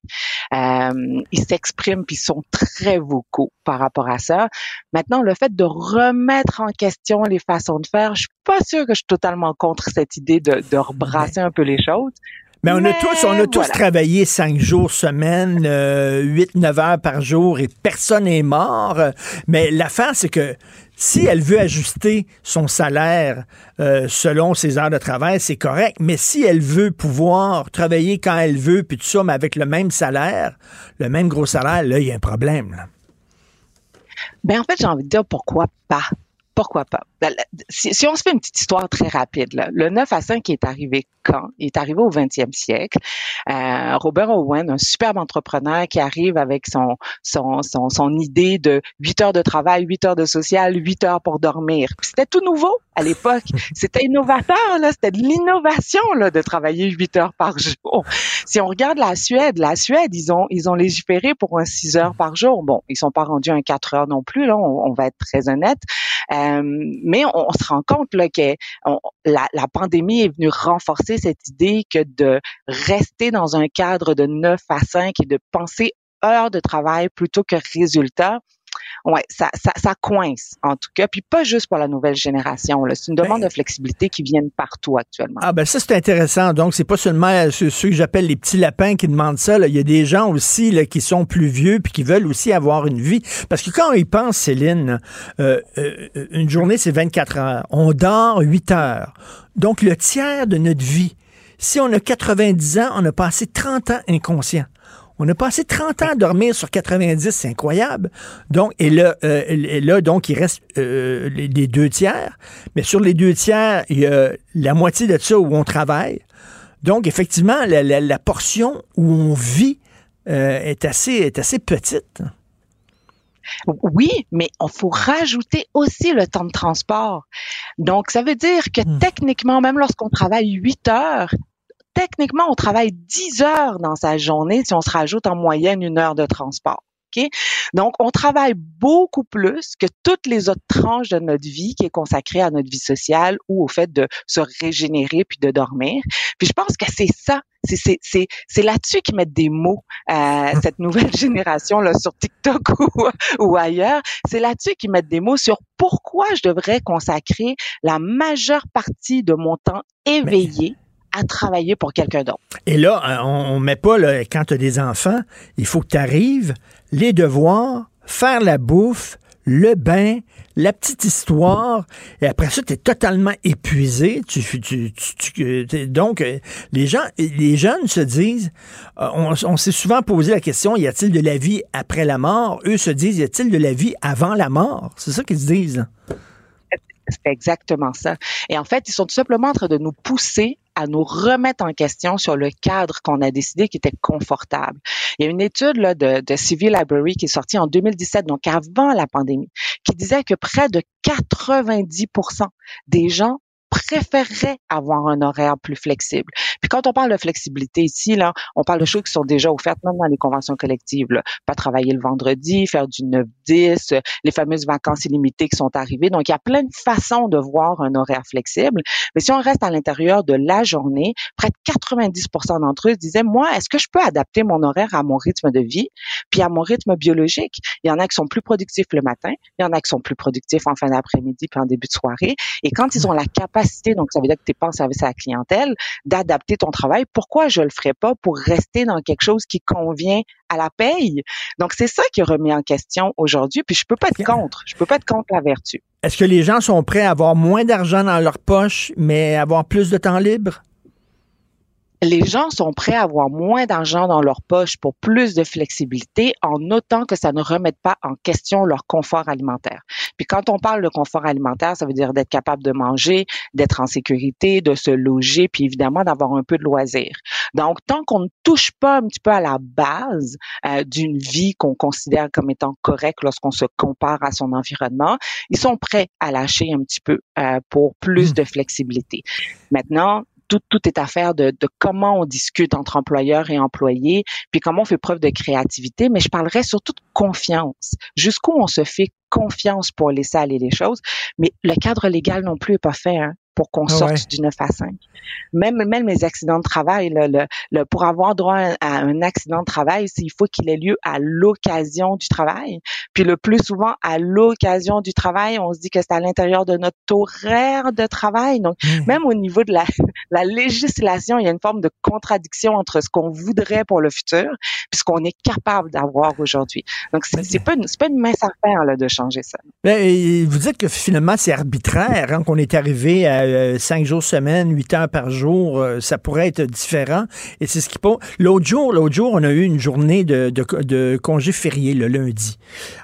Euh, ils s'expriment puis sont très vocaux par rapport à ça. Maintenant, le fait de remettre en question les façons de faire, je suis pas sûre que je suis totalement contre cette idée de, de rebrasser un peu les choses. Mais on a tous, on a tous travaillé cinq jours semaine, euh, huit, neuf heures par jour et personne n'est mort. Mais l'affaire, c'est que si elle veut ajuster son salaire euh, selon ses heures de travail, c'est correct. Mais si elle veut pouvoir travailler quand elle veut, puis tout ça, mais avec le même salaire, le même gros salaire, là, il y a un problème. Là. Ben, en fait, j'ai envie de dire pourquoi pas pourquoi pas? Si, si, on se fait une petite histoire très rapide, là, le 9 à 5 est arrivé quand? Il est arrivé au 20e siècle. Euh, Robert Owen, un superbe entrepreneur qui arrive avec son, son, son, son, idée de 8 heures de travail, 8 heures de social, 8 heures pour dormir. C'était tout nouveau à l'époque. C'était innovateur, là. C'était de l'innovation, là, de travailler 8 heures par jour. Si on regarde la Suède, la Suède, ils ont, ils ont légiféré pour un 6 heures par jour. Bon, ils sont pas rendus un 4 heures non plus, là. On, on va être très honnête. Euh, mais on, se rend compte que la, pandémie est venue renforcer cette idée que de rester dans un cadre de 9 à 5 et de penser heures de travail plutôt que résultats, ouais, ça, ça, ça, coince en tout cas, puis pas juste pour la nouvelle génération. C'est une demande ben, de flexibilité qui vient partout actuellement. Ah ben ça c'est intéressant. Donc c'est pas seulement ceux, ceux que j'appelle les petits lapins qui demandent ça. Là. Il y a des gens aussi là, qui sont plus vieux puis qui veulent aussi avoir une vie. Parce que quand ils pensent, Céline, euh, euh, une journée c'est 24 heures. On dort 8 heures. Donc le tiers de notre vie. Si on a 90 ans, on a passé 30 ans inconscient. On a passé 30 ans à dormir sur 90, c'est incroyable. Donc, et là, euh, et là, donc, il reste euh, les, les, deux tiers. Mais sur les deux tiers, il y a la moitié de ça où on travaille. Donc, effectivement, la, la, la portion où on vit euh, est, assez, est assez petite. Oui, mais il faut rajouter aussi le temps de transport. Donc, ça veut dire que hmm. techniquement, même lorsqu'on travaille 8 heures, techniquement, on travaille 10 heures dans sa journée si on se rajoute en moyenne une heure de transport. Okay? Donc, on travaille beaucoup plus que toutes les autres tranches de notre vie qui est consacrée à notre vie sociale ou au fait de se régénérer puis de dormir. Puis je pense que c'est ça c'est là-dessus qu'ils mettent des mots, euh, cette nouvelle génération là sur TikTok ou, ou ailleurs. C'est là-dessus qu'ils mettent des mots sur pourquoi je devrais consacrer la majeure partie de mon temps éveillé. Mais à travailler pour quelqu'un d'autre. Et là, on, ne met pas, là, quand tu as des enfants, il faut que tu arrives, les devoirs, faire la bouffe, le bain, la petite histoire, et après ça, tu es totalement épuisé. Tu, tu, tu, donc, euh, les gens, les jeunes se disent, euh, on, on s'est souvent posé la question, y a-t-il de la vie après la mort? Eux se disent, y a-t-il de la vie avant la mort? C'est ça qu'ils se disent. C'est exactement ça. Et en fait, ils sont tout simplement en train de nous pousser à nous remettre en question sur le cadre qu'on a décidé qui était confortable. Il y a une étude là, de, de Civil Library qui est sortie en 2017, donc avant la pandémie, qui disait que près de 90% des gens préférerais avoir un horaire plus flexible. Puis quand on parle de flexibilité ici, là, on parle de choses qui sont déjà offertes même dans les conventions collectives. Là. Pas travailler le vendredi, faire du 9-10, les fameuses vacances illimitées qui sont arrivées. Donc, il y a plein de façons de voir un horaire flexible. Mais si on reste à l'intérieur de la journée, près de 90 d'entre eux disaient, moi, est-ce que je peux adapter mon horaire à mon rythme de vie, puis à mon rythme biologique? Il y en a qui sont plus productifs le matin, il y en a qui sont plus productifs en fin d'après-midi puis en début de soirée. Et quand ils ont la capacité donc ça veut dire que tu n'es pas en service à la clientèle, d'adapter ton travail. Pourquoi je le ferais pas pour rester dans quelque chose qui convient à la paye? Donc c'est ça qui est remis en question aujourd'hui. Puis je peux pas être contre. Je peux pas être contre la vertu. Est-ce que les gens sont prêts à avoir moins d'argent dans leur poche, mais avoir plus de temps libre? Les gens sont prêts à avoir moins d'argent dans leur poche pour plus de flexibilité en notant que ça ne remette pas en question leur confort alimentaire. Puis quand on parle de confort alimentaire, ça veut dire d'être capable de manger, d'être en sécurité, de se loger, puis évidemment d'avoir un peu de loisir. Donc tant qu'on ne touche pas un petit peu à la base euh, d'une vie qu'on considère comme étant correcte lorsqu'on se compare à son environnement, ils sont prêts à lâcher un petit peu euh, pour plus mmh. de flexibilité. Maintenant, tout, tout est affaire de, de comment on discute entre employeurs et employés, puis comment on fait preuve de créativité, mais je parlerais surtout de confiance. Jusqu'où on se fait confiance pour laisser aller les choses, mais le cadre légal non plus est pas fait. Hein pour qu'on ah sorte du 9 à 5. Même, même les accidents de travail, le, le, pour avoir droit à un accident de travail, il faut qu'il ait lieu à l'occasion du travail. Puis le plus souvent, à l'occasion du travail, on se dit que c'est à l'intérieur de notre horaire de travail. Donc, mmh. même au niveau de la, la législation, il y a une forme de contradiction entre ce qu'on voudrait pour le futur puis ce qu'on est capable d'avoir aujourd'hui. Donc, c'est pas, pas une mince affaire là, de changer ça. Ben, vous dites que finalement, c'est arbitraire, hein, qu'on est arrivé à euh, cinq jours semaine, huit heures par jour, euh, ça pourrait être différent. Et c'est ce qui. L'autre jour, l'autre jour, on a eu une journée de, congé férié le lundi.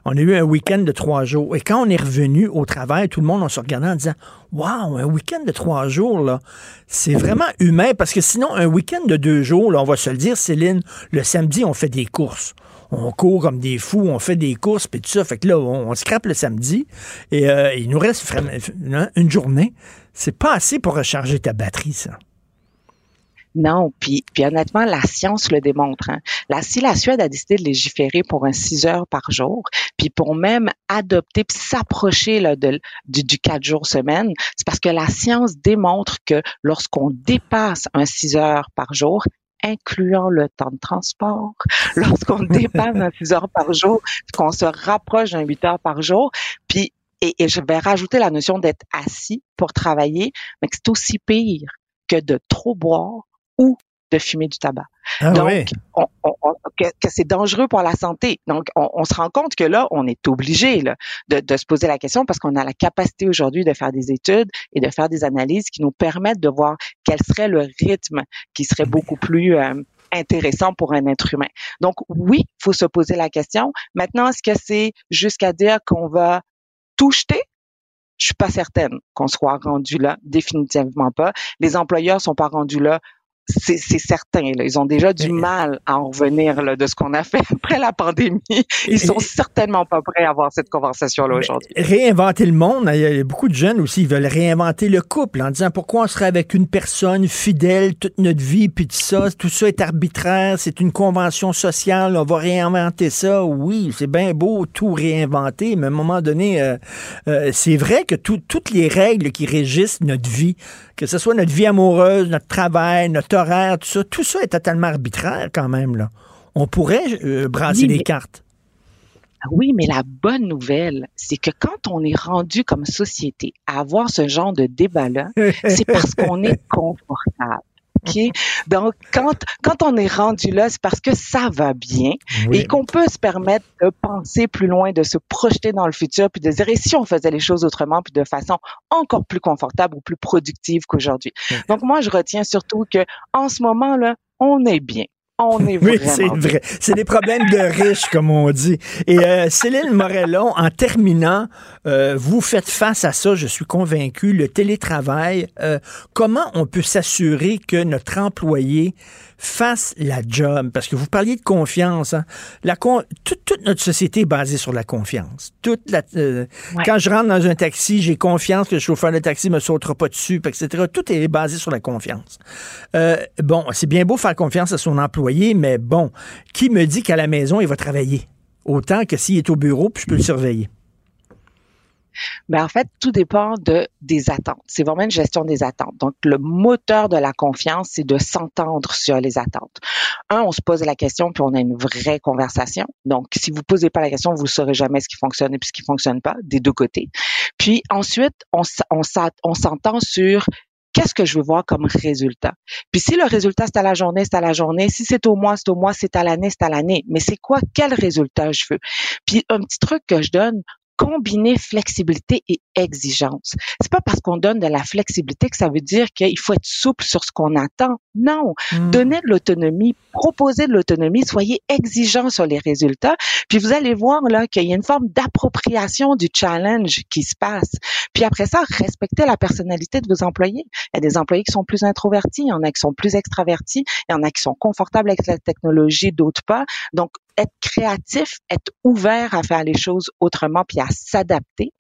On a eu un week-end de trois jours. Et quand on est revenu au travail, tout le monde, on se regardait en disant Waouh, un week-end de trois jours, c'est vraiment humain parce que sinon, un week-end de deux jours, on va se le dire, Céline, le samedi, on fait des courses on court comme des fous, on fait des courses, puis tout ça. Fait que là, on, se scrape le samedi et euh, il nous reste hein, une journée. C'est pas assez pour recharger ta batterie, ça. Non, puis, honnêtement, la science le démontre. Hein. La, si la Suède a décidé de légiférer pour un 6 heures par jour, puis pour même adopter, puis s'approcher de, du, du 4 jours semaine, c'est parce que la science démontre que lorsqu'on dépasse un 6 heures par jour, incluant le temps de transport, lorsqu'on dépasse un 6 heures par jour, qu'on se rapproche d'un 8 heures par jour, puis et, et, je vais rajouter la notion d'être assis pour travailler, mais c'est aussi pire que de trop boire ou de fumer du tabac. Ah Donc, que, c'est dangereux pour la santé. Donc, on, se rend compte que là, on est obligé de, se poser la question parce qu'on a la capacité aujourd'hui de faire des études et de faire des analyses qui nous permettent de voir quel serait le rythme qui serait beaucoup plus euh, intéressant pour un être humain. Donc, oui, faut se poser la question. Maintenant, est-ce que c'est jusqu'à dire qu'on va tout jeter? Je suis pas certaine qu'on soit rendu là, définitivement pas. Les employeurs sont pas rendus là c'est certain. Là. Ils ont déjà du mal à en revenir là, de ce qu'on a fait après la pandémie. Ils sont certainement pas prêts à avoir cette conversation-là aujourd'hui. Réinventer le monde, il y a beaucoup de jeunes aussi, ils veulent réinventer le couple en disant pourquoi on serait avec une personne fidèle toute notre vie, puis tout ça, tout ça est arbitraire, c'est une convention sociale, on va réinventer ça. Oui, c'est bien beau tout réinventer, mais à un moment donné, euh, euh, c'est vrai que toutes les règles qui régissent notre vie, que ce soit notre vie amoureuse, notre travail, notre horaire, tout ça, tout ça est totalement arbitraire quand même. Là. On pourrait euh, brasser les cartes. Ah oui, mais la bonne nouvelle, c'est que quand on est rendu comme société à avoir ce genre de débat-là, c'est parce qu'on est confortable. OK? Donc, quand, quand on est rendu là, c'est parce que ça va bien Oui. et qu'on peut se permettre de penser plus loin, de se projeter dans le futur, puis de dire, et si on faisait les choses autrement, puis de façon encore plus confortable ou plus productive qu'aujourd'hui? Donc, moi, je retiens surtout que en ce moment-là, on est bien. On est Oui, c'est vrai. C'est des problèmes de riches, comme on dit. Et euh, Céline Morellon, en terminant, euh, vous faites face à ça, je suis convaincu, le télétravail. euh, comment on peut s'assurer que notre employé fasse la job? Parce que vous parliez de confiance. hein. La con- toute, toute notre société est basée sur la confiance. Toute la, euh, Quand je rentre dans un taxi, j'ai confiance que le chauffeur de taxi me sautera pas dessus, etc. Tout est basé sur la confiance. Euh, bon, c'est bien beau faire confiance à son employé, mais bon, qui me dit qu'à la maison, il va travailler? Autant que s'il est au bureau, puis je peux le surveiller. Ben, en fait, tout dépend de, des attentes. C'est vraiment une gestion des attentes. Donc, le moteur de la confiance, c'est de s'entendre sur les attentes. Un, on se pose la question, puis on a une vraie conversation. Donc, si vous posez pas la question, vous saurez jamais ce qui fonctionne et puis ce qui fonctionne pas, des deux côtés. Puis ensuite, on s'entend sur qu'est-ce que je veux voir comme résultat. Puis si le résultat c'est à la journée, c'est à la journée. Si c'est au mois, c'est au mois. C'est à l'année, c'est à l'année. Mais c'est quoi, quel résultat je veux? Puis un petit truc que je donne, combiner flexibilité et exigence. C'est pas parce qu'on donne de la flexibilité que ça veut dire qu'il faut être souple sur ce qu'on attend. Non. Donnez de l'autonomie, proposez de l'autonomie, soyez exigeants sur les résultats. Puis vous allez voir là qu'il y a une forme d'appropriation du challenge qui se passe. Puis après ça, respectez la personnalité de vos employés. Il y a des employés qui sont plus introvertis, il y en a qui sont plus extravertis, il y en a qui sont confortables avec la technologie, d'autres pas. Donc, être créatif, être ouvert à faire les choses autrement, puis à s'adapter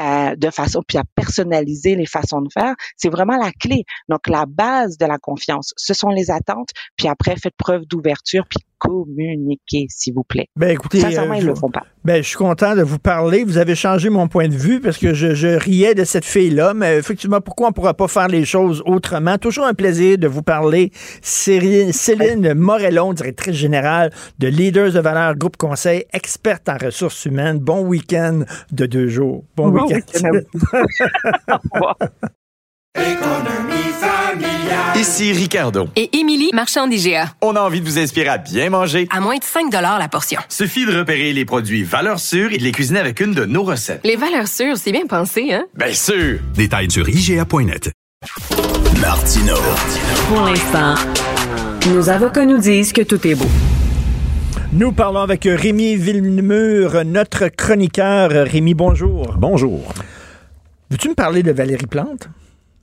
euh, de façon, puis à personnaliser les façons de faire, c'est vraiment la clé. Donc, la base de la confiance, ce sont les attentes, puis après, faites preuve d'ouverture, puis communiquez, s'il vous plaît. Ben écoutez, Sincèrement, euh, ils je- le font pas. Ben, je suis content de vous parler. Vous avez changé mon point de vue parce que je, je riais de cette fille-là, mais effectivement, pourquoi on ne pourra pas faire les choses autrement? Toujours un plaisir de vous parler. Céline, Céline Morellon, directrice générale de Leaders de valeur Groupe Conseil, experte en ressources humaines. Bon week-end de deux jours. Bon, Bon week-end. Ici Ricardo. Et Émilie, marchand d'IGA. On a envie de vous inspirer à bien manger. À moins de 5 la portion. Suffit de repérer les produits valeurs sûres et de les cuisiner avec une de nos recettes. Les valeurs sûres, c'est bien pensé, hein? Bien sûr! Détails sur IGA.net. Martino. Pour l'instant, nos avocats nous disent que tout est beau. Nous parlons avec Rémi Villemur, notre chroniqueur. Rémi, bonjour. Bonjour. Veux-tu me parler de Valérie Plante?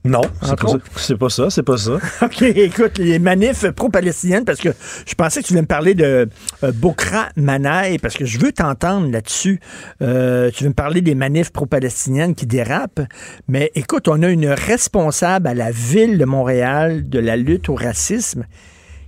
Non, c'est Entre pas, ça. autres. c'est pas ça, c'est pas ça. OK, écoute, les manifs pro-palestiniennes, parce que je pensais que tu voulais me parler de euh, Bokra Manaï, parce que je veux t'entendre là-dessus. Euh, tu veux me parler des manifs pro-palestiniennes qui dérapent, mais écoute, on a une responsable à la ville de Montréal de la lutte au racisme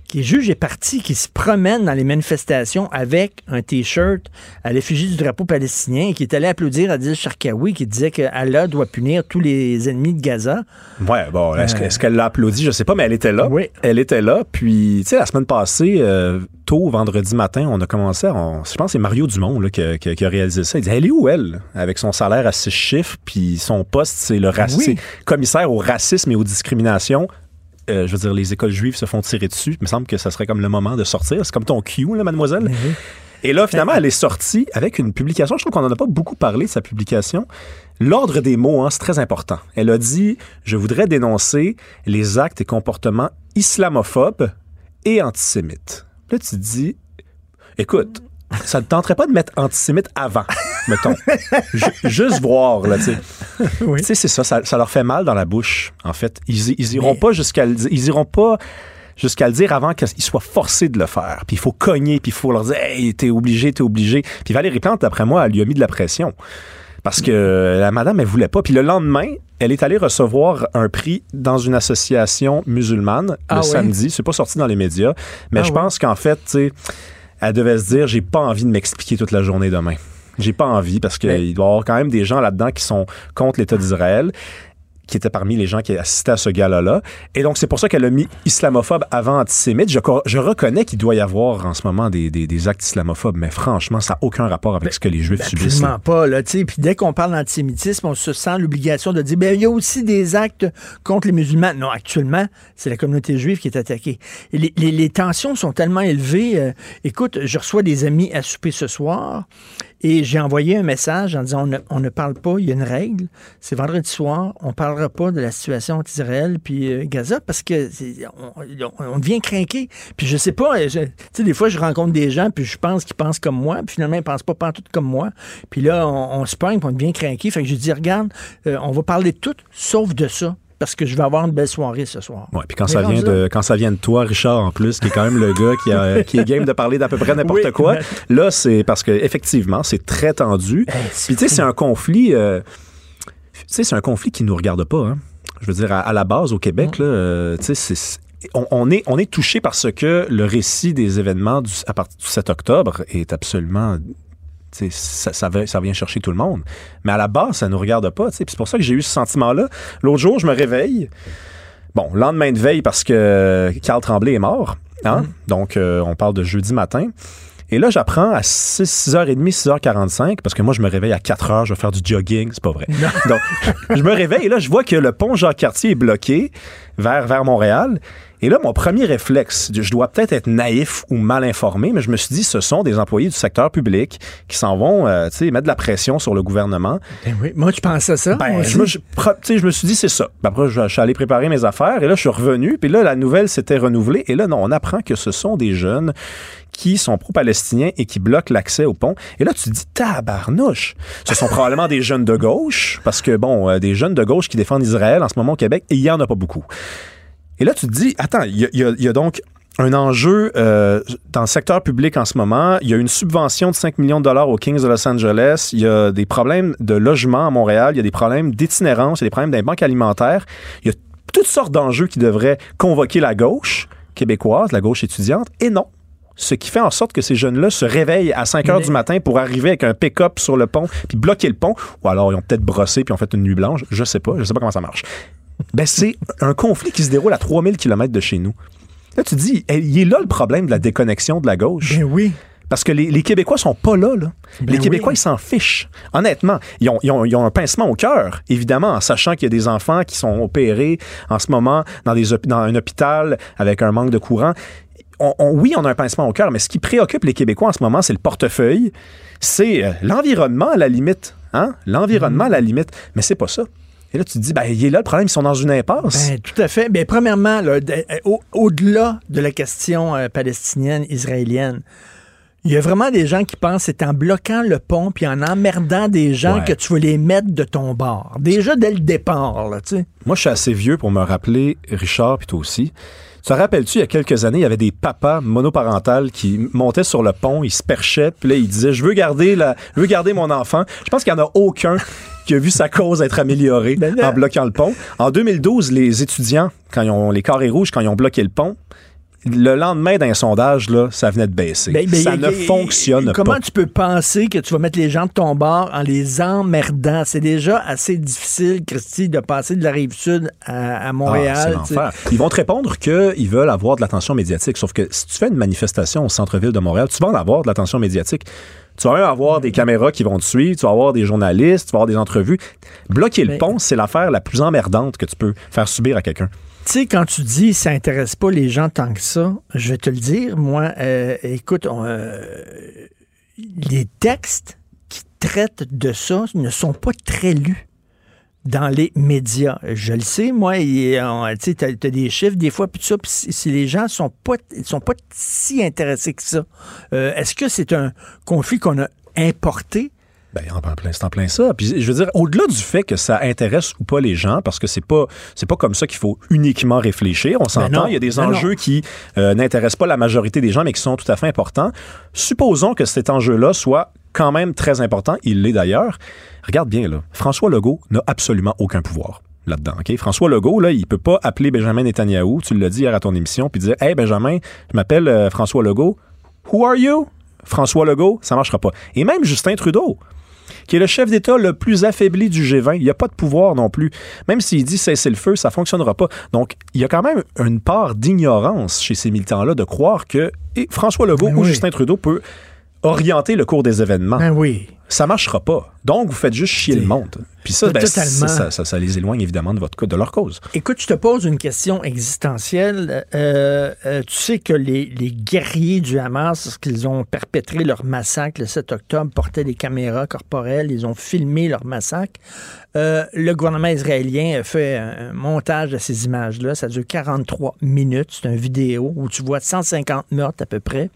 qui est juge et parti, qui se promène dans les manifestations avec un T-shirt à l'effigie du drapeau palestinien et qui est allé applaudir Adil Sharkawi qui disait que Allah doit punir tous les ennemis de Gaza. Ouais, bon, est-ce, Euh. est-ce qu'elle l'a applaudi? Je sais pas, mais elle était là. Oui. Elle était là. Puis, tu sais, la semaine passée, euh, tôt, vendredi matin, on a commencé, à- on- je pense que c'est Mario Dumont là, qui, a- qui a- qui a réalisé ça. Il dit, elle est où, elle? Avec son salaire à six chiffres, puis son poste, c'est le racisme, Oui. commissaire au racisme et aux discriminations. Euh, je veux dire, les écoles juives se font tirer dessus. Il me semble que ça serait comme le moment de sortir. C'est comme ton Q, là, mademoiselle. Et là, finalement, elle est sortie avec une publication. Je trouve qu'on n'en a pas beaucoup parlé de sa publication. L'ordre des mots, hein, c'est très important. Elle a dit Je voudrais dénoncer les actes et comportements islamophobes et antisémites. Là, tu te dis Écoute, ça ne tenterait pas de mettre antisémite avant, mettons. Ju- juste voir, là, tu sais. Tu sais, c'est ça, ça, ça leur fait mal dans la bouche, en fait. Ils, ils iront pas jusqu'à le dire. Ils iront pas jusqu'à le dire avant qu'ils soient forcés de le faire. Puis il faut cogner, puis il faut leur dire Hey, t'es obligé, t'es obligé. Puis Valérie Plante, d'après moi, elle lui a mis de la pression. Parce que la madame, elle voulait pas. Puis le lendemain, elle est allée recevoir un prix dans une association musulmane Ah le oui? samedi. C'est pas sorti dans les médias. Mais Ah je oui? pense qu'en fait, tu sais, elle devait se dire j'ai pas envie de m'expliquer toute la journée demain. J'ai pas envie parce qu'il doit y avoir quand même des gens là-dedans qui sont contre l'État d'Israël qui était parmi les gens qui assistaient à ce gala-là. Et donc, c'est pour ça qu'elle a mis islamophobe avant antisémite. Je, je reconnais qu'il doit y avoir en ce moment des, des, des actes islamophobes, mais franchement, ça n'a aucun rapport avec ce que les Juifs Ben, subissent. là. Absolument pas. Là, tu sais. puis dès qu'on parle d'antisémitisme, on se sent l'obligation de dire ben, il y a aussi des actes contre les musulmans. Non, actuellement, c'est la communauté juive qui est attaquée. Et les, les- les tensions sont tellement élevées. Euh, écoute, je reçois des amis à souper ce soir et j'ai envoyé un message en disant on ne, parle pas, il y a une règle. C'est vendredi soir, on ne parlera pas de la situation entre Israël puis euh, Gaza parce que on, on- devient craqué. Puis je sais pas, tu sais, des fois je rencontre des gens puis je pense qu'ils pensent comme moi, puis finalement ils pensent pas pas tout comme moi. Puis là, on, on se pogne, on devient craqué. Fait que je dis regarde, euh, on va parler de tout sauf de ça. Parce que je vais avoir une belle soirée ce soir. Ouais, puis quand ça vient de quand ça vient de toi, Richard, en plus, qui est quand même le gars qui, a- qui est game de parler d'à peu près n'importe Oui, quoi. Là, c'est parce que effectivement, c'est très tendu. Puis tu sais, c'est un conflit. euh, tu sais, c'est un conflit qui nous regarde pas. hein. Je veux dire, à, à la base au Québec, là, euh, tu sais, c'est- on, est on est touché parce que le récit des événements du, à partir du 7 octobre est absolument ça, ça, vient chercher tout le monde. Mais à la base, ça ne nous regarde pas. C'est pour ça que j'ai eu ce sentiment-là. L'autre jour, je me réveille. Bon, lendemain de veille parce que Carl Tremblay est mort. Hein? Donc, euh, on parle de jeudi matin. Et là, j'apprends à 6, 6h30, 6h45, parce que moi, je me réveille à 4h, je vais faire du jogging, c'est pas vrai. Donc, je me réveille et là, je vois que le pont Jacques-Cartier est bloqué vers, vers Montréal. Et là, mon premier réflexe, je dois peut-être être naïf ou mal informé, mais je me suis dit, ce sont des employés du secteur public qui s'en vont, euh, tu sais, mettre de la pression sur le gouvernement. Ben oui, moi, tu pensais ça? Ben, je, je- pro- tu sais, je me suis dit, c'est ça. Ben, Après, je, je suis allé préparer mes affaires et là, je suis revenu. Puis là, la nouvelle s'était renouvelée. Et là, non, on apprend que ce sont des jeunes qui sont pro-palestiniens et qui bloquent l'accès au pont. Et là, tu te dis, tabarnouche. Ce sont probablement des jeunes de gauche, parce que, bon, euh, des jeunes de gauche qui défendent Israël en ce moment au Québec, et il n'y en a pas beaucoup. Et là, tu te dis, attends, il y a, donc un enjeu euh, dans le secteur public en ce moment. Il y a une subvention de 5 millions de dollars aux Kings de Los Angeles. Il y a des problèmes de logement à Montréal. Il y a des problèmes d'itinérance. Il y a des problèmes banques alimentaires. Il y a toutes sortes d'enjeux qui devraient convoquer la gauche québécoise, la gauche étudiante. Et non. Ce qui fait en sorte que ces jeunes-là se réveillent à 5 heures Mais- du matin pour arriver avec un pick-up sur le pont puis bloquer le pont. Ou alors, ils ont peut-être brossé puis ont fait une nuit blanche. Je sais pas. Je sais pas comment ça marche. Ben, c'est un conflit qui se déroule à 3000 km de chez nous. Là, tu te dis, il est là le problème de la déconnexion de la gauche. Ben oui. Parce que les, les Québécois sont pas là. là. Ben les Québécois, oui. ils s'en fichent. Honnêtement, ils ont, ils ont- ils ont un pincement au cœur, évidemment, en sachant qu'il y a des enfants qui sont opérés en ce moment dans, des, hôp- dans un hôpital avec un manque de courant. On- on- oui, on a un pincement au cœur, mais ce qui préoccupe les Québécois en ce moment, c'est le portefeuille, c'est euh, l'environnement à la limite. Hein? L'environnement à la limite. Mais c'est pas ça. Et là, tu te dis, ben, il est là le problème, ils sont dans une impasse. Ben, tout à fait. Ben, premièrement, euh, au- au-delà de la question euh, palestinienne, israélienne, il y a vraiment des gens qui pensent que c'est en bloquant le pont puis en emmerdant des gens Ouais. que tu vas les mettre de ton bord. Déjà dès le départ, là, tu sais. Moi, je suis assez vieux pour me rappeler, Richard, puis toi aussi. Tu te rappelles-tu, il y a quelques années, il y avait des papas monoparentales qui montaient sur le pont, ils se perchaient, puis là, ils disaient Je veux garder, la, je veux garder mon enfant. Je pense qu'il n'y en a aucun qui a vu sa cause être améliorée en bloquant le pont. En 2012, les étudiants, quand ils ont les carrés rouges, quand ils ont bloqué le pont, le lendemain d'un sondage, là, ça venait de baisser. Ben, ben, ça y- ne y- fonctionne Comment pas. tu peux penser que tu vas mettre les gens de ton bord en les emmerdant? C'est déjà assez difficile, Christy, de passer de la rive sud à, à Montréal. Ah. Ils vont te répondre qu'ils veulent avoir de l'attention médiatique. Sauf que si tu fais une manifestation au centre-ville de Montréal, tu vas en avoir de l'attention médiatique. Tu vas même avoir des caméras qui vont te suivre, tu vas avoir des journalistes, tu vas avoir des entrevues. Bloquer le Mais- pont, c'est l'affaire la plus emmerdante que tu peux faire subir à quelqu'un. Tu sais, quand tu dis ça intéresse pas les gens tant que ça, je vais te le dire, moi, euh, écoute, on, euh, les textes qui traitent de ça ne sont pas très lus dans les médias. Je le sais, moi, tu t'as, t'as des chiffres des fois, puis ça, puis si, les gens sont pas, sont pas si intéressés que ça, euh, est-ce que c'est un conflit qu'on a importé? Ben, en plein, c'est en plein ça. Puis, je veux dire, au-delà du fait que ça intéresse ou pas les gens, parce que c'est pas, c'est pas comme ça qu'il faut uniquement réfléchir. On s'entend. non. Il y a des Ben non. enjeux qui euh, n'intéressent pas la majorité des gens, mais qui sont tout à fait importants. Supposons que cet enjeu-là soit quand même très important. Il l'est d'ailleurs. Regarde bien, là. François Legault n'a absolument aucun pouvoir là-dedans. François Legault, là, il peut pas appeler Benjamin Netanyahou, tu l'as dit hier à ton émission, puis dire Hey Benjamin, je m'appelle euh, François Legault. Who are you? François Legault, ça marchera pas. Et même Justin Trudeau. qui est le chef d'État le plus affaibli du G20. Il n'y a pas de pouvoir non plus. Même s'il dit cesser le feu, ça fonctionnera pas. Donc, il y a quand même une part d'ignorance chez ces militants-là de croire que et François Legault Ben ou oui. Justin Trudeau peut orienter le cours des événements. Ben oui. Ça marchera pas. Donc, vous faites juste chier le monde. Puis ça, ben, ça, ça, ça- ça les éloigne évidemment de, votre, de leur cause. Écoute, je te pose une question existentielle. Euh, euh, tu sais que les, les guerriers du Hamas, lorsqu'ils ont perpétré leur massacre le 7 octobre, portaient des caméras corporelles, ils ont filmé leur massacre. Euh, le gouvernement israélien a fait un montage de ces images-là. Ça dure 43 minutes. C'est une vidéo où tu vois 150 meurtres à peu près.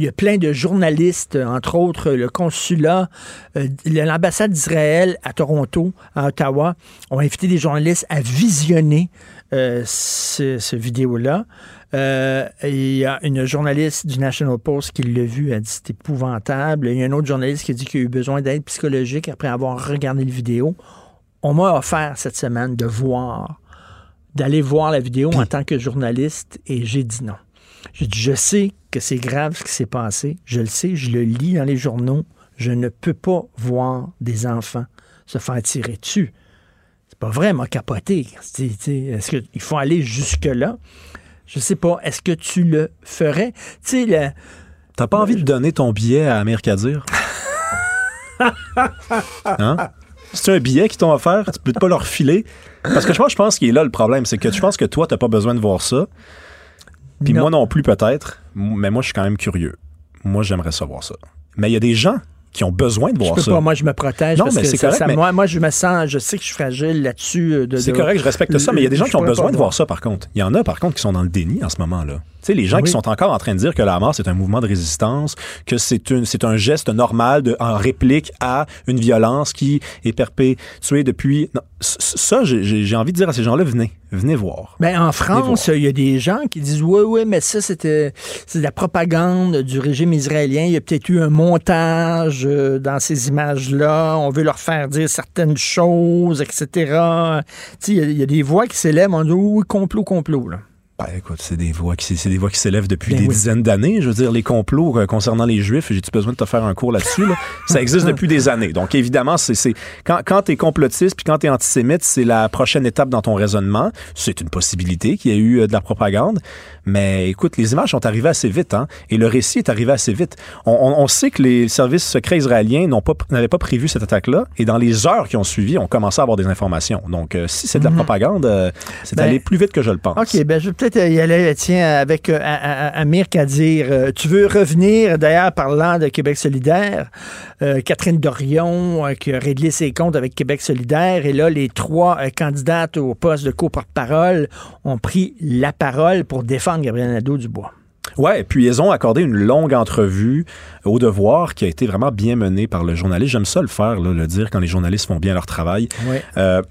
Il y a plein de journalistes, entre autres le consulat, euh, l'ambassade d'Israël à Toronto, à Ottawa, ont invité des journalistes à visionner euh, ce, ce vidéo-là. Euh, il y a une journaliste du National Post qui l'a vu, elle a dit c'est épouvantable. Il y a un autre journaliste qui a dit qu'il a eu besoin d'aide psychologique après avoir regardé la vidéo. On m'a offert cette semaine de voir, d'aller voir la vidéo en tant que journaliste et j'ai dit non. J'ai dit, je sais que c'est grave ce qui s'est passé. Je le sais, je le lis dans les journaux. Je ne peux pas voir des enfants se faire tirer dessus. C'est pas vrai, m'a capoté. Est-ce qu'il faut aller jusque-là? Je sais pas. Est-ce que tu le ferais? Tu sais, T'as pas envie de donner ton billet à Amir Kadir? hein? C'est un billet qu'ils t'ont offert, tu peux pas leur filer. Parce que je pense, je pense qu'il est là le problème, c'est que je pense que toi, t'as pas besoin de voir ça. Puis Non. moi non plus peut-être, mais moi je suis quand même curieux. Moi j'aimerais savoir ça. Mais il y a des gens qui ont besoin de je voir peux ça. pas, moi, je me protège. Non, parce mais c'est correct, ça- mais- moi, moi, je me sens, je sais que je suis fragile là-dessus. euh, de- C'est de- correct, je respecte ça, mais il y a des gens Je qui ont besoin de voir ça, par contre. Il y en a, par contre, qui sont dans le déni en ce moment-là. Tu sais, les gens Oui. qui sont encore en train de dire que la Hamas est un mouvement de résistance, que c'est une, c'est un geste normal de, en réplique à une violence qui est perpétuée depuis. Non, ça, j'ai- envie de dire à ces gens-là, venez, venez voir. Ben, en France, il y a des gens qui disent Oui, oui, mais ça, c'était c'est de la propagande du régime israélien. Il y a peut-être eu un montage euh, dans ces images-là. On veut leur faire dire certaines choses, etc. Tu sais, il y y, a des voix qui s'élèvent. On dit Oui, complot, complot. Là. Ben, écoute, c'est des voix qui, c'est des voix qui s'élèvent depuis Ben des oui. dizaines d'années. Je veux dire, les complots euh, concernant les Juifs, j'ai-tu besoin de te faire un cours là-dessus? là? Ça existe depuis des années. Donc, évidemment, c'est, quand, quand tu es complotiste puis quand tu es antisémite, c'est la prochaine étape dans ton raisonnement. C'est une possibilité qu'il y ait eu euh, de la propagande. Mais écoute, les images sont arrivées assez vite, hein? Et le récit est arrivé assez vite. On, on- on sait que les services secrets israéliens n'ont pas, n'avaient pas prévu cette attaque-là. Et dans les heures qui ont suivi, on commençait à avoir des informations. Donc, euh, si c'est de la propagande, euh, c'est Ben, allé plus vite que je le pense. OK, ben, je vais peut-être y aller, tiens, avec euh, Amir Kadir. Euh, tu veux revenir, d'ailleurs, parlant de Québec solidaire, euh, Catherine Dorion, euh, qui a réglé ses comptes avec Québec solidaire, et là, les trois euh, candidates au poste de co-porte-parole ont pris la parole pour défendre Gabriel Nadeau-Dubois. Ouais, puis ils ont accordé une longue entrevue au devoir qui a été vraiment bien menée par le journaliste. J'aime ça le faire, là, le dire quand les journalistes font bien leur travail. Ouais. Euh,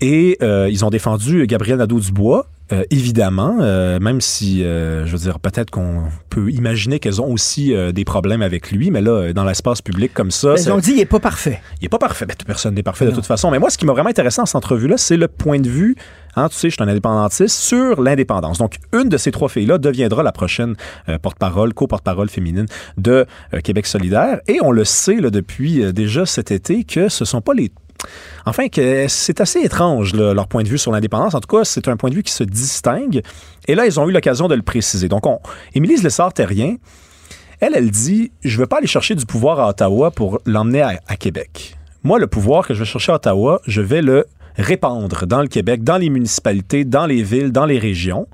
et euh, ils ont défendu Gabriel Nadeau-Dubois, euh, évidemment, euh, même si, euh, je veux dire, peut-être qu'on peut imaginer qu'elles ont aussi euh, des problèmes avec lui, mais là, euh, dans l'espace public comme ça... Ils ont dit qu'il n'est pas parfait. il n'est pas parfait. Ben, personne n'est parfait de Non. toute façon. Mais moi, ce qui m'a vraiment intéressé dans cette entrevue-là, c'est le point de vue, hein, tu sais, je suis un indépendantiste, sur l'indépendance. Donc, une de ces trois filles-là deviendra la prochaine euh, porte-parole, co-porte-parole féminine de Québec solidaire. Et on le sait là, depuis déjà cet été que ce sont pas les Enfin, c'est assez étrange, leur point de vue sur l'indépendance. En tout cas, c'est un point de vue qui se distingue. Et là, ils ont eu l'occasion de le préciser. Donc, on, Émilie Lessard-Terrien, elle, elle dit Je ne veux pas aller chercher du pouvoir à Ottawa pour l'emmener à, à Québec. Moi, le pouvoir que je vais chercher à Ottawa, je vais le répandre dans le Québec, dans les municipalités, dans les villes, dans les régions.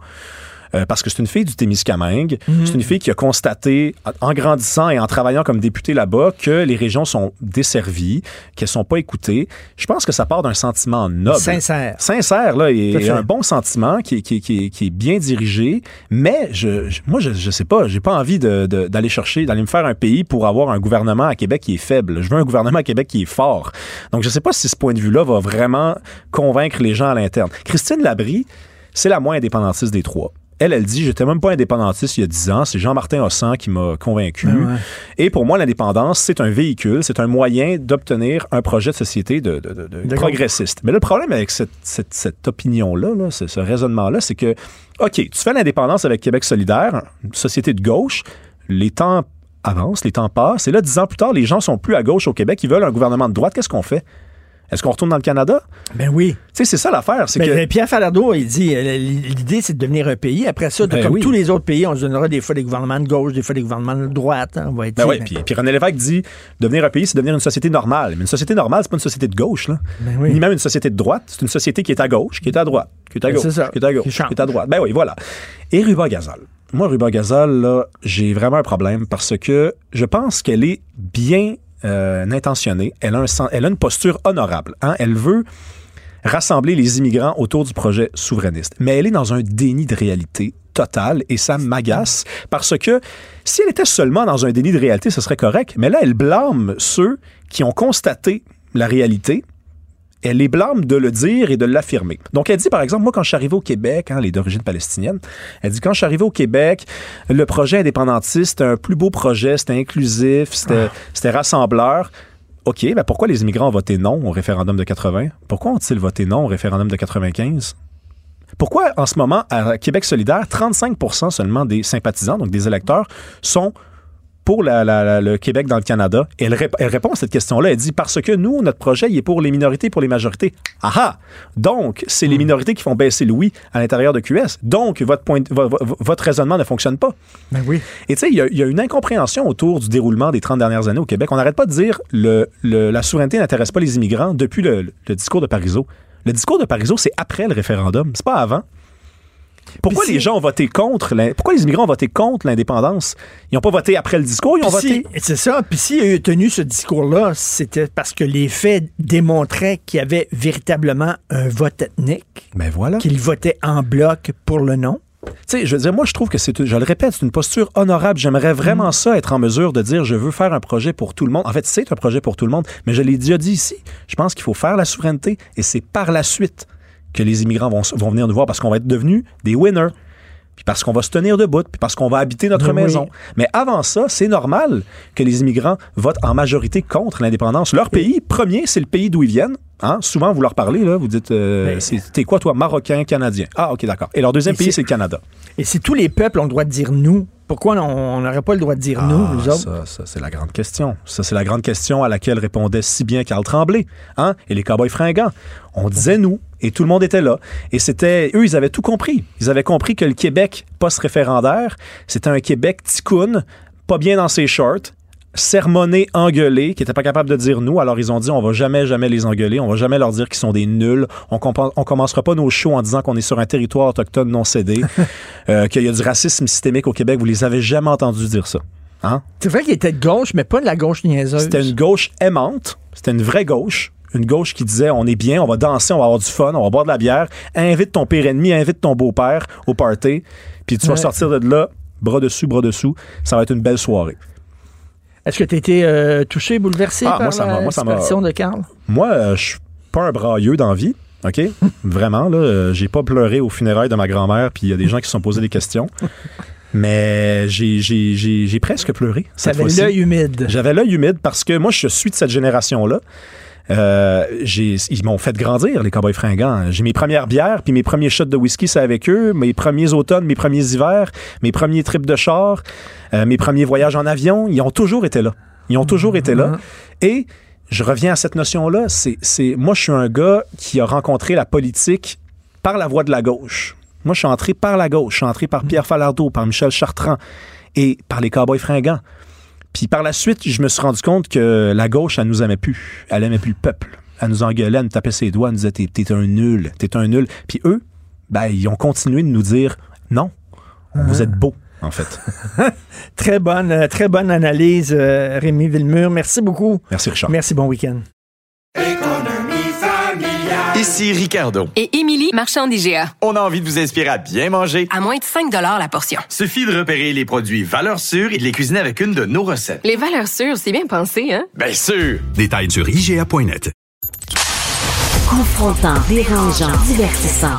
Euh, parce que c'est une fille du Témiscamingue. Mhm. C'est une fille qui a constaté, en grandissant et en travaillant comme députée là-bas, que les régions sont desservies, qu'elles sont pas écoutées. Je pense que ça part d'un sentiment noble. Sincère. Sincère, là, et, et un bon sentiment qui, est- qui, est- qui, est- qui est bien dirigé. Mais je, je- moi, je, je sais pas, j'ai pas envie de- de- d'aller chercher, d'aller me faire un pays pour avoir un gouvernement à Québec qui est faible. Je veux un gouvernement à Québec qui est fort. Donc, je sais pas si ce point de vue-là va vraiment convaincre les gens à l'interne. Christine Labrie, c'est la moins indépendantiste des trois. Elle, elle dit, j'étais même pas indépendantiste il y a 10 ans. C'est Jean-Martin Hossan qui m'a convaincu. Ah ouais. Et pour moi, l'indépendance, c'est un véhicule, c'est un moyen d'obtenir un projet de société de, de- de- de De progressiste. Mais le problème avec cette, cette- cette opinion-là, là, ce, ce raisonnement-là, c'est que, OK, tu fais l'indépendance avec Québec solidaire, une société de gauche, les temps avancent, les temps passent, et là, dix ans plus tard, les gens sont plus à gauche au Québec, ils veulent un gouvernement de droite. Qu'est-ce qu'on fait? Est-ce qu'on retourne dans le Canada? Ben oui. Tu sais, c'est ça l'affaire. C'est Ben, que. Pierre Falardeau, il dit euh, l'idée, c'est de devenir un pays. Après ça, Ben comme oui. tous les autres pays, on se donnera des fois des gouvernements de gauche, des fois des gouvernements de droite. hein. on va être Ben ouais, puis, puis René Lévesque dit devenir un pays, c'est devenir une société normale. Mais une société normale, c'est pas une société de gauche, là. Ben oui. Ni même une société de droite. C'est une société qui est à gauche, qui est à droite, qui est à gauche, c'est ça. qui est à gauche, Qui est à droite. Ben oui, voilà. Et Ruba Gazal. Moi, Ruba Gazal, là, j'ai vraiment un problème parce que je pense qu'elle est bien euh, intentionnée. Elle a, une posture honorable. hein. Elle veut rassembler les immigrants autour du projet souverainiste. Mais elle est dans un déni de réalité total et ça m'agace parce que si elle était seulement dans un déni de réalité, ce serait correct. Mais là, elle blâme ceux qui ont constaté la réalité. Elle les blâme de le dire et de l'affirmer. Donc, elle dit, par exemple, moi, quand je suis arrivé au Québec, hein, elle est d'origine palestinienne, elle dit, quand je suis arrivé au Québec, le projet indépendantiste, c'était un plus beau projet, c'était inclusif, c'était c'était rassembleur. OK, ben pourquoi les immigrants ont voté non au référendum de 80? Pourquoi ont-ils voté non au référendum de 95? Pourquoi, en ce moment, à Québec solidaire, 35% seulement des sympathisants, donc des électeurs, sont pour la- la- la- le Québec dans le Canada? Et elle, rép- elle répond à cette question-là. Elle dit parce que nous, notre projet, il est pour les minorités, pour les majorités. Ah ah! Donc, c'est les minorités qui font baisser le oui à l'intérieur de QS. Donc, votre, point, raisonnement ne fonctionne pas. Ben oui. Et tu sais, il y, a- il y a une incompréhension autour du déroulement des 30 dernières années au Québec. On n'arrête pas de dire le, le- la souveraineté n'intéresse pas les immigrants depuis le, le discours de Parizeau. Le discours de Parizeau, c'est après le référendum, c'est pas avant. Pourquoi les si- gens ont voté contre Pourquoi les immigrants ont voté contre l'indépendance? Ils n'ont pas voté après le discours, ils ont voté. si- C'est ça. Puis s'il a eu tenu ce discours-là, c'était parce que les faits démontraient qu'il y avait véritablement un vote ethnique, Ben voilà. qu'il votait en bloc pour le non. Tu sais, je veux dire, moi, je trouve que c'est, je le répète, c'est une posture honorable. J'aimerais vraiment Mm. ça, être en mesure de dire, je veux faire un projet pour tout le monde. En fait, c'est un projet pour tout le monde, mais je l'ai déjà dit ici. Je pense qu'il faut faire la souveraineté et c'est par la suite que les immigrants vont, venir nous voir parce qu'on va être devenus des winners. Puis parce qu'on va se tenir debout, puis parce qu'on va habiter notre Oui. maison. Mais avant ça, c'est normal que les immigrants votent en majorité contre l'indépendance. Leur pays, premier, c'est le pays d'où ils viennent. Hein? Souvent, vous leur parlez, là, vous dites, euh, t'es quoi, toi, Marocain, Canadien? Ah, OK, d'accord. Et leur deuxième Et pays, c'est- le Canada. Et si tous les peuples ont le droit de dire nous, pourquoi on n'aurait pas le droit de dire nous, nous autres? Ah, Ça, ça, c'est la grande question. Ça, c'est la grande question à laquelle répondait si bien Carl Tremblay hein? et les cowboys fringants. On disait nous, et tout le monde était là. Et c'était, eux, ils avaient tout compris. Ils avaient compris que le Québec post-référendaire, c'était un Québec ticoun, pas bien dans ses shorts, sermonné, engueulé, qui n'était pas capable de dire nous. Alors, ils ont dit, on va jamais, jamais les engueuler. On va jamais leur dire qu'ils sont des nuls. On, on commencera pas nos shows en disant qu'on est sur un territoire autochtone non cédé, euh, qu'il y a du racisme systémique au Québec. Vous les avez jamais entendus dire ça. Hein? C'est vrai qu'il était de gauche, mais pas de la gauche niaiseuse. C'était une gauche aimante. C'était une vraie gauche. Une gauche qui disait on est bien, on va danser, on va avoir du fun, on va boire de la bière. Invite ton pire ennemi, invite ton beau-père au party. Puis tu vas sortir de là, bras dessous, bras dessous. Ça va être une belle soirée. Est-ce que tu as été euh, touché, bouleversé Ah, par moi, ça la disparition de Carl? Moi, euh, je suis pas un brailleux dans la vie. OK? Vraiment, là. euh, J'ai pas pleuré aux funérailles de ma grand-mère, puis il y a des gens qui se sont posés des questions. Mais j'ai- j'ai j'ai- j'ai presque pleuré. fois-ci. l'œil humide. J'avais l'œil humide parce que moi, je suis de cette génération-là. Euh, j'ai- ils m'ont fait grandir, les cowboys fringants. J'ai mes premières bières, puis mes premiers shots de whisky, c'est avec eux. Mes premiers automnes, mes premiers hivers, mes premiers trips de char, euh, mes premiers voyages en avion, ils ont toujours été là. Ils ont toujours été là. Et je reviens à cette notion-là. C'est, c'est, moi, je suis un gars qui a rencontré la politique par la voie de la gauche. Moi, je suis entré par la gauche. Je suis entré par Pierre Falardeau, par Michel Chartrand et par les cowboys fringants. Puis par la suite, je me suis rendu compte que la gauche, elle nous aimait plus. Elle aimait plus le peuple. Elle nous engueulait, elle nous tapait ses doigts, elle nous disait T'es, t'es un nul, t'es un nul. Puis eux, ben, ils ont continué de nous dire Non, vous êtes beau, en fait. Très bonne, euh, très bonne analyse, euh, Rémi Villemur. Merci beaucoup. Merci, Richard. Merci, bon week-end. Ici Ricardo. Et Émilie, marchand d'IGA. On a envie de vous inspirer à bien manger. À moins de 5 la portion. Suffit de repérer les produits valeurs sûres et de les cuisiner avec une de nos recettes. Les valeurs sûres, c'est bien pensé, hein? Bien sûr! Détails sur IGA.net. Confrontant, dérangeant, divertissant.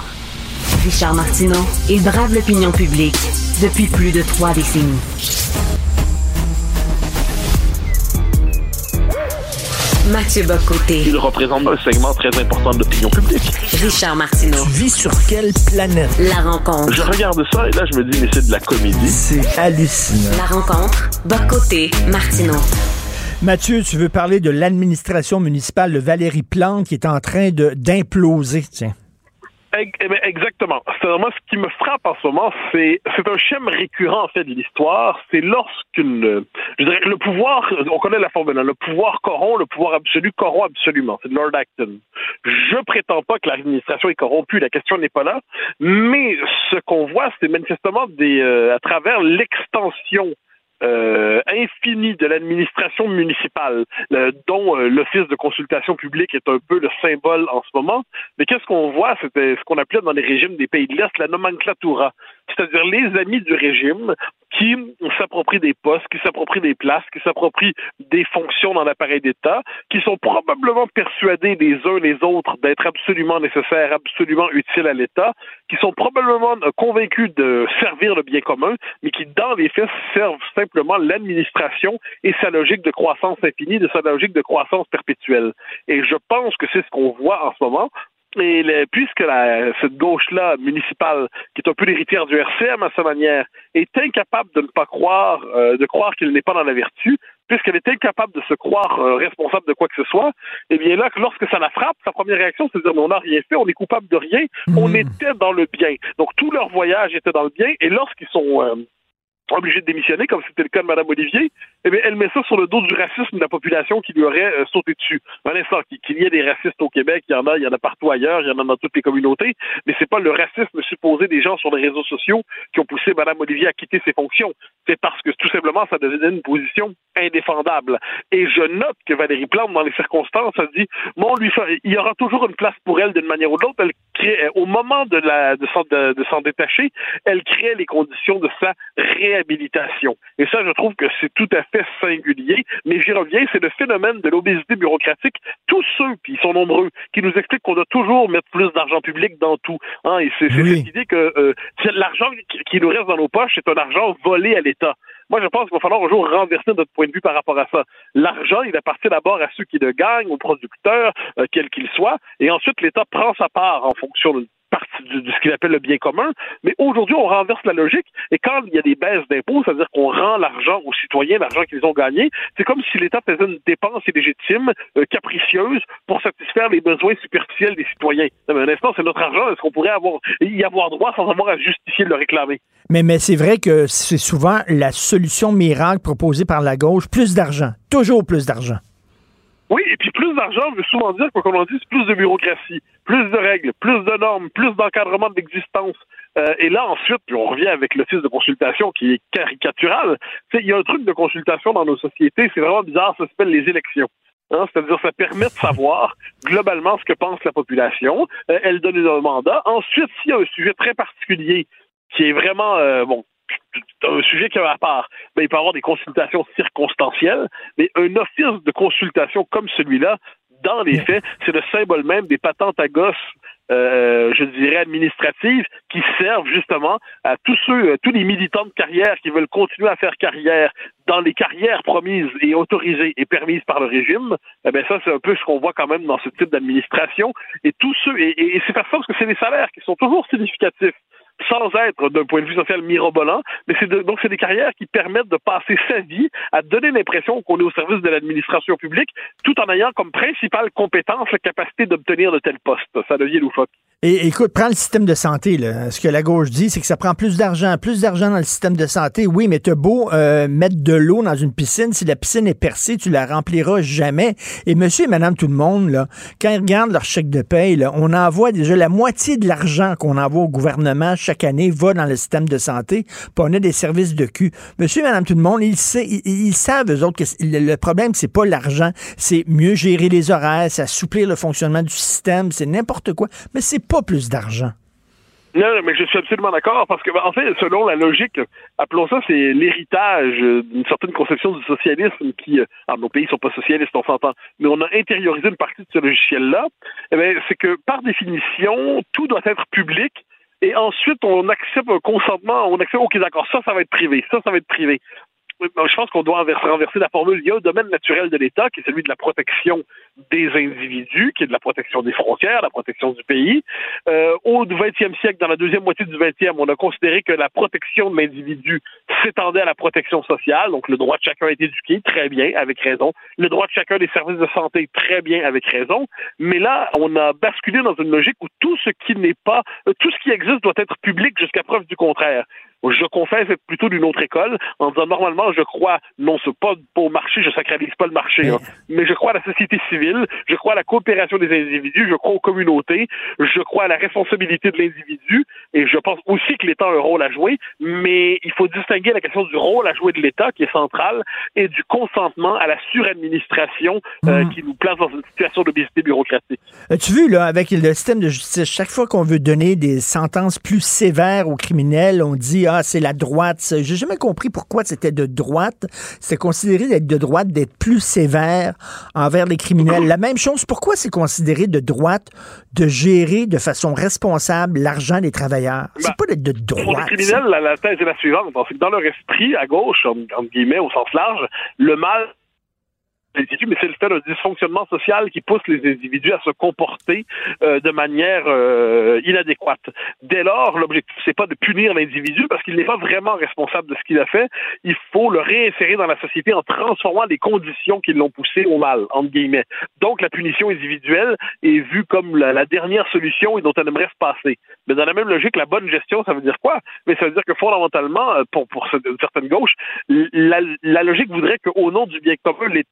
Richard Martineau, il brave l'opinion publique depuis plus de trois décennies. Mathieu Bocoté. Il représente un segment très important de l'opinion publique. Richard Martineau. Tu vis sur quelle planète? La rencontre. Je regarde ça et là, je me dis, mais c'est de la comédie. C'est hallucinant. La rencontre. Bocoté. Martineau. Mathieu, tu veux parler de l'administration municipale de Valérie Plante qui est en train de d'imploser, tiens. Eh ben, exactement. Moi ce qui me frappe en ce moment, c'est c'est un schéma récurrent en fait de l'histoire. C'est lorsqu'une, je dirais, le pouvoir, on connaît la formule, hein, le pouvoir corrompt, le pouvoir absolu corrompt absolument. C'est Lord Acton. Je prétends pas que l'administration est corrompue, la question n'est pas là, mais ce qu'on voit, c'est manifestement des, euh, à travers l'extension euh, infini de l'administration municipale, dont euh, l'Office de consultation publique est un peu le symbole en ce moment. Mais qu'est-ce qu'on voit? C'était ce qu'on appelait dans les régimes des pays de l'Est la nomenclatura, c'est-à-dire les amis du régime qui s'approprient des postes, qui s'approprient des places, qui s'approprient des fonctions dans l'appareil d'État, qui sont probablement persuadés les uns les autres d'être absolument nécessaires, absolument utiles à l'État, qui sont probablement convaincus de servir le bien commun, mais qui, dans les faits, servent simplement l'administration et sa logique de croissance infinie, de sa logique de croissance perpétuelle. Et je pense que c'est ce qu'on voit en ce moment. Et puisque la, cette gauche-là municipale, qui est un peu l'héritière du RCM à sa manière, est incapable de ne pas croire, euh, de croire qu'il n'est pas dans la vertu, puisqu'elle est incapable de se croire euh, responsable de quoi que ce soit, eh bien là, lorsque ça la frappe, sa première réaction, c'est de dire, mais on n'a rien fait, on est coupable de rien, on Hmm. était dans le bien. Donc tout leur voyage était dans le bien, et lorsqu'ils sont euh, obligés de démissionner, comme c'était le cas de Mme Olivier, eh bien, elle met ça sur le dos du racisme de la population qui lui aurait euh, sauté dessus. Un instant, qu'il y ait des racistes au Québec, il y en a, il y en a partout ailleurs, il y en a dans toutes les communautés, mais c'est pas le racisme supposé des gens sur les réseaux sociaux qui ont poussé Mme Olivier à quitter ses fonctions. C'est parce que tout simplement, ça devenait une position indéfendable. Et je note que Valérie Plante, dans les circonstances, a dit, bon, lui, il y aura toujours une place pour elle d'une manière ou de l'autre. Crée, au moment de la, de s'en, de, s'en détacher, elle crée les conditions de sa réhabilitation. Et ça, je trouve que c'est tout à fait singulier. Mais j'y reviens, c'est le phénomène de l'obésité bureaucratique. Tous ceux, puis ils sont nombreux, qui nous expliquent qu'on doit toujours mettre plus d'argent public dans tout. Hein, et c'est, cette idée que euh, l'argent qui, nous reste dans nos poches, c'est un argent volé à l'État. Moi, je pense qu'il va falloir un jour renverser notre point de vue par rapport à ça. L'argent, il appartient d'abord à ceux qui le gagnent, aux producteurs, euh, quels qu'ils soient, et ensuite l'État prend sa part en fonction d'une partie de, ce qu'il appelle le bien commun. Mais aujourd'hui, on renverse la logique, et quand il y a des baisses d'impôts, c'est-à-dire qu'on rend l'argent aux citoyens, l'argent qu'ils ont gagné, c'est comme si l'État faisait une dépense illégitime, euh, capricieuse, pour satisfaire les besoins superficiels des citoyens. Non, mais un instant, c'est notre argent, est-ce qu'on pourrait avoir, y avoir droit sans avoir à justifier de le réclamer? Mais, mais c'est vrai que c'est souvent la solution miracle proposée par la gauche, plus d'argent. Toujours plus d'argent. Oui, et puis plus d'argent veut souvent dire, quoi qu'on en dise, plus de bureaucratie, plus de règles, plus de normes, plus d'encadrement de l'existence. Euh, et là, ensuite, puis on revient avec l'office de consultation qui est caricatural. Il y a un truc de consultation dans nos sociétés, c'est vraiment bizarre, ça s'appelle les élections. Hein, C'est-à-dire, ça permet de savoir globalement ce que pense la population. Euh, elle donne un mandat. Ensuite, s'il y a un sujet très particulier qui est vraiment, euh, bon, un sujet qui est à part, ben, il peut y avoir des consultations circonstancielles, mais un office de consultation comme celui-là, dans les faits, c'est le symbole même des patentes à gosses, euh, je dirais, administratives, qui servent justement à tous ceux, à tous les militants de carrière qui veulent continuer à faire carrière dans les carrières promises et autorisées et permises par le régime. Eh ben ça, c'est un peu ce qu'on voit quand même dans ce type d'administration. Et tous ceux, et, et, et c'est parce que c'est des salaires qui sont toujours significatifs sans être d'un point de vue social mirobolant, mais c'est donc c'est des carrières qui permettent de passer sa vie à donner l'impression qu'on est au service de l'administration publique, tout en ayant comme principale compétence la capacité d'obtenir de tels postes. Ça devient loufoque. Et écoute, prends le système de santé. Là. Ce que la gauche dit, c'est que ça prend plus d'argent. Plus d'argent dans le système de santé. Oui, mais t'as beau euh, mettre de l'eau dans une piscine, si la piscine est percée, tu la rempliras jamais. Et monsieur et madame tout le monde, là, quand ils regardent leur chèque de paye, là, on envoie déjà la moitié de l'argent qu'on envoie au gouvernement chaque année va dans le système de santé, puis on a des services de cul. Monsieur et madame tout le monde, ils, savent, eux autres, que le problème, c'est pas l'argent, c'est mieux gérer les horaires, c'est assouplir le fonctionnement du système, c'est n'importe quoi, mais c'est pas plus d'argent. Non, mais je suis absolument d'accord parce que, ben, en fait, selon la logique, appelons ça, c'est l'héritage euh, d'une certaine conception du socialisme qui, euh, alors nos pays sont pas socialistes, on s'entend, mais on a intériorisé une partie de ce logiciel-là. Eh ben, c'est que par définition, tout doit être public et ensuite on accepte un consentement, on accepte, ok, d'accord, ça, ça va être privé, ça, ça va être privé. je pense qu'on doit renverser la formule. Il y a un domaine naturel de l'État qui est celui de la protection des individus, qui est de la protection des frontières, la protection du pays. Euh, au XXe siècle, dans la deuxième moitié du XXe, on a considéré que la protection de l'individu s'étendait à la protection sociale, donc le droit de chacun être éduqué, très bien, avec raison. Le droit de chacun des services de santé, très bien, avec raison. Mais là, on a basculé dans une logique où tout ce qui n'est pas, euh, tout ce qui existe doit être public jusqu'à preuve du contraire. Je confesse être plutôt d'une autre école en disant normalement je crois non c'est pas au marché je sacralise pas le marché hein, mais je crois à la société civile je crois à la coopération des individus je crois aux communautés je crois à la responsabilité de l'individu et je pense aussi que l'État a un rôle à jouer mais il faut distinguer la question du rôle à jouer de l'État qui est central et du consentement à la suradministration euh, qui nous place dans une situation d'obésité bureaucratique. As-tu vu là avec le système de justice chaque fois qu'on veut donner des sentences plus sévères aux criminels on dit ah, c'est la droite. J'ai jamais compris pourquoi c'était de droite. C'est considéré d'être de droite, d'être plus sévère envers les criminels. La même chose, pourquoi c'est considéré de droite de gérer de façon responsable l'argent des travailleurs? C'est bah, pas d'être de droite. Pour les criminels, la, la, thèse est la suivante. Dans leur esprit, à gauche, entre guillemets, au sens large, le mal mais c'est le fait d'un dysfonctionnement social qui pousse les individus à se comporter euh, de manière euh, inadéquate. Dès lors, l'objectif c'est pas de punir l'individu parce qu'il n'est pas vraiment responsable de ce qu'il a fait. Il faut le réinsérer dans la société en transformant les conditions qui l'ont poussé au mal, entre guillemets. Donc la punition individuelle est vue comme la, dernière solution et dont elle aimerait se passer. Mais dans la même logique, la bonne gestion, ça veut dire quoi? Mais ça veut dire que fondamentalement, euh, pour pour une certaine gauche, la, la logique voudrait qu'au nom du bien commun, les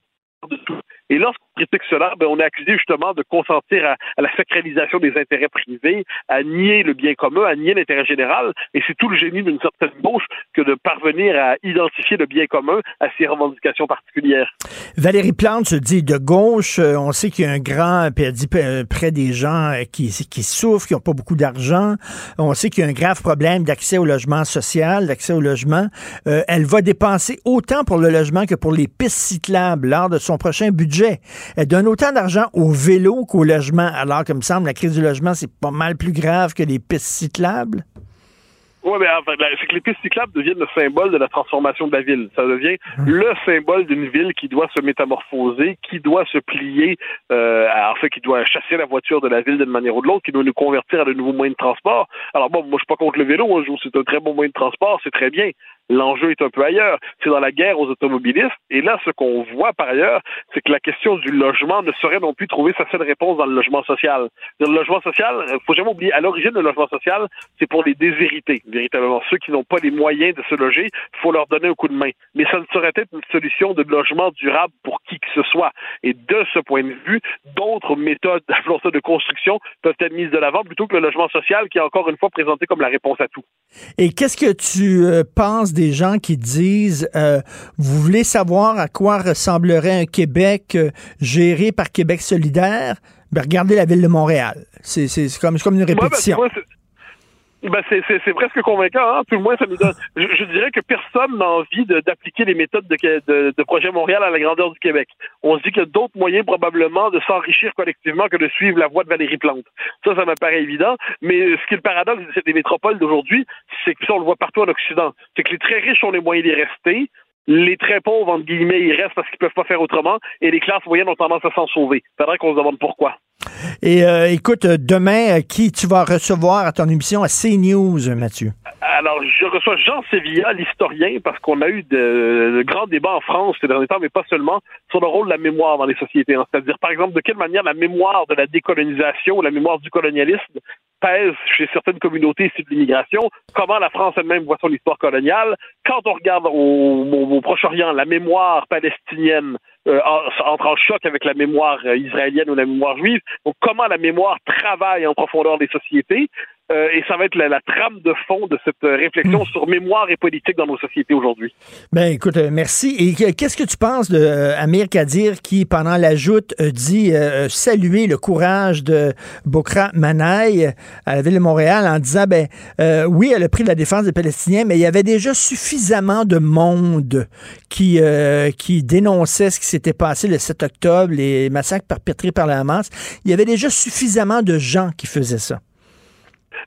de tout. Et lorsqu'on critique cela, ben, on est accusé justement de consentir à, la sacralisation des intérêts privés, à nier le bien commun, à nier l'intérêt général. Et c'est tout le génie d'une certaine gauche que de parvenir à identifier le bien commun à ses revendications particulières. Valérie Plante se dit de gauche. Euh, on sait qu'il y a un grand, puis elle dit près des gens euh, qui, souffrent, qui n'ont pas beaucoup d'argent. On sait qu'il y a un grave problème d'accès au logement social, d'accès au logement. Euh, elle va dépenser autant pour le logement que pour les pistes cyclables lors de son prochain budget. Elle donne autant d'argent au vélo qu'au logement, alors que me semble la crise du logement, c'est pas mal plus grave que les pistes cyclables. Oui, mais en fait, c'est que les pistes cyclables deviennent le symbole de la transformation de la ville. Ça devient le symbole d'une ville qui doit se métamorphoser, qui doit se plier, euh, en fait, qui doit chasser la voiture de la ville d'une manière ou de l'autre, qui doit nous convertir à de nouveaux moyens de transport. Alors bon, moi je suis pas contre le vélo, moi, c'est un très bon moyen de transport, c'est très bien. L'enjeu est un peu ailleurs. C'est dans la guerre aux automobilistes. Et là, ce qu'on voit par ailleurs, c'est que la question du logement ne saurait non plus trouver sa seule réponse dans le logement social. Le logement social, il faut jamais oublier, à l'origine, le logement social, c'est pour les déshérités, véritablement. Ceux qui n'ont pas les moyens de se loger, il faut leur donner un coup de main. Mais ça ne saurait être une solution de logement durable pour qui que ce soit. Et de ce point de vue, d'autres méthodes, appelons ça de construction, peuvent être mises de l'avant plutôt que le logement social qui est encore une fois présenté comme la réponse à tout. Et qu'est-ce que tu euh, penses des gens qui disent euh, vous voulez savoir à quoi ressemblerait un Québec euh, géré par Québec solidaire? Ben, regardez la ville de Montréal. C'est comme, comme une répétition. Ben, ben c'est, presque convaincant, hein? tout le moins. Je, dirais que personne n'a envie d'appliquer les méthodes de, de, de, Projet Montréal à la grandeur du Québec. On se dit qu'il y a d'autres moyens probablement de s'enrichir collectivement que de suivre la voie de Valérie Plante. Ça, ça me paraît évident. Mais ce qui est le paradoxe des métropoles d'aujourd'hui, c'est que ça, on le voit partout en Occident. C'est que les très riches ont les moyens d'y rester. Les très pauvres, entre guillemets, ils restent parce qu'ils peuvent pas faire autrement. Et les classes moyennes ont tendance à s'en sauver. Faudrait qu'on se demande pourquoi. Et euh, écoute, demain, euh, qui tu vas recevoir à ton émission à CNews, Mathieu? Alors, je reçois Jean Sévilla, l'historien, parce qu'on a eu de, grands débats en France ces derniers temps, mais pas seulement, sur le rôle de la mémoire dans les sociétés. Hein. C'est-à-dire, par exemple, de quelle manière la mémoire de la décolonisation, la mémoire du colonialisme pèse chez certaines communautés issues de l'immigration, comment la France elle-même voit son histoire coloniale. Quand on regarde au Proche-Orient, la mémoire palestinienne euh, entre en choc avec la mémoire euh, israélienne ou la mémoire juive. Donc, comment la mémoire travaille en profondeur des sociétés? Euh, et ça va être la, la, trame de fond de cette réflexion mmh. sur mémoire et politique dans nos sociétés aujourd'hui. Ben écoute, merci. Et qu'est-ce que tu penses de euh, Amir Kadir qui, pendant la joute, dit euh, saluer le courage de Bokra Manaï à la ville de Montréal en disant ben oui, elle a pris la défense des Palestiniens, mais il y avait déjà suffisamment de monde qui qui dénonçait ce qui s'était passé le 7 octobre, les massacres perpétrés par la Hamas. Il y avait déjà suffisamment de gens qui faisaient ça.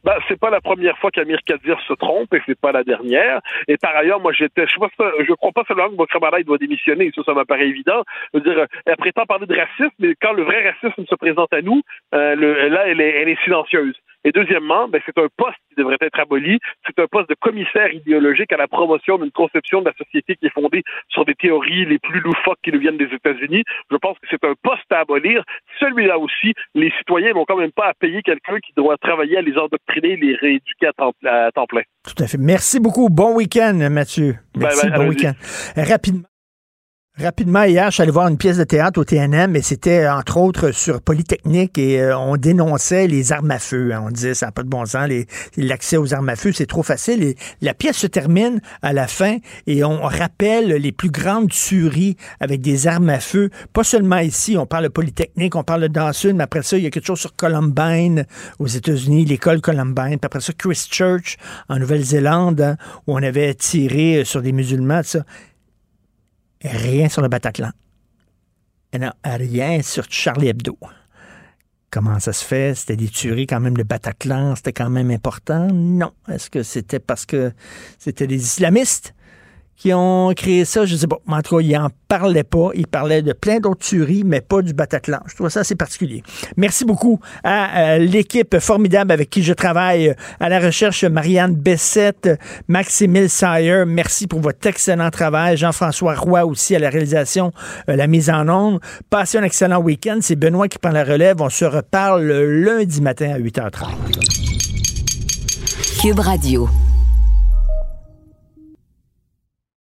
Ben, c'est pas la première fois qu'Amir Kadir se trompe et c'est pas la dernière. Et par ailleurs, moi, j'étais, je, je crois pas seulement que Bokramara doit démissionner, ça, ça m'apparaît évident. Je veux dire, elle prétend parler de racisme, mais quand le vrai racisme se présente à nous, euh, là, elle est silencieuse. Et deuxièmement, ben, c'est un poste qui devrait être aboli. C'est un poste de commissaire idéologique à la promotion d'une conception de la société qui est fondée sur des théories les plus loufoques qui nous viennent des États-Unis. Je pense que c'est un poste à abolir. Celui-là aussi, les citoyens n'ont quand même pas à payer quelqu'un qui doit travailler à les endoctriner, les rééduquer à temps, à temps plein. Tout à fait. Merci beaucoup. Bon week-end, Mathieu. Merci. Bon week-end. Rapidement. Rapidement, hier, je suis allé voir une pièce de théâtre au TNM et c'était entre autres sur Polytechnique et euh, on dénonçait les armes à feu. hein. On disait ça n'a pas de bon sens, l'accès aux armes à feu, c'est trop facile. La pièce se termine à la fin et on rappelle les plus grandes tueries avec des armes à feu. Pas seulement ici, on parle de Polytechnique, on parle de Dawson, mais après ça, il y a quelque chose sur Columbine aux États-Unis, l'école Columbine. Puis après ça, Christchurch en Nouvelle-Zélande, hein, où on avait tiré sur des musulmans, ça. Rien sur le Bataclan. Non, rien sur Charlie Hebdo. Comment ça se fait? C'était des tueries quand même, le Bataclan, c'était quand même important? Non. Est-ce que c'était parce que c'était des islamistes? Qui ont créé ça? Je sais pas. Mais en tout cas, ils n'en parlaient pas. Ils parlaient de plein d'autres tueries, mais pas du Bataclan. Je trouve ça assez particulier. Merci beaucoup à euh, l'équipe formidable avec qui je travaille euh, à la recherche, Marianne Bessette, Maximile Sayer. Merci pour votre excellent travail. Jean-François Roy aussi à la réalisation, euh, la mise en onde. Passez un excellent week-end. C'est Benoît qui prend la relève. On se reparle le lundi matin à 8h30. Cube Radio.